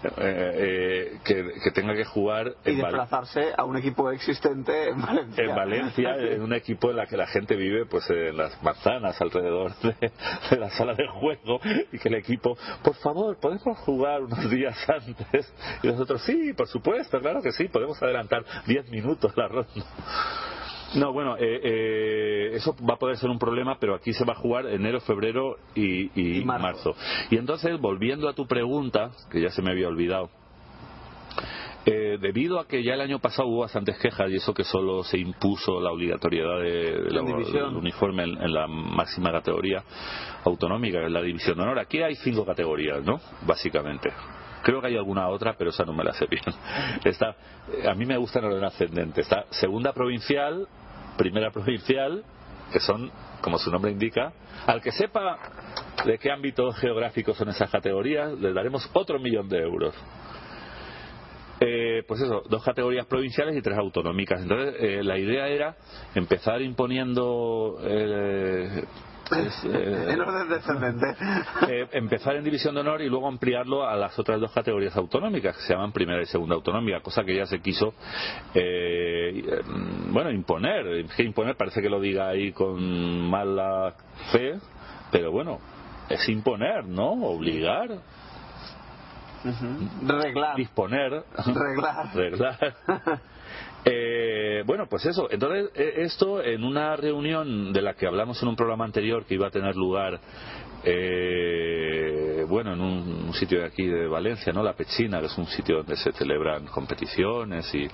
G: Eh, eh, que, que tenga que jugar
B: y
G: en, Val-
B: desplazarse a un equipo existente en Valencia
G: en Valencia, en un equipo en la que la gente vive pues en las manzanas alrededor de, de la sala de juego y que el equipo, por favor, podemos jugar unos días antes y nosotros sí, por supuesto, claro que sí, podemos adelantar 10 minutos la ronda. No, bueno, eh, eh, eso va a poder ser un problema, pero aquí se va a jugar enero, febrero y, y marzo. Y entonces, volviendo a tu pregunta, que ya se me había olvidado, eh, debido a que ya el año pasado hubo bastantes quejas y eso que solo se impuso la obligatoriedad de, de la- del uniforme en, en la máxima categoría autonómica, es la división de honor. Aquí hay cinco categorías, ¿no? Básicamente. Creo que hay alguna otra, pero esa no me la sé bien. Está, a mí me gusta en orden ascendente. Está segunda provincial, primera provincial, que son, como su nombre indica, al que sepa de qué ámbito geográfico son esas categorías, le daremos otro millón de euros. Eh, pues eso, dos categorías provinciales y tres autonómicas. Entonces, eh, la idea era empezar imponiendo. eh, es, eh,
B: En orden descendente.
G: eh, empezar en división de honor y luego ampliarlo a las otras dos categorías autonómicas que se llaman primera y segunda autonómica, cosa que ya se quiso eh, eh, bueno imponer. Que imponer parece que lo diga ahí con mala fe, pero bueno, es imponer, ¿no? Obligar,
B: Reglar.
G: disponer,
B: Reglar.
G: reglar. Eh, bueno, pues eso. Entonces, eh, esto en una reunión de la que hablamos en un programa anterior que iba a tener lugar, eh, bueno, en un, un sitio de aquí de Valencia, ¿no? La Pechina, que es un sitio donde se celebran competiciones y,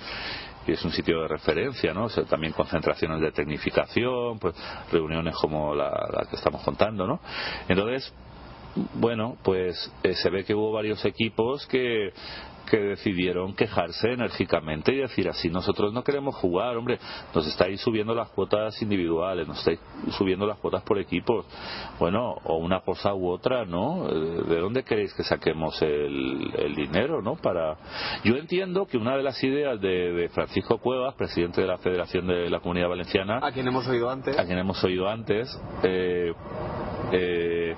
G: y es un sitio de referencia, ¿no? O sea, también concentraciones de tecnificación, pues reuniones como la, la que estamos contando, ¿no? Entonces, bueno, pues eh, se ve que hubo varios equipos que, que decidieron quejarse enérgicamente y decir así, nosotros no queremos jugar, hombre, nos estáis subiendo las cuotas individuales, nos estáis subiendo las cuotas por equipos. Bueno, o una cosa u otra, ¿no? Eh, ¿De dónde queréis que saquemos el, el dinero, ¿no? Para... Yo entiendo que una de las ideas de, de Francisco Cuevas, presidente de la Federación de la Comunidad Valenciana,
B: A quien hemos oído antes.
G: a quien hemos oído antes, eh, eh,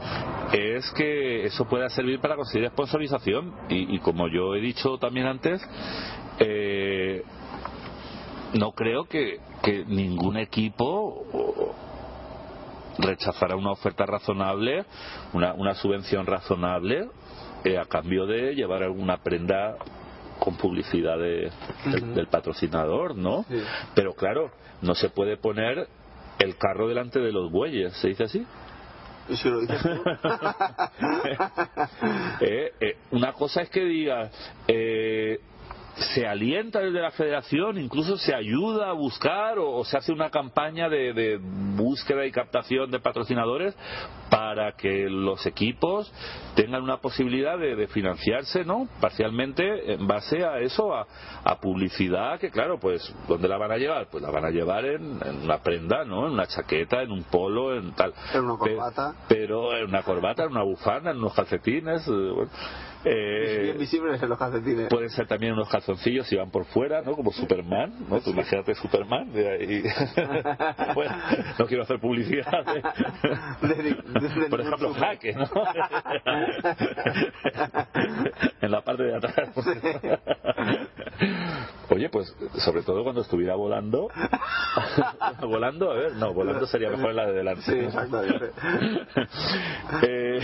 G: es que eso pueda servir para conseguir sponsorización. Y, y como yo he dicho también antes, eh, no creo que, que ningún equipo rechazará una oferta razonable, una, una subvención razonable, eh, a cambio de llevar alguna prenda con publicidad de- del, del patrocinador, ¿no?
B: Sí.
G: Pero claro, no se puede poner el carro delante de los bueyes, ¿se dice así?
B: Si lo dices tú.
G: Eh, eh, una cosa es que diga eh, se alienta desde la federación, incluso se ayuda a buscar o, o se hace una campaña de, de búsqueda y captación de patrocinadores para que los equipos tengan una posibilidad de, de financiarse, ¿no? Parcialmente en base a eso, a, a publicidad que, claro, pues, ¿dónde la van a llevar? Pues la van a llevar en, en una prenda, ¿no? En una chaqueta, en un polo, en tal.
B: En una
G: Pe-
B: corbata.
G: pero en una corbata, en una bufanda, en unos calcetines. eh, bueno. Eh,
B: Bien visibles en los calcetines.
G: Pueden ser también unos calzoncillos si van por fuera, ¿no? Como Superman, ¿no? Tú imagínate Superman. de ahí. bueno, no quiero hacer publicidad.
B: De- de- de-
G: por ejemplo, jaque, ¿no? en la parte de atrás. Oye, pues sobre todo cuando estuviera volando. volando, a ver, no, volando sería mejor en la de delante.
B: Sí, exactamente.
G: Eh,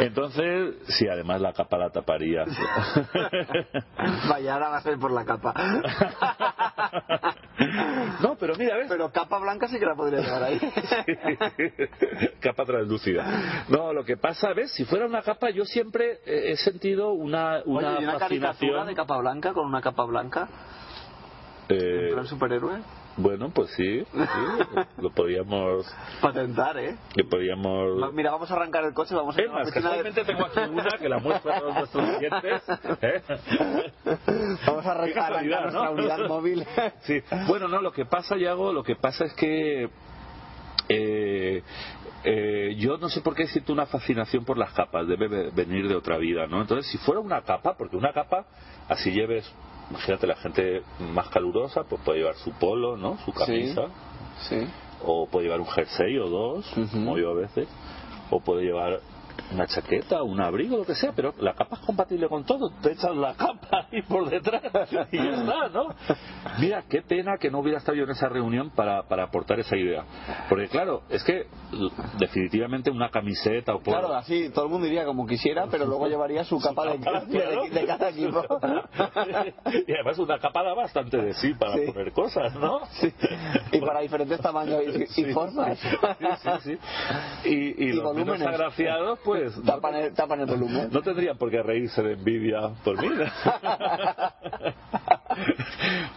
G: entonces, sí, además la capa la taparía.
B: Vaya, ahora va a ser por la capa.
G: no, pero mira, ¿ves?
B: Pero capa blanca sí que la podría llevar ahí.
G: capa translúcida. No, lo que pasa, ¿ves? Si fuera una capa, yo siempre eh, he sentido una, una,
B: Oye, ¿y una caricatura de capa blanca con una capa blanca?
G: eh,
B: ¿En plan superhéroe?
G: Bueno, pues sí, sí, lo podíamos.
B: Patentar, ¿eh?
G: Que podíamos.
B: Mira, vamos a arrancar el coche, vamos a
G: Es
B: ir a la
G: más,
B: piscina de-
G: casualmente tengo aquí una que la muestro a todos nuestros clientes. ¿eh?
B: Vamos a arrancar, arrancar nuestra
G: ¿no?
B: unidad móvil.
G: Sí. Bueno, no, lo que pasa, Yago, lo que pasa es que eh, eh, yo no sé por qué siento una fascinación por las capas, debe ve- venir de otra vida, ¿no? Entonces, si fuera una capa, porque una capa, así lleves, imagínate la gente más calurosa, pues puede llevar su polo, ¿no? Su camisa,
B: Sí.
G: o puede llevar un jersey o dos, como yo a veces, o puede llevar una chaqueta, un abrigo, lo que sea, pero la capa es compatible con todo. Te echas la capa ahí por detrás y ya está, ¿no? Mira, qué pena que no hubiera estado yo en esa reunión para, para aportar esa idea. Porque claro, es que definitivamente una camiseta o por...
B: Claro, así todo el mundo iría como quisiera, pero luego llevaría su capa de, de- de cada equipo.
G: y además una capa da bastante de sí para
B: Sí.
G: poner cosas, ¿no?
B: Sí. Y para diferentes tamaños y, y formas.
G: Sí, sí, sí. Y, y
B: Y
G: los menos agraciados, pues no,
B: Tapan el, tapan el volumen.
G: no tendrían por qué reírse de envidia por mí.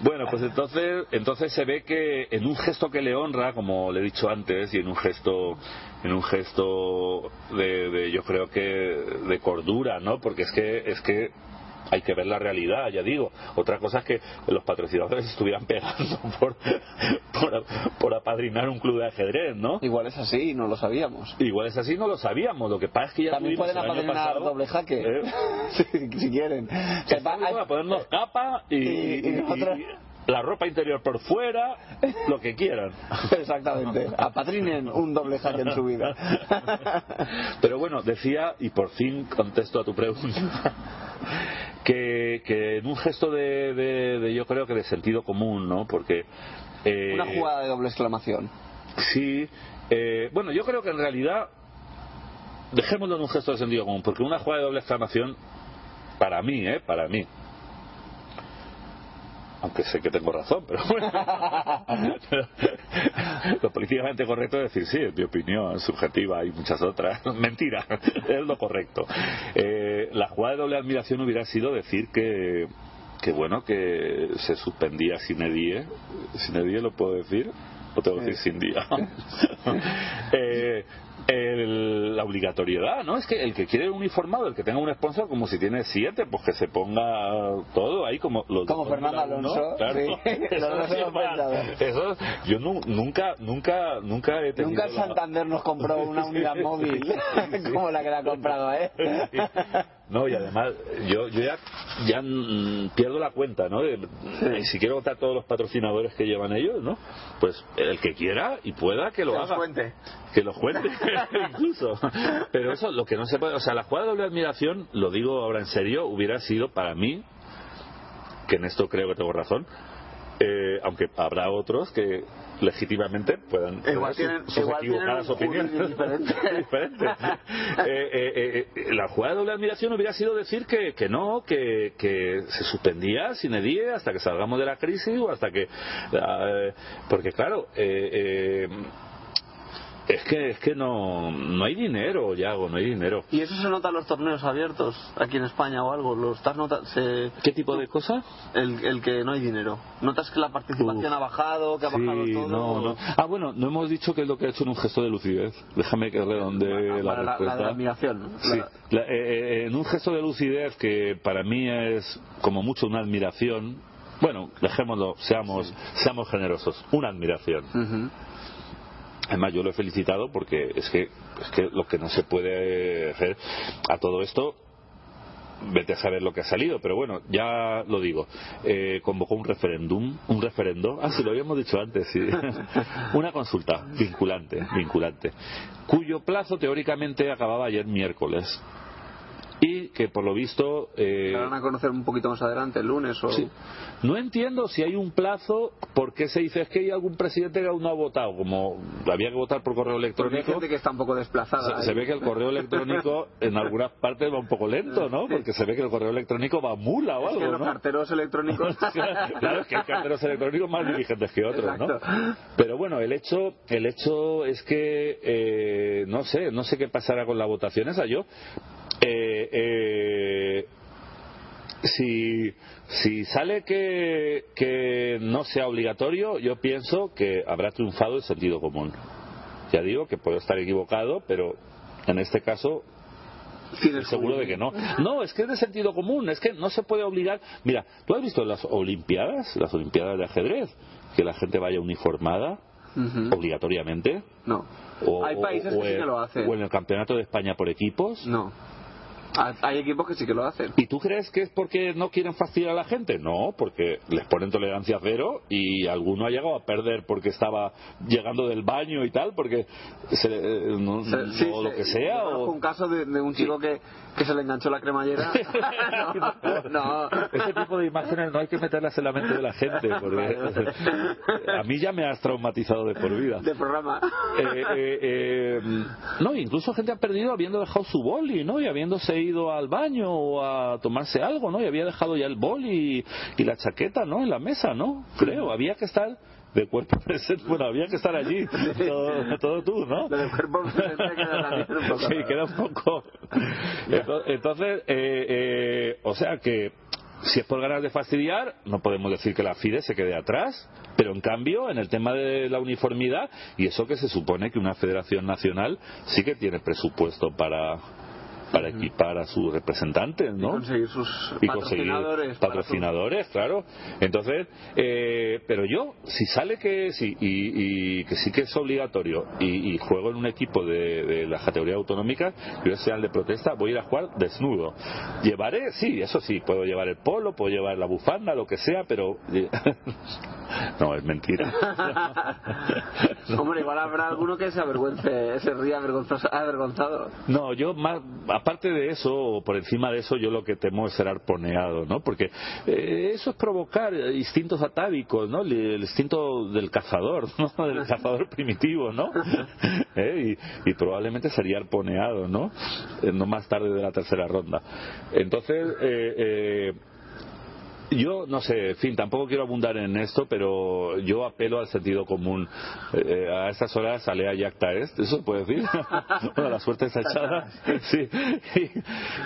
G: bueno, pues entonces, entonces se ve que en un gesto que le honra, como le he dicho antes, y en un gesto, en un gesto de, de yo creo que de cordura, ¿no? Porque es que, es que hay que ver la realidad, ya digo. Otra cosa es que los patrocinadores estuvieran pegando por, por, por apadrinar un club de ajedrez, ¿no?
B: Igual es así no lo sabíamos.
G: Igual es así, no lo sabíamos. Lo que pasa es que ya
B: También pueden apadrinar
G: pasado,
B: doble jaque.
G: ¿eh?
B: si, si quieren.
G: Que
B: Que va-
G: vamos a ponernos capa y,
B: Y- y nosotros-
G: y la ropa interior por fuera, lo que quieran.
B: Exactamente. Apadrinen un doble jaque en su vida.
G: Pero bueno, decía, y por fin contesto a tu pregunta, que, que en un gesto de, de- de, yo creo que de sentido común, ¿no? Porque... eh,
B: Una jugada de doble exclamación.
G: Sí, eh, bueno, yo creo que en realidad dejémoslo en un gesto de sentido común, porque una jugada de doble exclamación, para mí, ¿eh? Para mí. Aunque sé que tengo razón, pero bueno. lo políticamente correcto es decir, sí, es mi opinión, es subjetiva, hay muchas otras. Mentira, es lo correcto. Eh, la jugada de doble admiración hubiera sido decir que, que bueno, que se suspendía sin edie. Sin edie lo puedo decir, o tengo que decir sin día. Eh, el- la obligatoriedad, ¿no? Es que el que quiere uniformado, el que tenga un sponsor, como si tiene siete, pues que se ponga todo ahí como los
B: Como
G: de
B: Fernando Alonso,
G: claro.
B: sí.
G: Eso,
B: Los
G: yo nu- nunca, nunca, nunca he tenido
B: Nunca el
G: la-
B: Santander nos compró una unidad móvil como la que le ha comprado, ¿eh?
G: No, y además, yo, yo ya, ya pierdo la cuenta, ¿no? De- y si quiero votar todos los patrocinadores que llevan ellos, ¿no? Pues el que quiera y pueda que lo
B: Que los
G: haga.
B: cuente.
G: Que lo cuente, incluso. Pero eso, lo que no se puede. O sea, la jugada de doble admiración, lo digo ahora en serio, hubiera sido para mí, que en esto creo que tengo razón, eh, aunque habrá otros que legítimamente puedan
B: Igual
G: tener
B: tienen-
G: sus,
B: igual
G: equivocadas opiniones
B: juicio diferente.
G: Eh, eh, eh, la jugada de doble admiración hubiera sido decir que, que no, que, que se suspendía sin edie hasta que salgamos de la crisis o hasta que. porque, claro, eh, eh, es que es que no, no hay dinero, Yago, no hay dinero.
B: ¿Y eso se nota en los torneos abiertos aquí en España o algo? ¿Lo estás nota- se-
G: ¿Qué tipo de cosa?
B: el, el que no hay dinero. ¿Notas que la participación
G: Uf.
B: ha bajado, que ha bajado todo?
G: no, no. Ah, bueno, no hemos dicho que es lo que ha hecho en un gesto de lucidez. Déjame que redondee la
B: Para la, la
G: respuesta.
B: de la admiración. La-
G: la- eh, eh, en un gesto de lucidez que para mí es como mucho una admiración, bueno, dejémoslo, seamos, seamos generosos, una admiración. Además, yo lo he felicitado porque es que, es que lo que no se puede hacer a todo esto, vete a saber lo que ha salido, pero bueno, ya lo digo. Eh, convocó un referéndum, un referendo, ah, lo habíamos dicho antes, sí. Una consulta vinculante, vinculante, cuyo plazo teóricamente acababa ayer miércoles. Y que por lo visto. eh,
B: ¿La van a conocer un poquito más adelante, el lunes? O...
G: Sí. No entiendo si hay un plazo, por qué se dice es que hay algún presidente que aún no ha votado, como había que votar por correo
B: Porque hay
G: electrónico.
B: gente que está un poco desplazada.
G: Se, se
B: ahí.
G: ve que el correo electrónico en algunas partes va un poco lento, ¿no? Porque se ve que el correo electrónico va mula o
B: Es que
G: algo,
B: los
G: ¿no?
B: carteros electrónicos.
G: claro, es que hay carteros electrónicos más diligentes que otros, ¿no? Pero bueno, el hecho, el hecho es que eh, no sé, no sé qué pasará con la votación esa. Yo, eh, eh, si, si sale que, que no sea obligatorio, yo pienso que habrá triunfado el sentido común. Ya digo que puedo estar equivocado, pero en este caso Estoy seguro de que no. No, es que es de sentido común, es que no se puede obligar. Mira, ¿tú has visto las Olimpiadas, las Olimpiadas de ajedrez? Que la gente vaya uniformada obligatoriamente.
B: No.
G: O,
B: Hay países
G: o-
B: que sí que lo hacen.
G: O en el Campeonato de España por equipos.
B: No. Ha- Hay equipos que sí que lo hacen.
G: ¿Y tú crees que es porque no quieren fastidiar a la gente? No, porque les ponen tolerancia cero y alguno ha llegado a perder porque estaba llegando del baño y tal, porque se le- eh, no,
B: Se- sí,
G: o lo
B: se-
G: que sea. O...
B: un caso de, de un chico que, que se le enganchó la cremallera. no, no.
G: Ese tipo de imágenes no hay que meterlas en la mente de la gente, porque a mí ya me has traumatizado de por vida.
B: De programa.
G: Eh, eh, eh, no, incluso gente ha perdido habiendo dejado su boli, ¿no? Y habiéndose ido al baño o a tomarse algo, ¿no? Y había dejado ya el boli y, y la chaqueta, ¿no? En la mesa, ¿no? Creo, había que estar de cuerpo presente, bueno, había que estar allí, todo, todo tú, ¿no?
B: Del cuerpo presente queda también un poco.
G: Sí, queda un poco. Ento- Entonces, eh, eh, o sea que si es por ganas de fastidiar, no podemos decir que la FIDE se quede atrás, pero en cambio, en el tema de la uniformidad, y eso que se supone que una federación nacional sí que tiene presupuesto para para equipar a sus representantes,
B: Y
G: ¿no?
B: conseguir sus
G: y conseguir
B: patrocinadores.
G: patrocinadores, claro. Entonces, eh, pero yo, si sale que sí, y, y que sí que es obligatorio, y, y juego en un equipo de, de las categorías autonómicas, yo ese sean de protesta, voy a ir a jugar desnudo. Llevaré, sí, eso sí, puedo llevar el polo, puedo llevar la bufanda, lo que sea, pero... no, es mentira.
B: Hombre, igual habrá alguno que se avergüence, se ría avergonzado.
G: No, yo más, aparte de eso, o por encima de eso, yo lo que temo es ser arponeado, ¿no? Porque eh, eso es provocar instintos atávicos, ¿no? El, el instinto del cazador, ¿no? Del cazador primitivo, ¿no? ¿Eh? y, y probablemente sería arponeado, ¿no? Eh, no más tarde de la tercera ronda. Entonces, eh, eh, yo no sé, en fin, tampoco quiero abundar en esto, pero yo apelo al sentido común. Eh, a estas horas sale a Yacta Est, ¿eso se puede decir? bueno, la suerte está echada. Sí.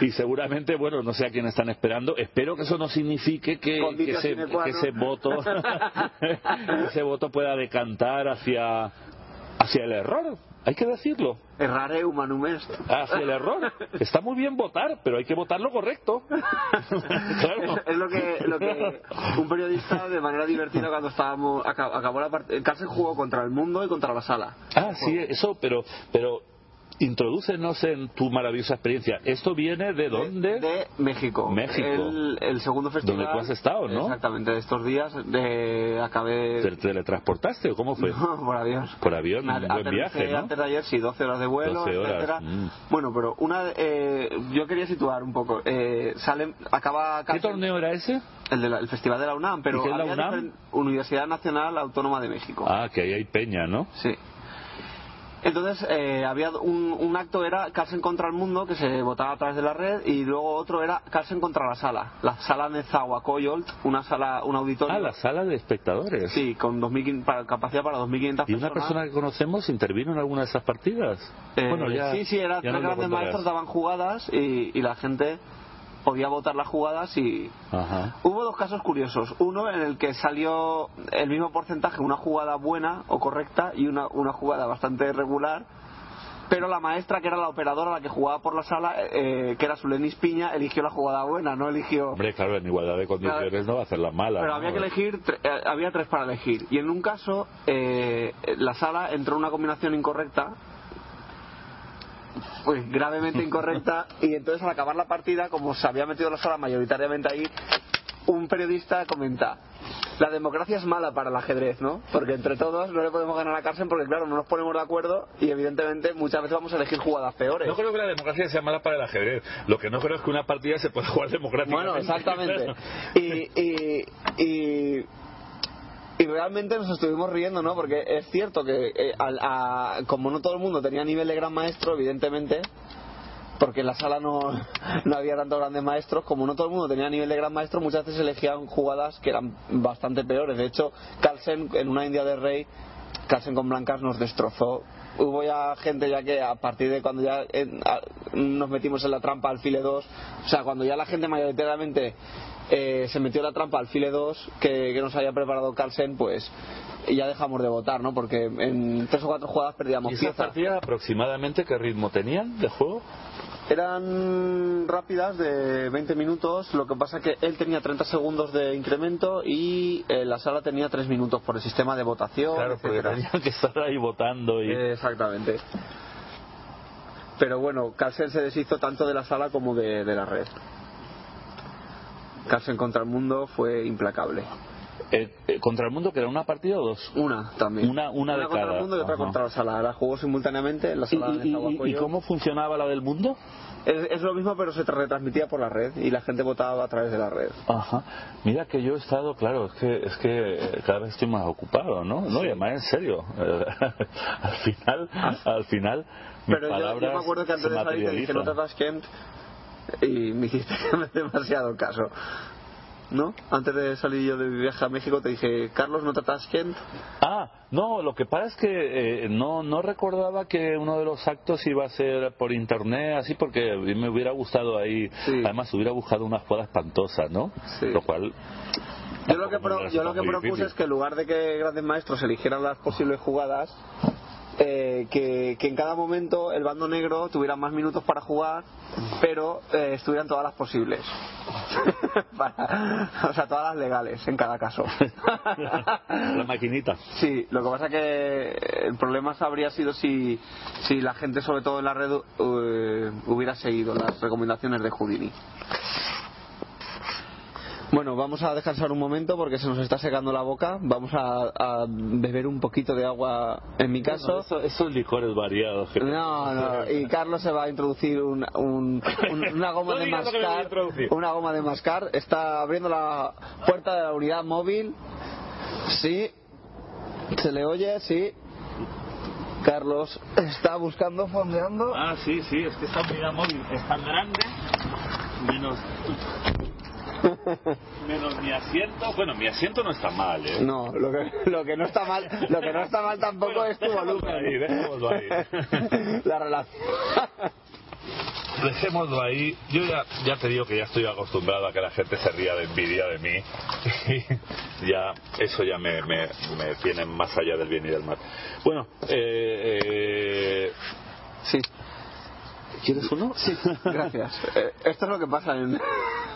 G: Y, y seguramente, bueno, no sé a quién están esperando. Espero que eso no signifique que, ese, que ese voto ese voto pueda decantar hacia hacia el error. Hay que decirlo.
B: Errare humanum est.
G: Hacia el error. Está muy bien votar, pero hay que votar lo correcto. claro.
B: Es, es lo que, lo que un periodista de manera divertida cuando estábamos aca- acabó la partida. El Carlsen jugó contra el mundo y contra la sala.
G: Ah, sí, eso, pero, pero introdúcenos en tu maravillosa experiencia. ¿Esto viene de dónde?
B: De México.
G: México.
B: El, el segundo festival.
G: Donde tú has estado, ¿no?
B: Exactamente, de estos días de, acabé.
G: ¿Te teletransportaste o cómo fue?
B: No, por avión.
G: Por avión, un buen viaje, ¿no?
B: Antes de ayer, sí, 12 horas de vuelo,
G: 12 horas,
B: etcétera.
G: mm.
B: Bueno, pero una, eh, yo quería situar un poco. Eh, sale, acaba
G: ¿Qué torneo era ese?
B: El, de la- el festival de la UNAM, pero
G: ¿Y qué es la
B: había
G: UNAM?
B: Universidad Nacional Autónoma de México.
G: Ah, que ahí hay peña, ¿no?
B: Sí. Entonces, eh, había un, un acto era Carlsen contra el mundo, que se votaba a través de la red, y luego otro era Carlsen contra la sala. La sala Nezahualcóyotl, una sala, un auditorio.
G: Ah, la sala de espectadores.
B: Sí, con 2.500 para- capacidad para 2.500
G: ¿Y una
B: personas.
G: persona que conocemos intervino en alguna de esas partidas?
B: Eh,
G: bueno, ya,
B: sí, sí, era,
G: ya
B: tres grandes maestros daban jugadas y, y la gente podía votar las jugadas y
G: Ajá.
B: hubo dos casos curiosos. Uno en el que salió el mismo porcentaje, una jugada buena o correcta y una, una jugada bastante regular. Pero la maestra, que era la operadora, la que jugaba por la sala, eh, que era Sulenis Piña, eligió la jugada buena, no eligió...
G: Hombre, claro, en igualdad de condiciones no va a hacer la mala.
B: Pero
G: ¿no?
B: había que elegir, tre- eh, había tres para elegir. Y en un caso, eh, la sala entró en una combinación incorrecta, pues gravemente incorrecta, y entonces al acabar la partida, como se había metido la sala mayoritariamente ahí, un periodista comenta. La democracia es mala para el ajedrez, ¿no? Porque entre todos no le podemos ganar a Carlsen porque, claro, no nos ponemos de acuerdo y, evidentemente, muchas veces vamos a elegir jugadas peores.
G: No creo que la democracia sea mala para el ajedrez. Lo que no creo es que una partida se pueda jugar democráticamente.
B: Bueno, exactamente. Y, y, y, y realmente nos estuvimos riendo, ¿no? Porque es cierto que eh, a- como no todo el mundo tenía nivel de gran maestro, evidentemente, porque en la sala no, no había tantos grandes maestros, como no todo el mundo tenía nivel de gran maestro, muchas veces elegían jugadas que eran bastante peores. De hecho, Carlsen en una India de Rey, Carlsen con blancas nos destrozó. Hubo ya gente ya que a partir de cuando ya a- nos metimos en la trampa al file 2, o sea, cuando ya la gente mayoritariamente eh, se metió la trampa al file 2 que, que nos había preparado Carlsen, pues ya dejamos de votar, ¿no? Porque en tres o cuatro jugadas perdíamos
G: ¿Y esas partidas aproximadamente qué ritmo tenían de juego?
B: Eran rápidas de 20 minutos, lo que pasa que él tenía 30 segundos de incremento y eh, la sala tenía 3 minutos por el sistema de votación.
G: Claro, porque tenían que estar ahí votando y...
B: Eh, Exactamente. pero bueno, Carlsen se deshizo tanto de la sala como de, de la red. Carlsen contra el mundo fue implacable.
G: Eh, eh, ¿Contra el mundo que era una partida o dos?
B: Una también.
G: Una, una de
B: contra
G: cada.
B: el mundo y otra
G: Ajá.
B: contra la sala. La jugó simultáneamente en la
G: ¿Y,
B: sala de
G: y- y- y cómo funcionaba la del mundo?
B: Es, es lo mismo, pero se retransmitía por la red y la gente votaba a través de la red.
G: Ajá. Mira que yo he estado, claro, es que es que cada vez estoy más ocupado, ¿no? No, y además en serio. Eh, al final, al final,
B: Pero yo, yo me acuerdo que antes de salir te dije, no te
G: materializan.
B: Tashkent y me hiciste demasiado caso. ¿No? Antes de salir yo de mi viaje a México te dije, Carlos, no te Tashkent.
G: Ah, no, lo que pasa es que eh, no, no recordaba que uno de los actos iba a ser por internet, así porque me hubiera gustado ahí, además hubiera buscado una jugada espantosa, ¿no? Lo cual...
B: Yo lo que, pro- yo lo propuse
G: difícil.
B: es que en lugar de que grandes maestros eligieran las posibles jugadas, eh, que, que en cada momento el bando negro tuviera más minutos para jugar, pero eh, estuvieran todas las posibles. Para- o sea, todas las legales en cada caso.
G: La maquinita.
B: Sí, lo que pasa que el problema habría sido si, si la gente, sobre todo en la red, eh, hubiera seguido las recomendaciones de Houdini. Bueno, vamos a descansar un momento porque se nos está secando la boca. Vamos a, a beber un poquito de agua en mi caso.
G: Eso- esos licores variados. que-
B: No, no, y Carlos se va a introducir un- un- un- una goma
G: No
B: de mascar.
G: introducir.
B: Una goma de mascar. Está abriendo la puerta de la unidad móvil. Sí. ¿Se le oye? Sí. Carlos está buscando, fondeando.
G: Ah, sí, sí, es que esta unidad móvil es tan grande, menos, menos mi asiento. Bueno, mi asiento no está mal, ¿eh?
B: No, lo que, lo que no está mal, lo que no está mal tampoco es tu volumen.
G: ahí, dejémoslo ahí.
B: La relación.
G: Dejémoslo ahí. Yo ya, ya te digo que ya estoy acostumbrado a que la gente se ría de envidia de mí. Y ya, eso ya me, me, me tiene más allá del bien y del mal. Bueno, eh, eh,
B: Sí.
G: ¿Quieres uno?
B: Sí, gracias. Eh, esto es lo que pasa en...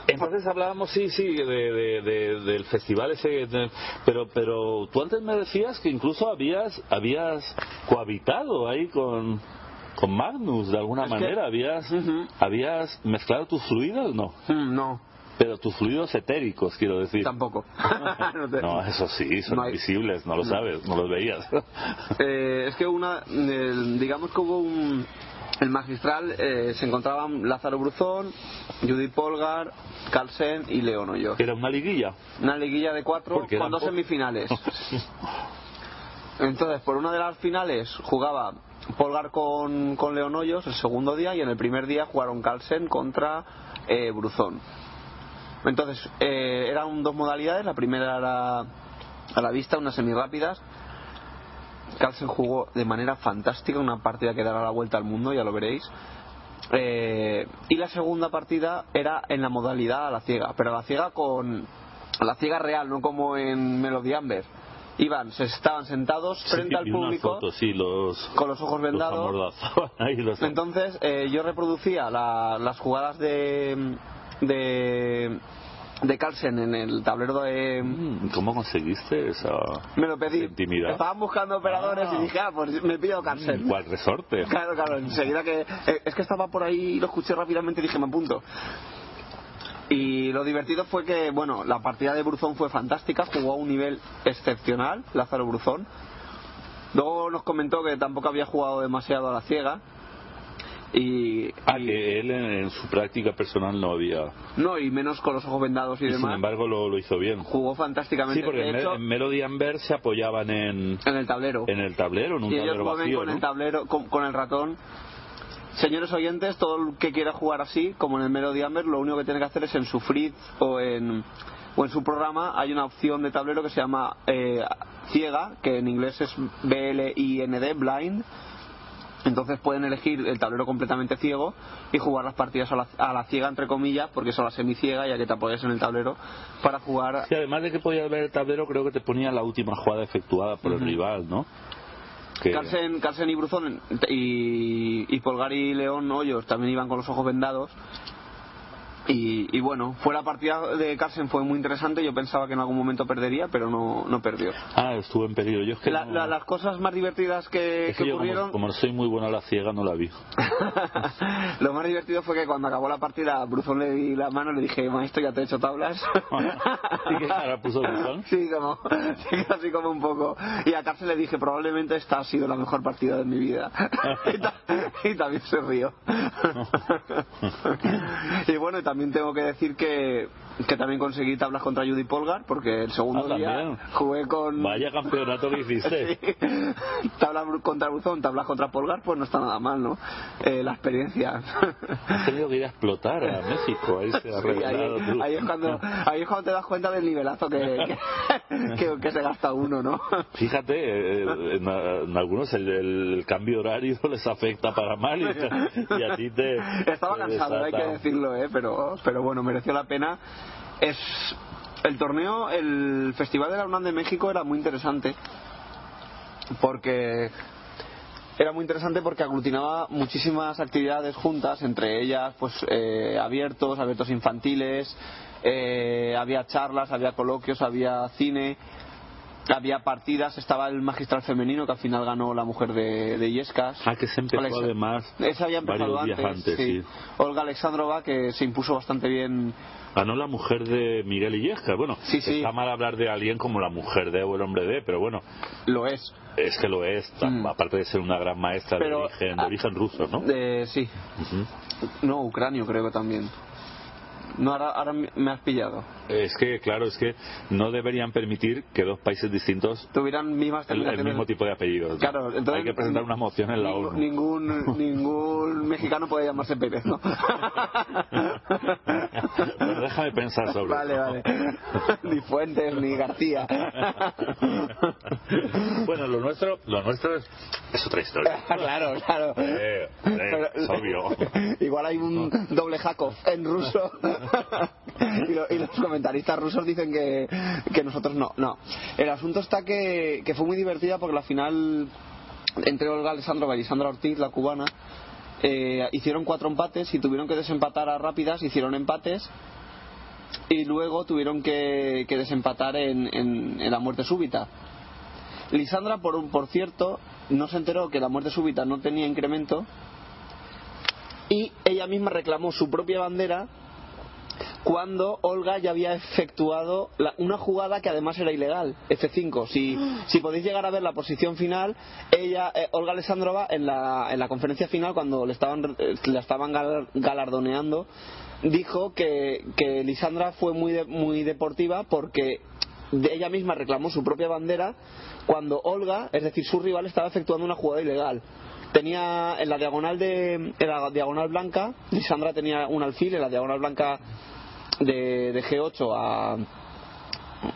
G: Entonces hablábamos, sí, sí, de, de- de- del festival ese, pero, pero tú antes me decías que incluso habías, habías cohabitado ahí con, con Magnus de alguna
B: Es que-
G: manera, habías, habías mezclado tus fluidos, no,
B: Mm, No,
G: pero tus fluidos etéricos, quiero decir.
B: tampoco. No te-
G: No, eso sí, son
B: No hay-
G: invisibles, no lo sabes, no los veías.
B: Eh, es que una, el- digamos que hubo un, el magistral eh, se encontraban Lázaro Bruzón, Judith Polgar, Carlsen y León Hoyo.
G: Era una liguilla.
B: Una liguilla de cuatro con
G: eran
B: dos semifinales. Entonces, por una de las finales jugaba Polgar con, con León Hoyos el segundo día y en el primer día jugaron Carlsen contra eh, Bruzón. Entonces, eh, eran dos modalidades. La primera era a la vista, unas semirápidas. Carlsen jugó de manera fantástica una partida que dará la vuelta al mundo, ya lo veréis. Eh, y la segunda partida era en la modalidad a la ciega, pero a la ciega con a la ciega real, no como en Melody Amber. Iban, se estaban sentados frente
G: Sí,
B: al público
G: sí, los,
B: con los ojos vendados.
G: los-
B: Entonces eh, yo reproducía la- las jugadas de de de Carlsen en el tablero de
G: Mm, ¿Cómo conseguiste esa
B: me lo pedí.
G: intimidad?
B: Estaban buscando operadores
G: Ah.
B: y dije, ah, pues me pido Carlsen.
G: ¿Cuál resorte?
B: Claro, claro, enseguida que. eh, Es que estaba por ahí y lo escuché rápidamente y dije, me apunto. Y lo divertido fue que, bueno, la partida de Bruzón fue fantástica, jugó a un nivel excepcional, Lázaro Bruzón. Luego nos comentó que tampoco había jugado demasiado a la ciega. Y,
G: Ah, que él en, en su práctica personal no había.
B: no, y menos con los ojos vendados y,
G: Y sin
B: demás.
G: embargo lo, lo hizo bien.
B: Jugó fantásticamente.
G: Sí, porque
B: de
G: en,
B: hecho,
G: en Melody Amber se apoyaban en,
B: en el tablero.
G: en el tablero, en un
B: y ellos
G: tablero
B: mueven
G: vacío.
B: con
G: ¿no?
B: el tablero, con, con el ratón. Señores oyentes, todo el que quiera jugar así, como en el Melody Amber, lo único que tiene que hacer es en su Fritz o en, o en su programa hay una opción de tablero que se llama eh, ciega, que en inglés es B-L-I-N-D, blind. Entonces pueden elegir el tablero completamente ciego y jugar las partidas a la, a la ciega, entre comillas, porque son la semiciega, ya que te apoyas en el tablero, para jugar
G: Sí, además de que podías ver el tablero, creo que te ponía la última jugada efectuada por el rival, ¿no? Que-
B: Carlsen, Carlsen y Bruzón y, y Polgar y León Hoyos también iban con los ojos vendados Y, y bueno, fue la partida de Carlsen fue muy interesante. Yo pensaba que en algún momento perdería, pero no, no perdió.
G: Ah, estuvo en. Yo es que
B: La-
G: no-
B: la- las cosas más divertidas que,
G: es que
B: que
G: yo como,
B: ocurrieron.
G: como soy muy bueno a la ciega no la vi.
B: Lo más divertido fue que cuando acabó la partida, a Bruzón le di la mano y le dije, maestro, ya te he hecho tablas.
G: ¿Y qué cara puso Bruzón?
B: Sí, como, sí, así como un poco. Y a Cárcel le dije, probablemente esta ha sido la mejor partida de mi vida. y, ta- y también se rió. y bueno, y también tengo que decir que, que también conseguí tablas contra Judy Polgar, porque el segundo
G: Ah,
B: día
G: también.
B: jugué con...
G: Vaya campeonato que hiciste.
B: Sí. Tablas contra Bruzón, tablas contra Polgar, pues no está nada mal, ¿no? Eh, la experiencia.
G: Has tenido que ir a explotar a México. Ahí se ha
B: Sí, ahí, es cuando, ahí es cuando te das cuenta del nivelazo que, que, que- que se gasta uno, ¿no?
G: Fíjate, en, en algunos el, el cambio horario les afecta para mal y, y a ti te.
B: Estaba
G: te
B: cansado, hay que decirlo, ¿eh? pero, pero bueno, mereció la pena. Es el torneo, el Festival de la UNAM de México era muy interesante porque era muy interesante porque aglutinaba muchísimas actividades juntas, entre ellas pues eh, abiertos, abiertos infantiles, eh, había charlas, había coloquios, había cine, había partidas, estaba el magistral femenino que al final ganó la mujer de, de Illescas.
G: Ah, que se empezó
B: Alexa-
G: además
B: Esa había empezado
G: varios días
B: antes,
G: antes,
B: sí.
G: sí.
B: Olga Alexandrova que se impuso bastante bien.
G: Ganó la mujer de Miguel Illesca. Bueno,
B: Sí,
G: está mal hablar de alguien como la mujer de o el hombre de, pero bueno,
B: Lo es.
G: es que lo es,
B: Mm.
G: aparte de ser una gran maestra
B: Pero,
G: de, origen, de
B: ah,
G: origen ruso, ¿no?
B: Eh, sí.
G: Ujú.
B: No, ucranio creo que también. No, ahora, ahora me has pillado.
G: Es que, claro, es que no deberían permitir que dos países distintos
B: Tuvieran mismas
G: el, el mismo tipo de apellidos.
B: Claro, entonces
G: Hay que presentar una moción en la ONU.
B: Ningún, ningún mexicano puede llamarse Pérez, ¿no?
G: Bueno, déjame pensar sobre
B: Vale,
G: eso.
B: vale. ni Fuentes, ni García.
G: Bueno, lo nuestro, lo nuestro es, es otra historia.
B: claro, claro.
G: Eh, eh, es obvio.
B: Igual hay un doble Jakov en ruso. y, lo- y los comentaristas rusos dicen que, que nosotros no. No. El asunto está que, que fue muy divertida porque la final entre Olga Alessandrova y Lisandra Ortiz, la cubana, eh, hicieron cuatro empates y tuvieron que desempatar a rápidas, hicieron empates y luego tuvieron que, que desempatar en, en- en la muerte súbita. Lisandra, por, por cierto, no se enteró que la muerte súbita no tenía incremento y ella misma reclamó su propia bandera cuando Olga ya había efectuado la- una jugada que además era ilegal, F5. Si, si podéis llegar a ver la posición final, ella, eh, Olga Alessandrova, en la, en la conferencia final, cuando le estaban, eh, le estaban gal- galardoneando, dijo que, que Lisandra fue muy, de- muy deportiva porque de ella misma reclamó su propia bandera cuando Olga, es decir, su rival, estaba efectuando una jugada ilegal. Tenía en la diagonal de en la diagonal blanca, Lisandra tenía un alfil en la diagonal blanca de, de G8 a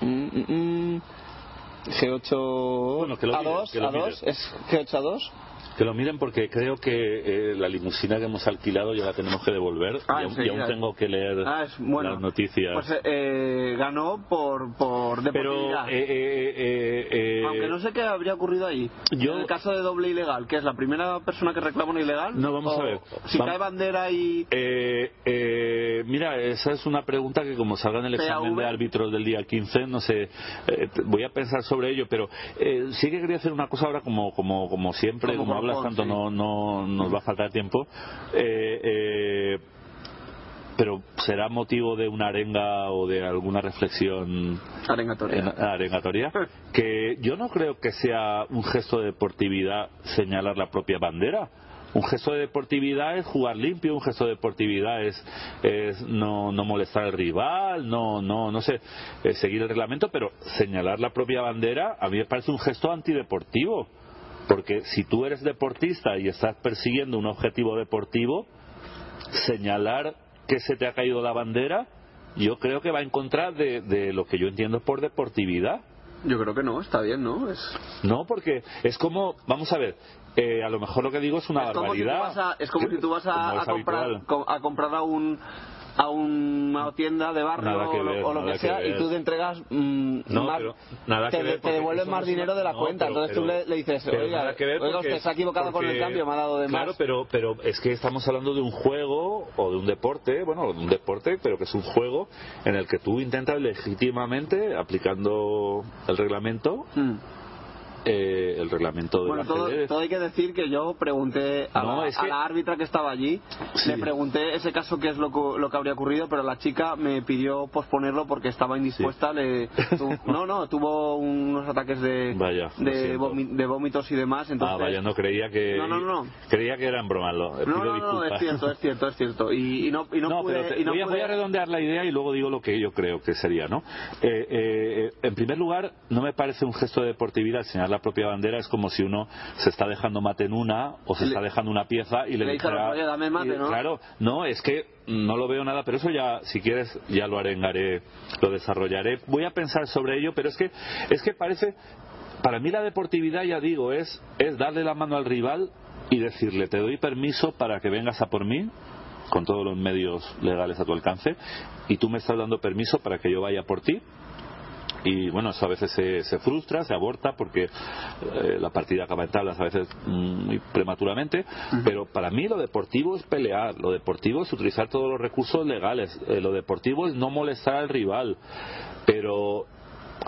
B: mm, mm, mm, G8
G: Bueno, que lo
B: a
G: miren,
B: 2
G: que lo
B: a 2
G: miren.
B: es G8 a 2
G: Que lo miren porque creo que eh, la limusina que hemos alquilado ya la tenemos que devolver
B: Ah,
G: y, aún, y
B: enseguida.
G: aún tengo que leer
B: Ah, es bueno.
G: las noticias.
B: pues eh, ganó por por
G: pero,
B: deportividad.
G: eh, eh,
B: aunque no sé qué habría ocurrido ahí
G: yo-
B: en el caso de doble ilegal que es la primera persona que reclama un ilegal
G: No, vamos
B: o
G: a ver.
B: si
G: Vamos-
B: cae bandera y
G: Eh, eh, mira, esa es una pregunta que como salga en el examen de árbitros del día 15, no sé, voy a pensar sobre ello, pero eh, sí que quería hacer una cosa ahora como como como siempre,
B: Como
G: como, hablas tanto
B: sí.
G: no, no nos va a faltar tiempo. Eh, eh, pero será motivo de una arenga o de alguna reflexión
B: arengatoria.
G: en- arengatoria que yo no creo que sea un gesto de deportividad señalar la propia bandera. Un gesto de deportividad es jugar limpio un gesto de deportividad es, es no, no molestar al rival no no no sé eh, seguir el reglamento pero señalar la propia bandera a mí me parece un gesto antideportivo porque si tú eres deportista y estás persiguiendo un objetivo deportivo señalar que se te ha caído la bandera, yo creo que va en contra de, de lo que yo entiendo por deportividad.
B: yo creo que no está bien no es
G: No, porque es como, vamos a ver, eh, a lo mejor lo que digo es una
B: es si
G: barbaridad.
B: a, es como si tú vas a, a comprar a comprar a un a una tienda de barrio
G: que ver,
B: o lo que
G: que
B: sea y tú te entregas mm,
G: No,
B: más,
G: pero nada
B: te,
G: que ver,
B: te
G: porque
B: devuelven
G: eso
B: más dinero de la
G: no,
B: cuenta.
G: pero-
B: Entonces tú
G: pero-
B: le, le dices, oiga,
G: que ver
B: oiga,
G: porque-
B: usted se ha equivocado con el
G: porque-
B: cambio, me ha dado de
G: Claro,
B: más.
G: pero, pero es que estamos hablando de un juego o de un deporte, bueno, de un deporte, pero que es un juego en el que tú intentas legítimamente, aplicando el reglamento,
B: Mm.
G: Eh, el reglamento del
B: Bueno, todo,
G: ajedrez.
B: todo hay que decir que yo pregunté a,
G: No,
B: la,
G: es
B: a
G: que-
B: la árbitra que estaba allí,
G: Sí.
B: le pregunté ese caso qué es lo, que- lo que habría ocurrido, pero la chica me pidió posponerlo porque estaba indispuesta. Le, tu- no, no, tuvo unos ataques de,
G: Vaya,
B: de, vomi- de vómitos y demás. Entonces,
G: Ah, vaya, no creía que.
B: No, no, no.
G: Creía que era en broma. Lo,
B: no,
G: pido
B: no, no,
G: disculpas.
B: es cierto, es cierto, es cierto. Y, y no, y no,
G: No,
B: pude,
G: pero te-
B: y no
G: voy, a,
B: pude-
G: voy a redondear la idea y luego digo lo que yo creo que sería, ¿no? Eh, eh, en primer lugar, no me parece un gesto de deportividad enseñar la propia bandera, es como si uno se está dejando mate en una o se
B: Le-
G: está dejando una pieza y le,
B: le
G: dijera-
B: otro, "Oye, dame mate",
G: y-
B: ¿no?
G: Claro, no, es que no lo veo nada, pero eso ya, si quieres, ya lo arengaré, lo desarrollaré. Voy a pensar sobre ello, pero es que, es que parece, para mí la deportividad, ya digo, es, es darle la mano al rival y decirle, te doy permiso para que vengas a por mí, con todos los medios legales a tu alcance, y tú me estás dando permiso para que yo vaya por ti. Y bueno, eso a veces se, se frustra, se aborta porque eh, la partida acaba en tablas a veces mm, muy prematuramente. Pero para mí lo deportivo es pelear, lo deportivo es utilizar todos los recursos legales, eh, lo deportivo es no molestar al rival. Pero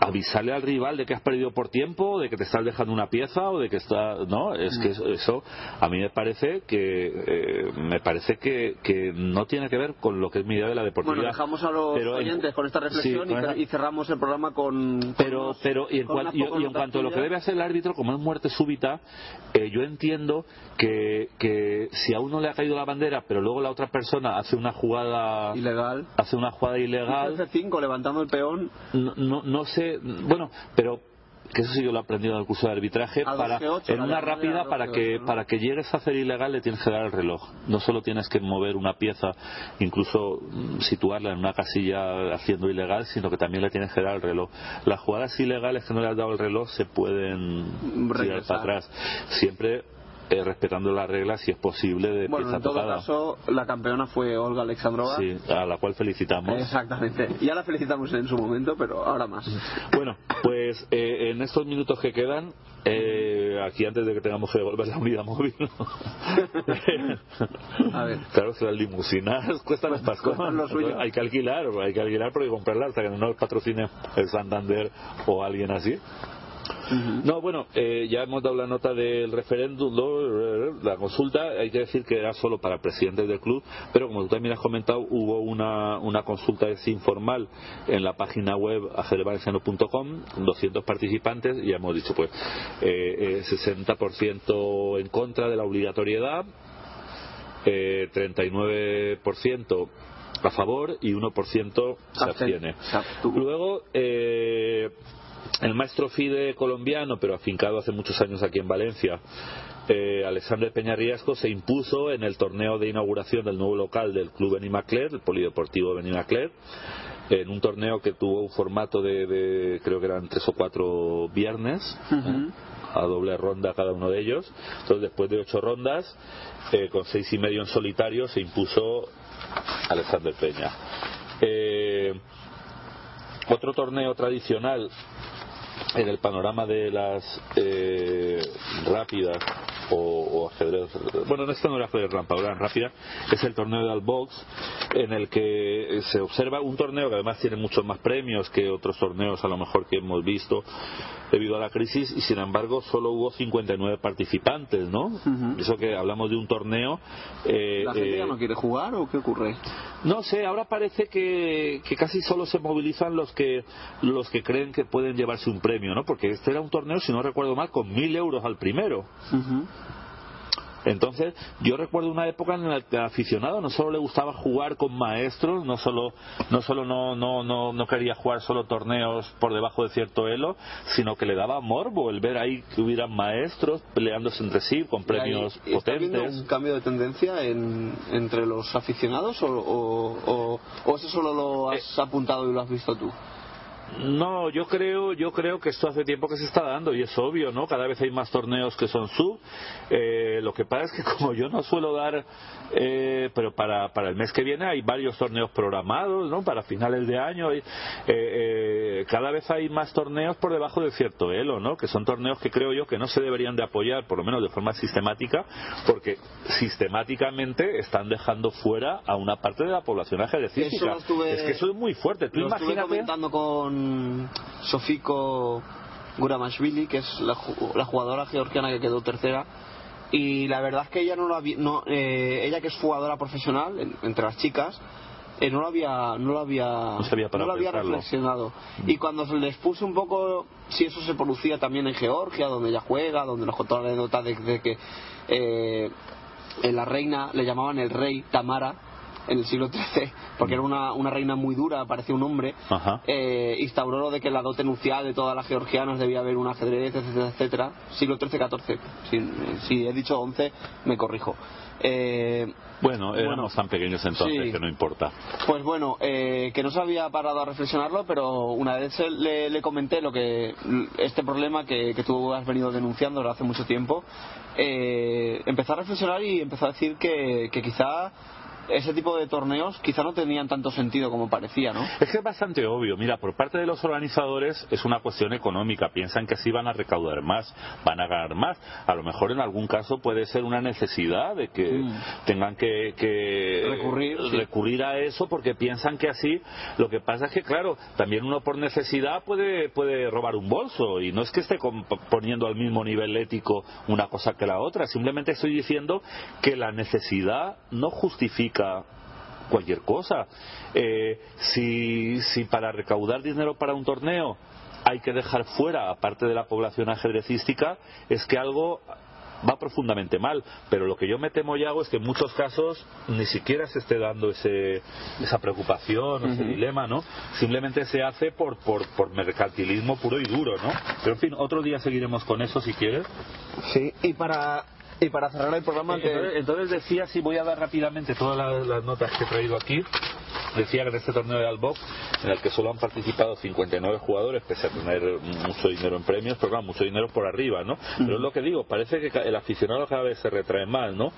G: avisarle al rival de que has perdido por tiempo, de que te estás dejando una pieza o de que está no es que eso, eso a mí me parece que eh, me parece que, que no tiene que ver con lo que es mi idea de la deportividad.
B: Bueno, dejamos a los
G: Pero en-
B: oyentes con esta reflexión
G: sí,
B: y,
G: con esa-
B: cerramos el programa con. con
G: pero
B: unos-
G: pero y en,
B: unas
G: y- en cuanto a lo que debe hacer el árbitro como es muerte súbita eh, yo entiendo que, que si a uno le ha caído la bandera pero luego la otra persona hace una jugada
B: ilegal.
G: hace una jugada ilegal
B: F5 levantando el peón.
G: no, no, no sé, bueno, pero que eso sí que lo he aprendido en el curso de arbitraje, para,
B: 12-8,
G: en una rápida para que
B: 12-8, ¿no?
G: para que llegues a hacer ilegal le tienes que dar el reloj. No solo tienes que mover una pieza, incluso mm, situarla en una casilla haciendo ilegal, sino que también le tienes que dar el reloj. Las jugadas ilegales que no le has dado el reloj se pueden tirar para atrás. Siempre eh, respetando las reglas, si es posible, de
B: Bueno,
G: pieza
B: en todo
G: tocada.
B: caso, la campeona fue Olga Alexandrova.
G: Sí, a la cual felicitamos.
B: Exactamente. Ya la felicitamos en su momento, pero ahora más.
G: Bueno, pues eh, en estos minutos que quedan, eh, aquí antes de que tengamos que devolver la unidad móvil,
B: A ver.
G: claro que las limusinas cuestan.
B: Cuestan lo suyo.
G: Hay que alquilar, hay que alquilar porque comprarlas hasta que no patrocine el Santander o alguien así. No, bueno, eh, ya hemos dado la nota del referéndum, ¿no? la consulta, hay que decir que era solo para presidentes del club, pero como tú también has comentado, hubo una, una consulta informal en la página web ajedrezvalenciano.com, con 200 participantes, y hemos dicho, pues, eh, eh, 60% en contra de la obligatoriedad, eh, 39% a favor y 1% se abstiene. Luego, eh, el maestro FIDE colombiano, pero afincado hace muchos años aquí en Valencia, eh, Alexander Peña Riasco, se impuso en el torneo de inauguración del nuevo local del Club Benimaclet, el Polideportivo Benimaclet, en un torneo que tuvo un formato de, de, creo que eran tres o cuatro viernes, ¿eh? a doble ronda cada uno de ellos. Entonces, después de ocho rondas, eh, con seis y medio en solitario, se impuso Alexander Peña. Eh, otro torneo tradicional en el panorama de las eh, rápidas o, o ajedrez bueno no esto no era ajedrez rampa era rápida es el torneo de Albox en el que eh, se observa un torneo que además tiene muchos más premios que otros torneos a lo mejor que hemos visto debido a la crisis y sin embargo solo hubo 59 participantes ¿no? Eso que hablamos de un torneo eh,
B: ¿La gente
G: eh,
B: ya no quiere jugar o qué ocurre?
G: no sé, ahora parece que, que casi solo se movilizan los que los que creen que pueden llevarse un premio, ¿no? Porque este era un torneo, si no recuerdo mal, con mil euros al primero. Entonces, yo recuerdo una época en la que al aficionado no solo le gustaba jugar con maestros, no solo no solo no, no, no, no quería jugar solo torneos por debajo de cierto elo, sino que le daba morbo el ver ahí que hubieran maestros peleándose entre sí con premios
B: ¿Y ¿Está habiendo
G: potentes.
B: un cambio de tendencia en, entre los aficionados o, o, o- o eso solo lo has
G: Eh.
B: apuntado y lo has visto tú?
G: No, yo creo, yo creo que esto hace tiempo que se está dando y es obvio, ¿no? Cada vez hay más torneos que son sub. Eh, lo que pasa es que como yo no suelo dar, eh, pero para, para el mes que viene hay varios torneos programados, ¿no? Para finales de año. y, eh, eh, cada vez hay más torneos por debajo de cierto elo, ¿no? Que son torneos que creo yo que no se deberían de apoyar, por lo menos de forma sistemática, porque sistemáticamente están dejando fuera a una parte de la población ajedrecística.
B: Eso lo estuve-
G: Es que eso es muy fuerte. Tú
B: Lo
G: imagínate.
B: comentando con Sofiko Guramashvili, que es la, la jugadora georgiana que quedó tercera. Y la verdad es que ella no lo había, no, eh, ella que es jugadora profesional en- entre las chicas, eh, no lo había, no lo había,
G: No para
B: lo había reflexionado. Y cuando se les puse un poco si eso se producía también en Georgia, donde ella juega, donde nos contó la anécdota de, de que eh, en la reina le llamaban el rey Tamara en el siglo XIII, porque era una, una reina muy dura, parecía un hombre, eh, instauró lo de que la dote nupcial de todas las georgianas debía haber un ajedrez, etcétera, etcétera. Siglo XIII-XIV. Si, si he dicho 11, me corrijo. Eh,
G: Bueno, éramos
B: Bueno.
G: tan pequeños entonces
B: Sí.
G: que no importa.
B: pues bueno, eh, que no se había parado a reflexionarlo, pero una vez le, le comenté lo que este problema que, que tú has venido denunciando desde hace mucho tiempo, eh, empezó a reflexionar y empezó a decir que, que quizá ese tipo de torneos quizá no tenían tanto sentido como parecía, ¿no?
G: Es que es bastante obvio. Mira, por parte de los organizadores es una cuestión económica. Piensan que así van a recaudar más, van a ganar más. A lo mejor en algún caso puede ser una necesidad de que tengan que, que
B: Mm. Recurrir, sí.
G: recurrir a eso porque piensan que así. Lo que pasa es que, claro, también uno por necesidad puede, puede robar un bolso y no es que esté poniendo al mismo nivel ético una cosa que la otra. Simplemente estoy diciendo que la necesidad no justifica cualquier cosa. Eh, si, si para recaudar dinero para un torneo hay que dejar fuera, aparte de la población ajedrecística, es que algo va profundamente mal. Pero lo que yo me temo, Yago, es que en muchos casos ni siquiera se esté dando ese, esa preocupación, ese dilema, ¿no? Simplemente se hace por, por, por mercantilismo puro y duro, ¿no? Pero en fin, otro día seguiremos con eso si quieres.
B: Sí, y para, y para cerrar el programa...
G: Entonces, entonces decía, si voy a dar rápidamente todas las, las notas que he traído aquí, decía que en este torneo de Albox, en el que solo han participado 59 jugadores, pese a tener mucho dinero en premios, pero claro, mucho dinero por arriba, ¿no? Pero es lo que digo, parece que el aficionado cada vez se retrae más, ¿no?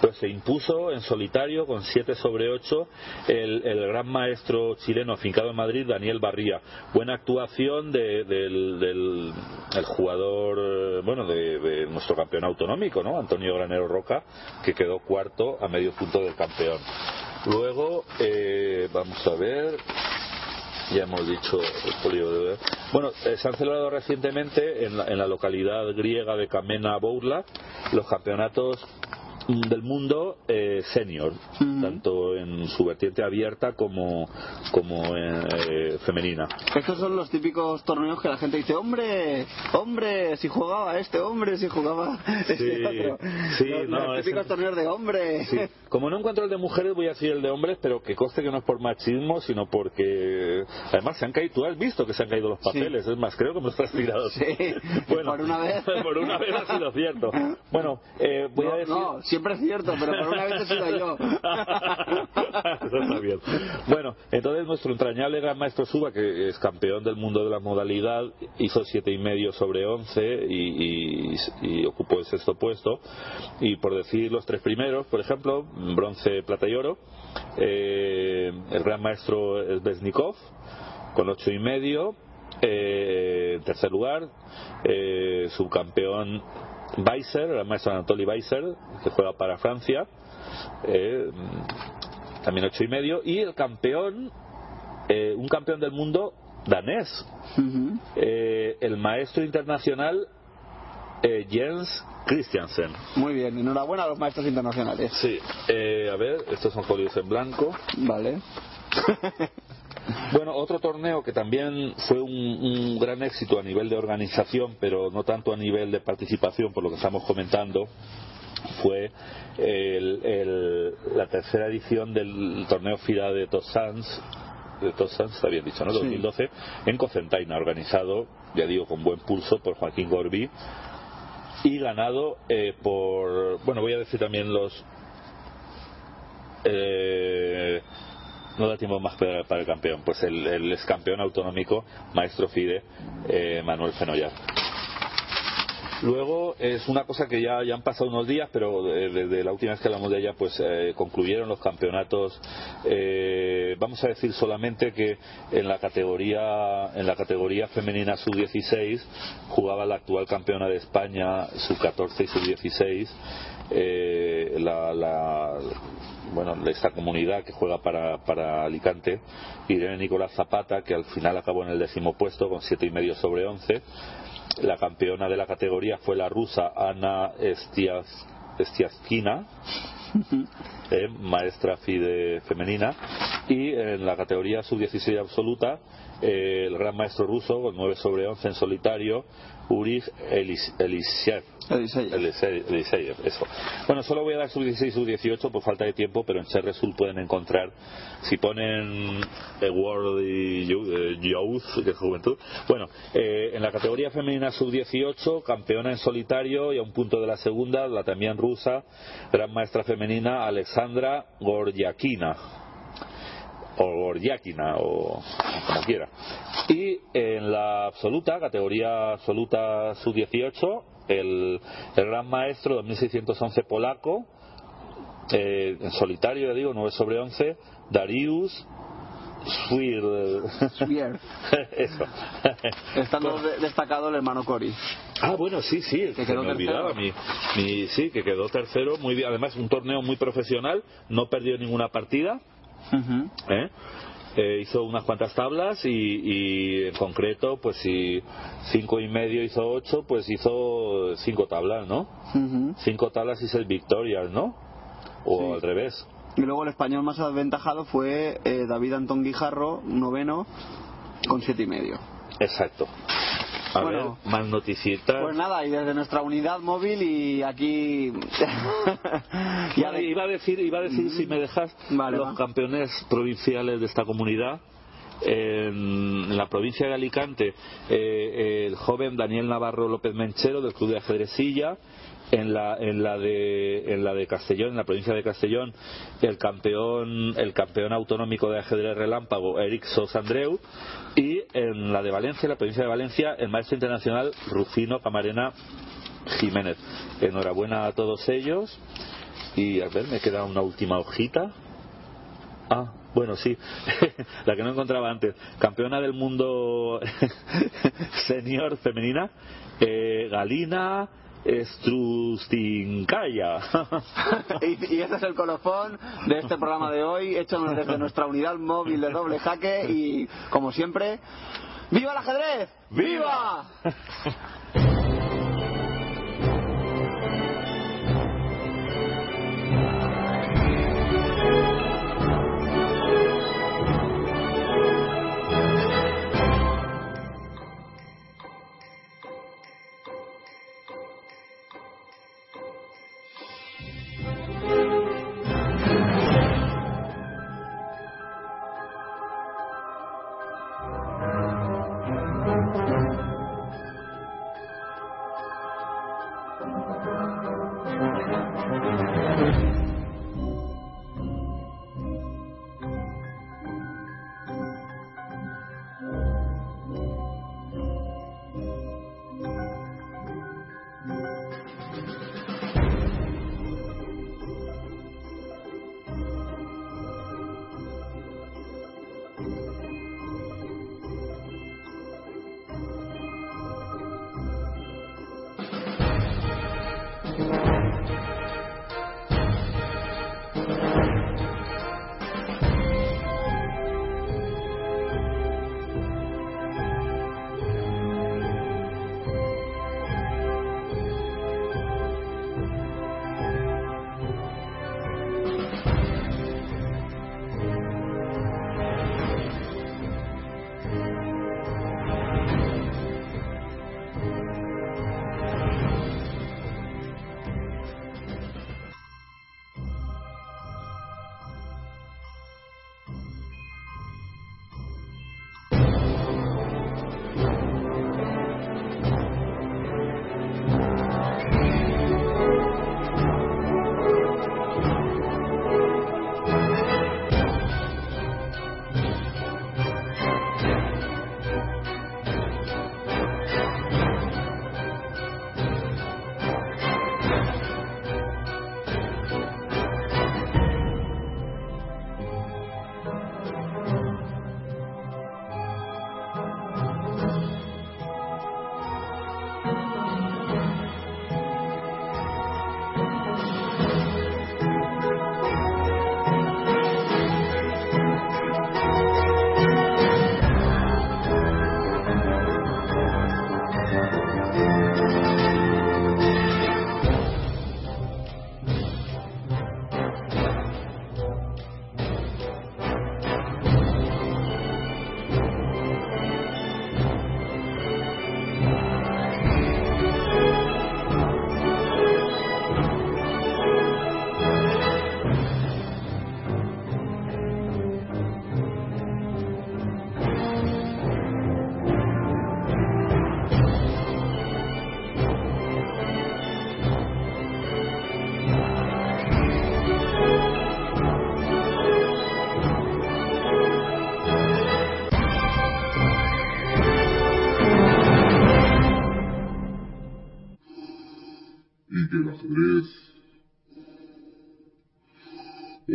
G: Pues se impuso en solitario con 7 sobre 8 el, el gran maestro chileno afincado en Madrid, Daniel Barría. Buena actuación de- del, del el jugador, bueno, de, de nuestro campeón autonómico, ¿no? Antonio Granero Roca, que quedó cuarto a medio punto del campeón. Luego, eh, vamos a ver, ya hemos dicho el Bueno, eh, se han celebrado recientemente en la, en la localidad griega de Camena Bourla los campeonatos del mundo eh, senior, tanto en su vertiente abierta como, como en, eh, femenina.
B: Estos son los típicos torneos que la gente dice, hombre, hombre, si jugaba este hombre, si jugaba este
G: Sí,
B: otro.
G: sí,
B: los,
G: no,
B: los
G: es
B: típicos
G: el-
B: torneos de hombre.
G: Sí. Como no encuentro el de mujeres, voy a decir el de hombres, pero que conste que no es por machismo, sino porque además se han caído, tú has visto que se han caído los papeles, es más, creo que me los has tirado.
B: Sí, por una vez.
G: por una vez ha sido cierto. Bueno, eh, voy
B: no,
G: a decir...
B: no, siempre es cierto, pero por una vez he sido yo.
G: Eso está bien. Bueno, entonces nuestro entrañable gran maestro Suba, que es campeón del mundo de la modalidad, hizo siete y medio sobre 11 y, y- ocupó el sexto puesto. Y por decir los tres primeros, por ejemplo, bronce, plata y oro, eh, el gran maestro es con ocho y medio. Eh, en tercer lugar, eh, subcampeón Weiser, el maestro Anatoly Weiser, que juega para Francia. Eh, también ocho y medio y el campeón eh, un campeón del mundo danés Eh, el maestro internacional eh, Jens Christiansen
B: Muy bien, enhorabuena a los maestros internacionales.
G: sí eh, a ver estos son folios en blanco
B: Vale.
G: Bueno, otro torneo que también fue un, un gran éxito a nivel de organización, pero no tanto a nivel de participación, por lo que estamos comentando, fue el- el- la tercera edición del torneo FIRA de Tossans, de Tossans, está bien dicho, ¿no? 2012, en Cocentaina, organizado, ya digo, con buen pulso por Joaquín Gorbí y ganado eh, por, bueno, voy a decir también los eh, no da tiempo más para, el campeón. Pues el, el ex campeón autonómico, maestro FIDE, eh, Manuel Fenollar. Luego es una cosa que ya, ya han pasado unos días, pero eh, desde la última vez que hablamos de ella, pues eh, concluyeron los campeonatos. eh, vamos a decir solamente que en la categoría en la categoría femenina sub 16 jugaba la actual campeona de España sub 14 y sub 16. eh, la, la- bueno, esta comunidad que juega para, para Alicante, Irene Nicolás Zapata, que al final acabó en el décimo puesto con siete y medio sobre 11. La campeona de la categoría fue la rusa Ana Estias, Estiaskina, eh, maestra FIDE femenina. Y en la categoría sub-16 absoluta, eh, el gran maestro ruso con 9 sobre 11 en solitario, Urij Elis- Eliseev. Eliseev, Eliseev, eso. Bueno, solo voy a dar sub-16 y sub-18 por falta de tiempo, pero en Cherresul pueden encontrar, si ponen eh, World Youth, eh, Youth, que es juventud, bueno, eh, en la categoría femenina sub-18, campeona en solitario y a un punto de la segunda, la también rusa, gran maestra femenina Alexandra Gordiakina o Gordiakina o como quiera. Y en la absoluta, categoría absoluta sub-18, el, el gran maestro 2611 polaco, eh, en solitario, ya digo, 9 sobre 11, Darius Swir. Eso.
B: Estando de- destacado el hermano Cory.
G: Ah, bueno, sí, sí,
B: Que quedó
G: me olvidaba. Mi, mi- sí, que quedó tercero, muy bien. Además, un torneo muy profesional, no perdió ninguna partida. ¿Eh? Eh, hizo unas cuantas tablas y, y en concreto, pues si cinco y medio hizo ocho, pues hizo cinco tablas, ¿no? Cinco tablas y seis victorias, ¿no? O al revés.
B: Y luego el español más aventajado fue eh, David Antón Guijarro, noveno, con siete y medio.
G: Exacto. A
B: Bueno.
G: ver, más noticitas.
B: Pues nada, y desde nuestra unidad móvil y aquí...
G: Bueno, iba a decir, iba a decir si me dejas
B: Vale,
G: los
B: va.
G: campeones provinciales de esta comunidad. En, la provincia de Alicante, eh, el joven Daniel Navarro López Menchero del Club de Ajedrecilla. En la, en la de en la de Castellón, en la provincia de Castellón, el campeón el campeón autonómico de ajedrez relámpago Eric Sos Andreu y en la de Valencia, en la provincia de Valencia, el maestro internacional Rufino Camarena Jiménez. Enhorabuena a todos ellos. Y a ver, me queda una última hojita. Ah, bueno, sí, la que no encontraba antes. Campeona del mundo senior femenina, eh, Galina Strustinkaya.
B: y, y este es el colofón de este programa de hoy, hecho desde nuestra unidad móvil de doble jaque y, como siempre, ¡Viva el ajedrez! ¡Viva!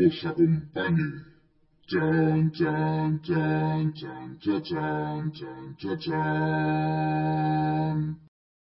J: company. Dun, dun, dun, dun, dun, dun, dun, dun.